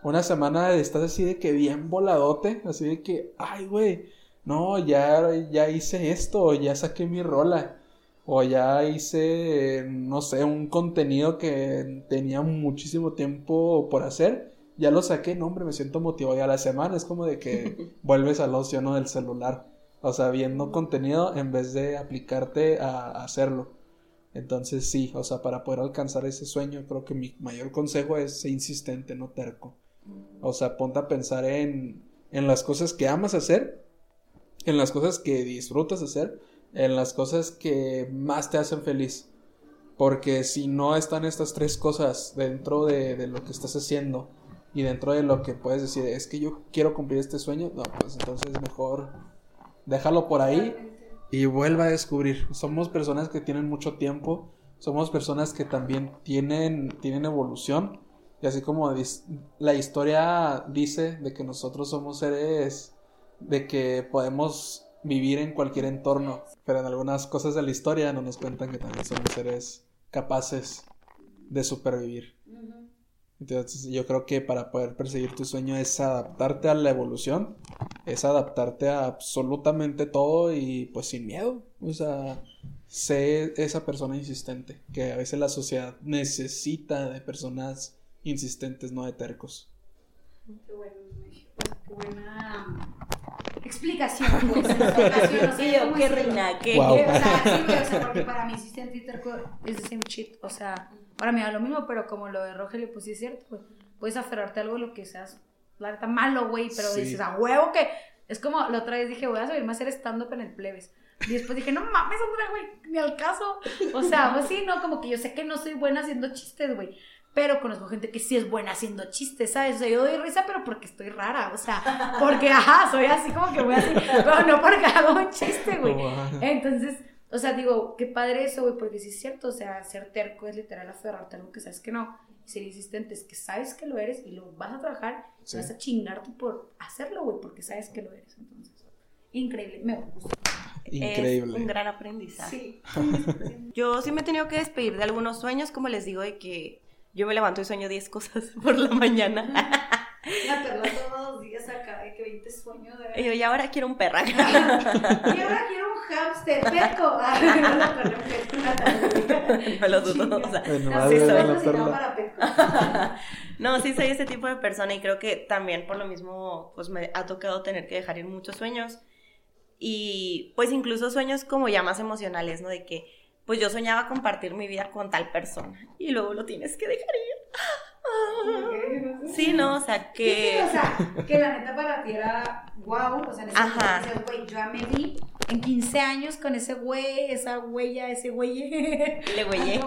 Una semana estás así de que bien voladote, así de que, ay, güey, no, ya, ya hice esto, ya saqué mi rola, o ya hice, no sé, un contenido que tenía muchísimo tiempo por hacer, ya lo saqué, no, hombre, me siento motivado. Y a la semana es como de que [laughs] vuelves al ocio, ¿no? Del celular, o sea, viendo contenido en vez de aplicarte a, a hacerlo. Entonces sí, o sea, para poder alcanzar ese sueño, creo que mi mayor consejo es ser insistente, no terco. O sea, ponte a pensar en, en las cosas que amas hacer, en las cosas que disfrutas hacer, en las cosas que más te hacen feliz. Porque si no están estas tres cosas dentro de, de lo que estás haciendo y dentro de lo que puedes decir, es que yo quiero cumplir este sueño, no, pues entonces mejor déjalo por ahí y vuelva a descubrir. Somos personas que tienen mucho tiempo, somos personas que también tienen, tienen evolución. Y así como la historia dice de que nosotros somos seres de que podemos vivir en cualquier entorno, pero en algunas cosas de la historia no nos cuentan que también somos seres capaces de supervivir. Entonces yo creo que para poder perseguir tu sueño es adaptarte a la evolución, es adaptarte a absolutamente todo y pues sin miedo. O sea, sé esa persona insistente, que a veces la sociedad necesita de personas insistentes, no de tercos. Qué bueno, pues, qué buena explicación, [laughs] pues, en Y yo, cómo qué reina, qué. Guau. O sea, sí, güey, o sea, porque para mí insistente y terco es the same shit, o sea, ahora me da lo mismo, pero como lo de Rogelio, pues sí es cierto, güey, puedes aferrarte a algo lo que seas, la neta, malo, güey, pero Sí. dices, a huevo que, es como, la otra vez dije, voy a subirme a hacer stand-up en el plebes, y después dije, no mames, Andrea, güey, ni al caso, o sea, pues sí, no, como que yo sé que no soy buena haciendo chistes, güey, pero conozco gente que sí es buena haciendo chistes, ¿sabes? O sea, yo doy risa, pero porque estoy rara, o sea, porque, ajá, soy así como que voy así, pero no porque hago un chiste, güey. Entonces, o sea, digo, qué padre eso, güey, porque sí es cierto, o sea, ser terco es literal aferrarte a algo que sabes que no, y ser insistente es que sabes que lo eres y lo vas a trabajar, y vas a chingarte por hacerlo, güey, porque sabes que lo eres. Entonces, increíble, me gusta. Es Increíble. un gran aprendizaje. Sí. [laughs] Yo sí me he tenido que despedir de algunos sueños, como les digo, de que yo me levanto y sueño 10 cosas [laughs] por la mañana. La perla todos los días acá, de que 20 sueños de... Y yo, y ahora quiero un perra. [laughs] Y ahora quiero un hamster, perco. Ay, no, no lo dudo. o sea, Bueno, No, sí, soy perla. para perco. [laughs] no, sí soy ese tipo de persona y creo que también por lo mismo, pues me ha tocado tener que dejar ir muchos sueños. Y pues incluso sueños como ya más emocionales, ¿no? De que pues yo soñaba compartir mi vida con tal persona y luego lo tienes que dejar ir. Sí, no, o sea que... sí, o sea, que la neta para ti era wow, o sea, en ese Ajá. güey, yo ya me vi en 15 años con ese güey, esa huella, ese güey. [laughs] Le güeyé.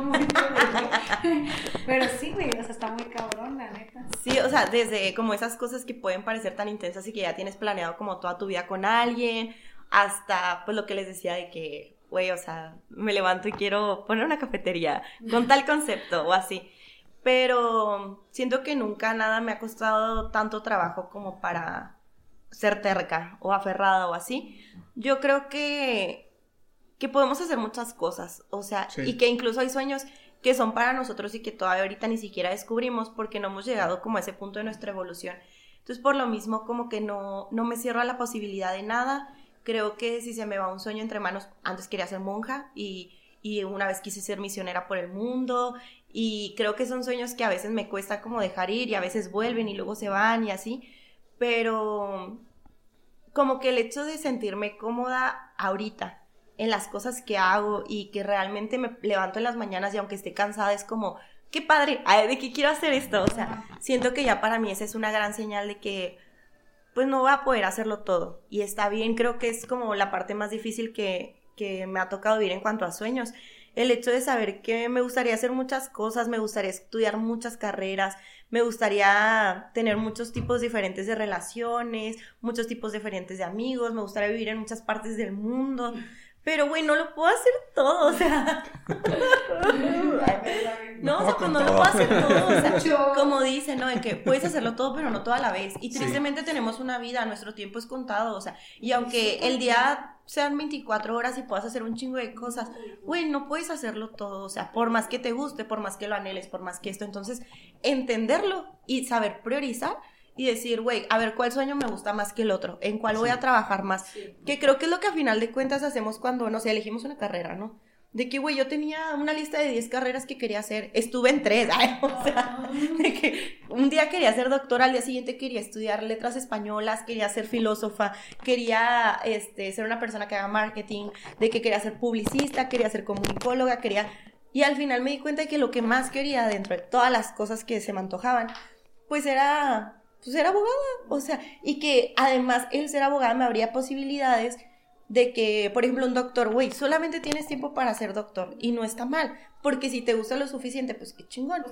Pero sí, güey, o sea, está muy cabrón, la neta. Sí, o sea, desde como esas cosas que pueden parecer tan intensas y que ya tienes planeado como toda tu vida con alguien, hasta pues lo que les decía de que güey, o sea, me levanto y quiero poner una cafetería con tal concepto o así. Pero siento que nunca nada me ha costado tanto trabajo como para ser terca o aferrada o así. Yo creo que, que podemos hacer muchas cosas, o sea, Sí. y que incluso hay sueños que son para nosotros y que todavía ahorita ni siquiera descubrimos porque no hemos llegado como a ese punto de nuestra evolución. Entonces, por lo mismo, como que no, no me cierro a la posibilidad de nada. Creo que si se me va un sueño entre manos, antes quería ser monja y, y una vez quise ser misionera por el mundo. Y creo que son sueños que a veces me cuesta como dejar ir y a veces vuelven y luego se van y así, pero como que el hecho de sentirme cómoda ahorita en las cosas que hago y que realmente me levanto en las mañanas y aunque esté cansada es como, qué padre, de que quiero hacer esto, o sea, siento que ya para mí esa es una gran señal de que pues no voy a poder hacerlo todo. Y está bien, creo que es como la parte más difícil que, que me ha tocado vivir en cuanto a sueños, el hecho de saber que me gustaría hacer muchas cosas, me gustaría estudiar muchas carreras, me gustaría tener muchos tipos diferentes de relaciones, muchos tipos diferentes de amigos, me gustaría vivir en muchas partes del mundo, pero güey, no lo puedo hacer todo, o sea, [laughs] no, o sea, pues no lo puedo hacer todo, o sea, [laughs] como dicen, ¿no? En que puedes hacerlo todo, pero no toda la vez. Y tristemente tenemos una vida, nuestro tiempo es contado, o sea, y aunque el día sean 24 horas y puedas hacer un chingo de cosas, güey, no puedes hacerlo todo, o sea, por más que te guste, por más que lo anheles, por más que esto, entonces, entenderlo y saber priorizar y decir, güey, a ver, ¿cuál sueño me gusta más que el otro? ¿En cuál voy a trabajar más? Que creo que es lo que a final de cuentas hacemos cuando, no sé, elegimos una carrera, ¿no? De que, güey, yo tenía una lista de 10 carreras que quería hacer. Estuve en tres, [laughs] ay, o sea, de que un día quería ser doctora, al día siguiente quería estudiar letras españolas, quería ser filósofa, quería este, ser una persona que haga marketing, de que quería ser publicista, quería ser comunicóloga, quería... Y al final me di cuenta de que lo que más quería dentro de todas las cosas que se me antojaban, pues era, pues era abogada, o sea, y que además el ser abogada me abría posibilidades de que, por ejemplo, un doctor, güey, solamente tienes tiempo para ser doctor y no está mal, porque si te gusta lo suficiente, pues qué chingón.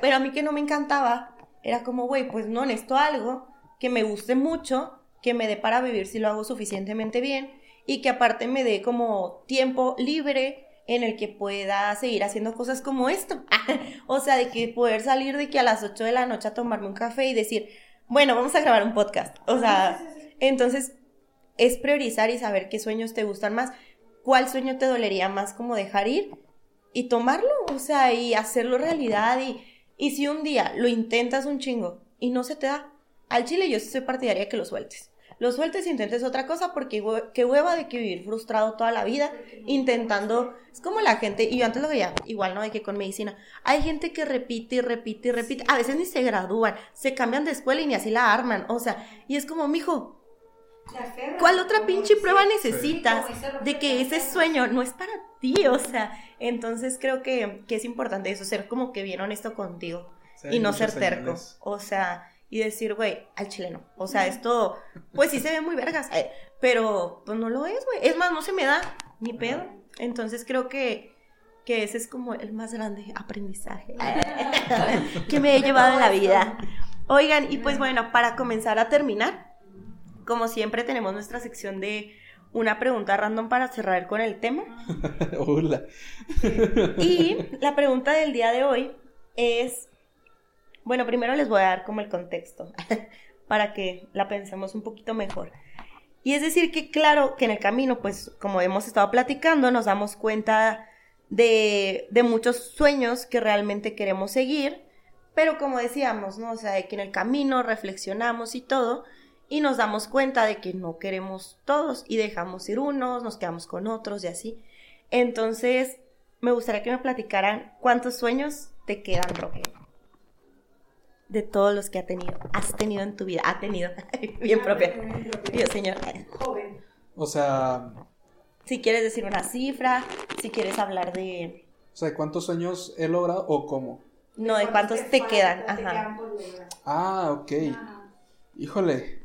Pero a mí que no me encantaba, era como, güey, pues no necesito algo que me guste mucho, que me dé para vivir si lo hago suficientemente bien y que aparte me dé como tiempo libre en el que pueda seguir haciendo cosas como esto. [laughs] o sea, de que poder salir de que a las 8 de la noche a tomarme un café y decir, bueno, vamos a grabar un podcast. O sea, entonces es priorizar y saber qué sueños te gustan más, cuál sueño te dolería más como dejar ir y tomarlo, o sea, y hacerlo realidad y, y si un día lo intentas un chingo y no se te da, al chile yo sí soy partidaria que lo sueltes. Lo sueltes e intentes otra cosa porque qué hueva de que vivir frustrado toda la vida intentando, es como la gente, y yo antes lo veía igual, ¿no? De que con medicina, hay gente que repite y repite y repite, a veces ni se gradúan, se cambian de escuela y ni así la arman, o sea, y es como, mijo, ¿Cuál otra pinche prueba necesitas de que ese sueño no es para ti? O sea, entonces creo que, que es importante eso, ser como que bien honesto contigo Sí, y no ser terco. señales. O sea, y decir, güey, al chileno. O sea, esto, pues sí se ve muy vergas, eh, pero pues no lo es, güey. Es más, no se me da ni pedo. Entonces creo que, que ese es como el más grande aprendizaje [laughs] que me he llevado en la vida. Oigan, y pues bueno, para comenzar a terminar, como siempre tenemos nuestra sección de una pregunta random para cerrar con el tema. [laughs] Hola. Y la pregunta del día de hoy es, bueno, primero les voy a dar como el contexto [laughs] para que la pensemos un poquito mejor. Y es decir que claro que en el camino, pues como hemos estado platicando, nos damos cuenta de, de muchos sueños que realmente queremos seguir, pero como decíamos, ¿no? O sea, de que en el camino reflexionamos y todo, y nos damos cuenta de que no queremos todos y dejamos ir unos, nos quedamos con otros y así. Entonces, me gustaría que me platicaran cuántos sueños te quedan, Roque. De todos los que ha tenido, has tenido en tu vida, ha tenido, [laughs] bien propia. Dios, señor. Joven. O sea, Si quieres decir una cifra, si quieres hablar de, o sea, ¿cuántos sueños he logrado o cómo? no, de cuántos te quedan. Te Ajá. quedan por lograr. Ah, ok. Ajá. Híjole.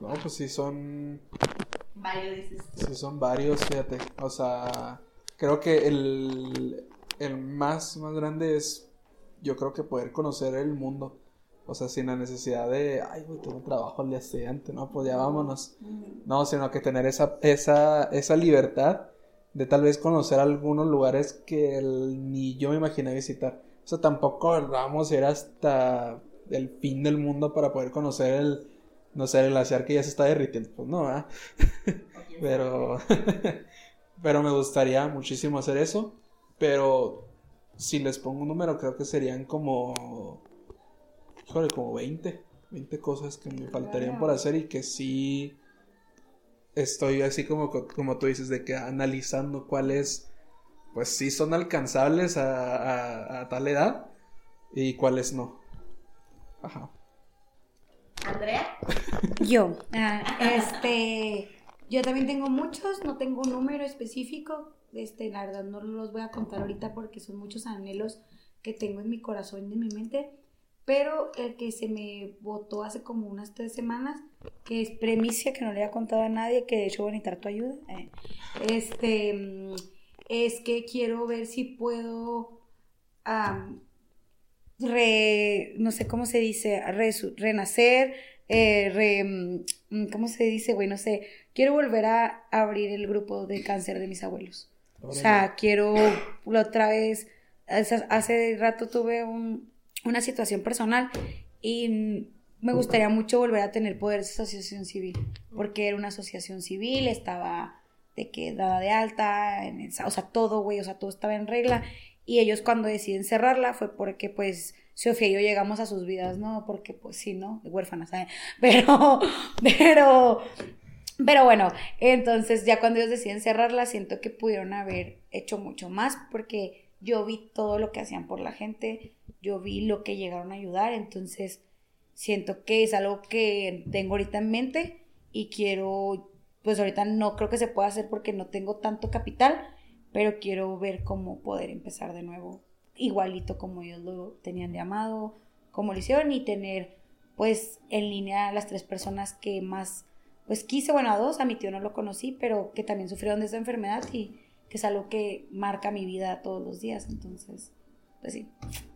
No, pues sí son, Varios dices. sí son varios, fíjate. O sea, creo que el, el más, más grande es, yo creo que poder conocer el mundo. O sea, sin la necesidad de, ay, güey, tengo trabajo al día siguiente, ¿no? Pues ya vámonos. No, sino que tener esa, esa, esa libertad de tal vez conocer algunos lugares que el- ni yo me imaginé visitar. O sea, tampoco vamos a ir hasta el fin del mundo para poder conocer el, no sé, el glaciar que ya se está derritiendo. Pues no, ¿verdad? [laughs] Pero, [laughs] pero me gustaría muchísimo hacer eso. Pero si les pongo un número, creo que serían como, híjole, como 20, 20 cosas que me faltarían por hacer y que sí estoy así como, co- como tú dices, de que analizando cuáles, pues sí son alcanzables a, a- a tal edad y cuáles no. Ajá. Andrea. [laughs] Yo, ah, este, yo también tengo muchos, no tengo un número específico, este, la verdad no los voy a contar ahorita porque son muchos anhelos que tengo en mi corazón y en mi mente, pero el que se me votó hace como unas tres semanas, que es premicia que no le había contado a nadie, que de hecho voy a necesitar tu ayuda, eh, este, mm, es que quiero ver si puedo, re, no sé cómo se dice, resu- renacer, eh, re, mm, ¿cómo se dice, güey? No sé, quiero volver a abrir el grupo de cáncer de mis abuelos. O sea, quiero la otra vez, hace rato tuve un- una situación personal y me gustaría mucho volver a tener poder de asociación civil, porque era una asociación civil, estaba de que dada de alta, en o sea, todo, güey, o sea, todo estaba en regla. Y ellos cuando deciden cerrarla fue porque, pues, Sofía y yo llegamos a sus vidas, ¿no? Porque, pues, sí, ¿no? Huérfanas, ¿sabes? [laughs] Pero, pero, pero bueno, entonces ya cuando ellos deciden cerrarla, siento que pudieron haber hecho mucho más porque yo vi todo lo que hacían por la gente, yo vi lo que llegaron a ayudar, entonces siento que es algo que tengo ahorita en mente y quiero, pues ahorita no creo que se pueda hacer porque no tengo tanto capital, pero quiero ver cómo poder empezar de nuevo igualito como ellos lo tenían llamado, como lo hicieron y tener pues en línea las tres personas que más pues quise, bueno, a dos, a mi tío no lo conocí, pero que también sufrieron de esa enfermedad y que es algo que marca mi vida todos los días, entonces, pues sí,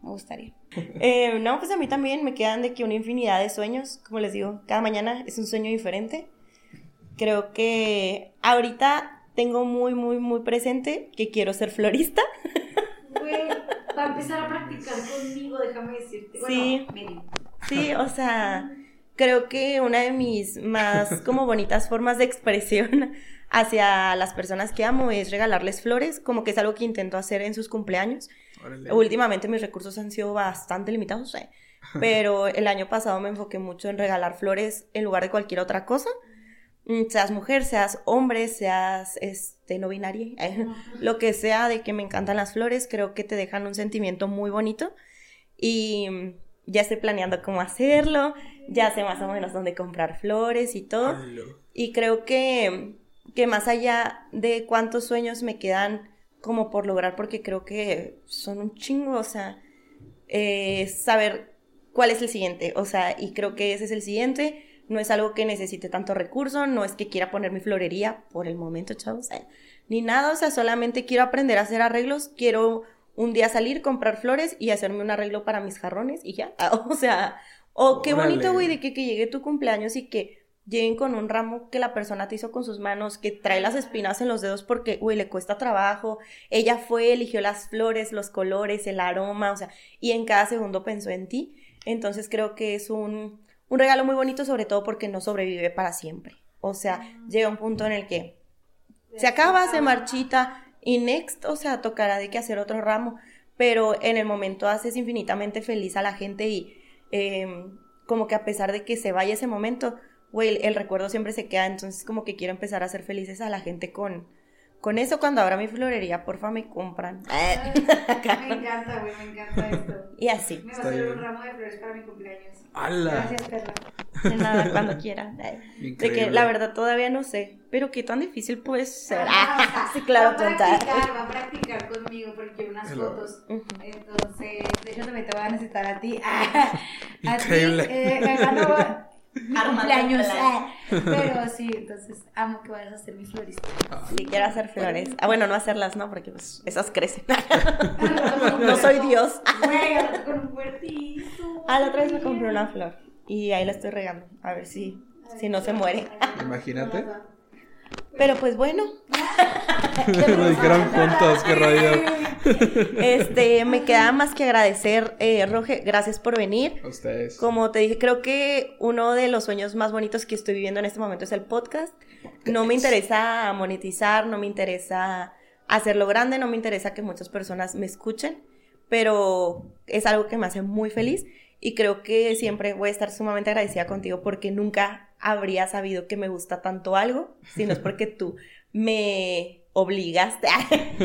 me gustaría. [laughs] Eh, no, pues a mí también me quedan de que una infinidad de sueños, como les digo, cada mañana es un sueño diferente. Creo que ahorita tengo muy, muy, muy presente que quiero ser florista. [laughs] Güey, va a empezar a practicar conmigo, déjame decirte. Sí. medio. Sí, o sea, creo que una de mis más como bonitas formas de expresión [laughs] hacia las personas que amo es regalarles flores, como que es algo que intento hacer en sus cumpleaños. Órale. Últimamente mis recursos han sido bastante limitados, eh, [laughs] pero el año pasado me enfoqué mucho en regalar flores en lugar de cualquier otra cosa. Mm, Seas mujer, seas hombre, seas este, no binaria, eh, [laughs] lo que sea de que me encantan las flores, creo que te dejan un sentimiento muy bonito y mm, ya estoy planeando cómo hacerlo, ya sé más o menos dónde comprar flores y todo. Y creo que, que más allá de cuántos sueños me quedan como por lograr, porque creo que son un chingo, o sea, eh, saber cuál es el siguiente, o sea, y creo que ese es el siguiente. No es algo que necesite tanto recurso, no es que quiera poner mi florería por el momento, chavos, eh, ni nada, o sea, solamente quiero aprender a hacer arreglos, quiero un día salir, comprar flores y hacerme un arreglo para mis jarrones y ya, [laughs] o sea, o qué bonito, güey, de que, que llegue tu cumpleaños y que lleguen con un ramo que la persona te hizo con sus manos, que trae las espinas en los dedos porque, güey, le cuesta trabajo. Ella fue, eligió las flores, los colores, el aroma, o sea, y en cada segundo pensó en ti. Entonces creo que es un, un regalo muy bonito, sobre todo porque no sobrevive para siempre. O sea, llega un punto en el que se acaba, se marchita y next, o sea, tocará de que hacer otro ramo, pero en el momento haces infinitamente feliz a la gente y eh, como que a pesar de que se vaya ese momento, güey, el recuerdo siempre se queda, entonces como que quiero empezar a hacer felices a la gente con, con eso. Cuando abra mi florería, porfa, me compran. [laughs] Me encanta, güey, me encanta esto. Y así, Me va a hacer un ramo de flores para mi cumpleaños. ¡Hala! Gracias, Perla. de nada, cuando quieran. [laughs] De que la verdad todavía no sé, pero qué tan difícil puede ser. Ah, sí, claro, va a practicar, va a practicar conmigo porque quiero unas Hello. fotos. Entonces, de hecho también te voy a necesitar a ti. [laughs] a Increíble. ti, eh, mi Armando [laughs] cumpleaños. Ah. Pero [laughs] sí, entonces amo que vayas a ser mi florista. Sí, quiero hacer flores. Ah, bueno, no hacerlas, no, porque pues esas crecen. [laughs] no soy Dios. Ah, la otra vez me compré una flor y ahí la estoy regando. A ver si, si no se muere. Imagínate. Pero pues bueno. [laughs] Lo dijeron juntos, qué rollo. [laughs] Este, me queda más que agradecer, eh, Roge, gracias por venir. A ustedes. Como te dije, creo que uno de los sueños más bonitos que estoy viviendo en este momento es el podcast. No me interesa monetizar, no me interesa hacerlo grande, no me interesa que muchas personas me escuchen, pero es algo que me hace muy feliz y creo que siempre voy a estar sumamente agradecida contigo porque nunca habría sabido que me gusta tanto algo, si no es porque [laughs] tú me obligaste,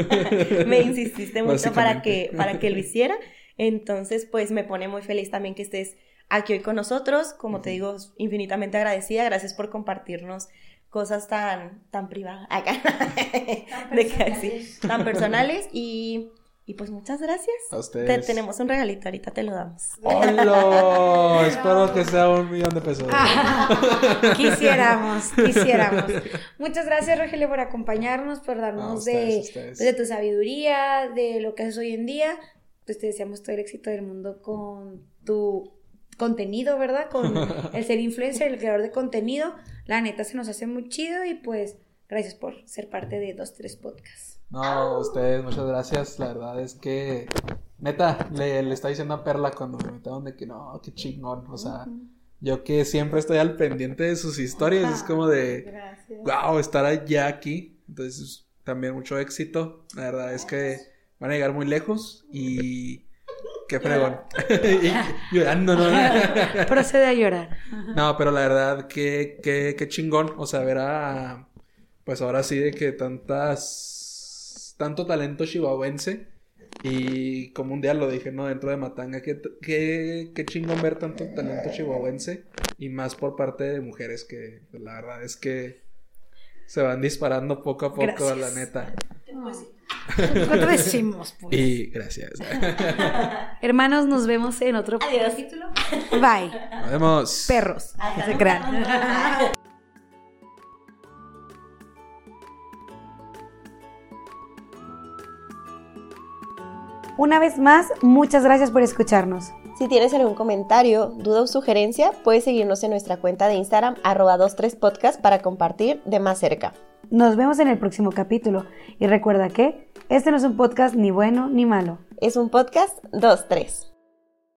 [laughs] me insististe mucho para que, para que lo hiciera. Entonces, pues me pone muy feliz también que estés aquí hoy con nosotros. Como te digo, infinitamente agradecida. Gracias por compartirnos cosas tan, tan privadas, acá, [laughs] Tan de que sí, personales. tan personales. Y, y pues muchas gracias. A Te- ustedes. tenemos un regalito, ahorita te lo damos. ¡Hola! [laughs] Espero que sea un millón de pesos. [laughs] Quisiéramos, [laughs] quisiéramos. Muchas gracias, Rogelio, por acompañarnos, por No, darnos ustedes, de, ustedes. de tu sabiduría, de lo que haces hoy en día. Pues te deseamos todo el éxito del mundo con tu contenido, ¿verdad? Con el ser influencer, el creador de contenido. La neta se nos hace muy chido y pues gracias por ser parte de dos, tres podcasts. No, ustedes, muchas gracias. La verdad es que, neta, le, le está diciendo a Perla cuando me metieron de que no, qué chingón. O sea, yo que siempre estoy al pendiente de sus historias, es como de, Gracias. wow, estar allá aquí. Entonces, también mucho éxito. La verdad es que van a llegar muy lejos y qué fregón. [laughs] Llorando, ¿no? [laughs] Procede a llorar. No, pero la verdad, qué, qué, qué chingón. O sea, ver a. Pues ahora sí, de que tantas. Tanto talento chihuahuense. Y como un día lo dije, ¿no? Dentro de Matanga, qué, qué, qué chingón ver tanto talento chihuahuense. Y más por parte de mujeres que pues, la verdad es que se van disparando poco a poco, Gracias. la neta. ¿Cuánto decimos, pues? Y gracias. [laughs] Hermanos, nos vemos en otro Adiós. Bye. Nos vemos. Perros. No Una vez más, muchas gracias por escucharnos. Si tienes algún comentario, duda o sugerencia, puedes seguirnos en nuestra cuenta de Instagram, arroba 23podcast, para compartir de más cerca. Nos vemos en el próximo capítulo. Y recuerda que este no es un podcast ni bueno ni malo. Es un podcast 2-3.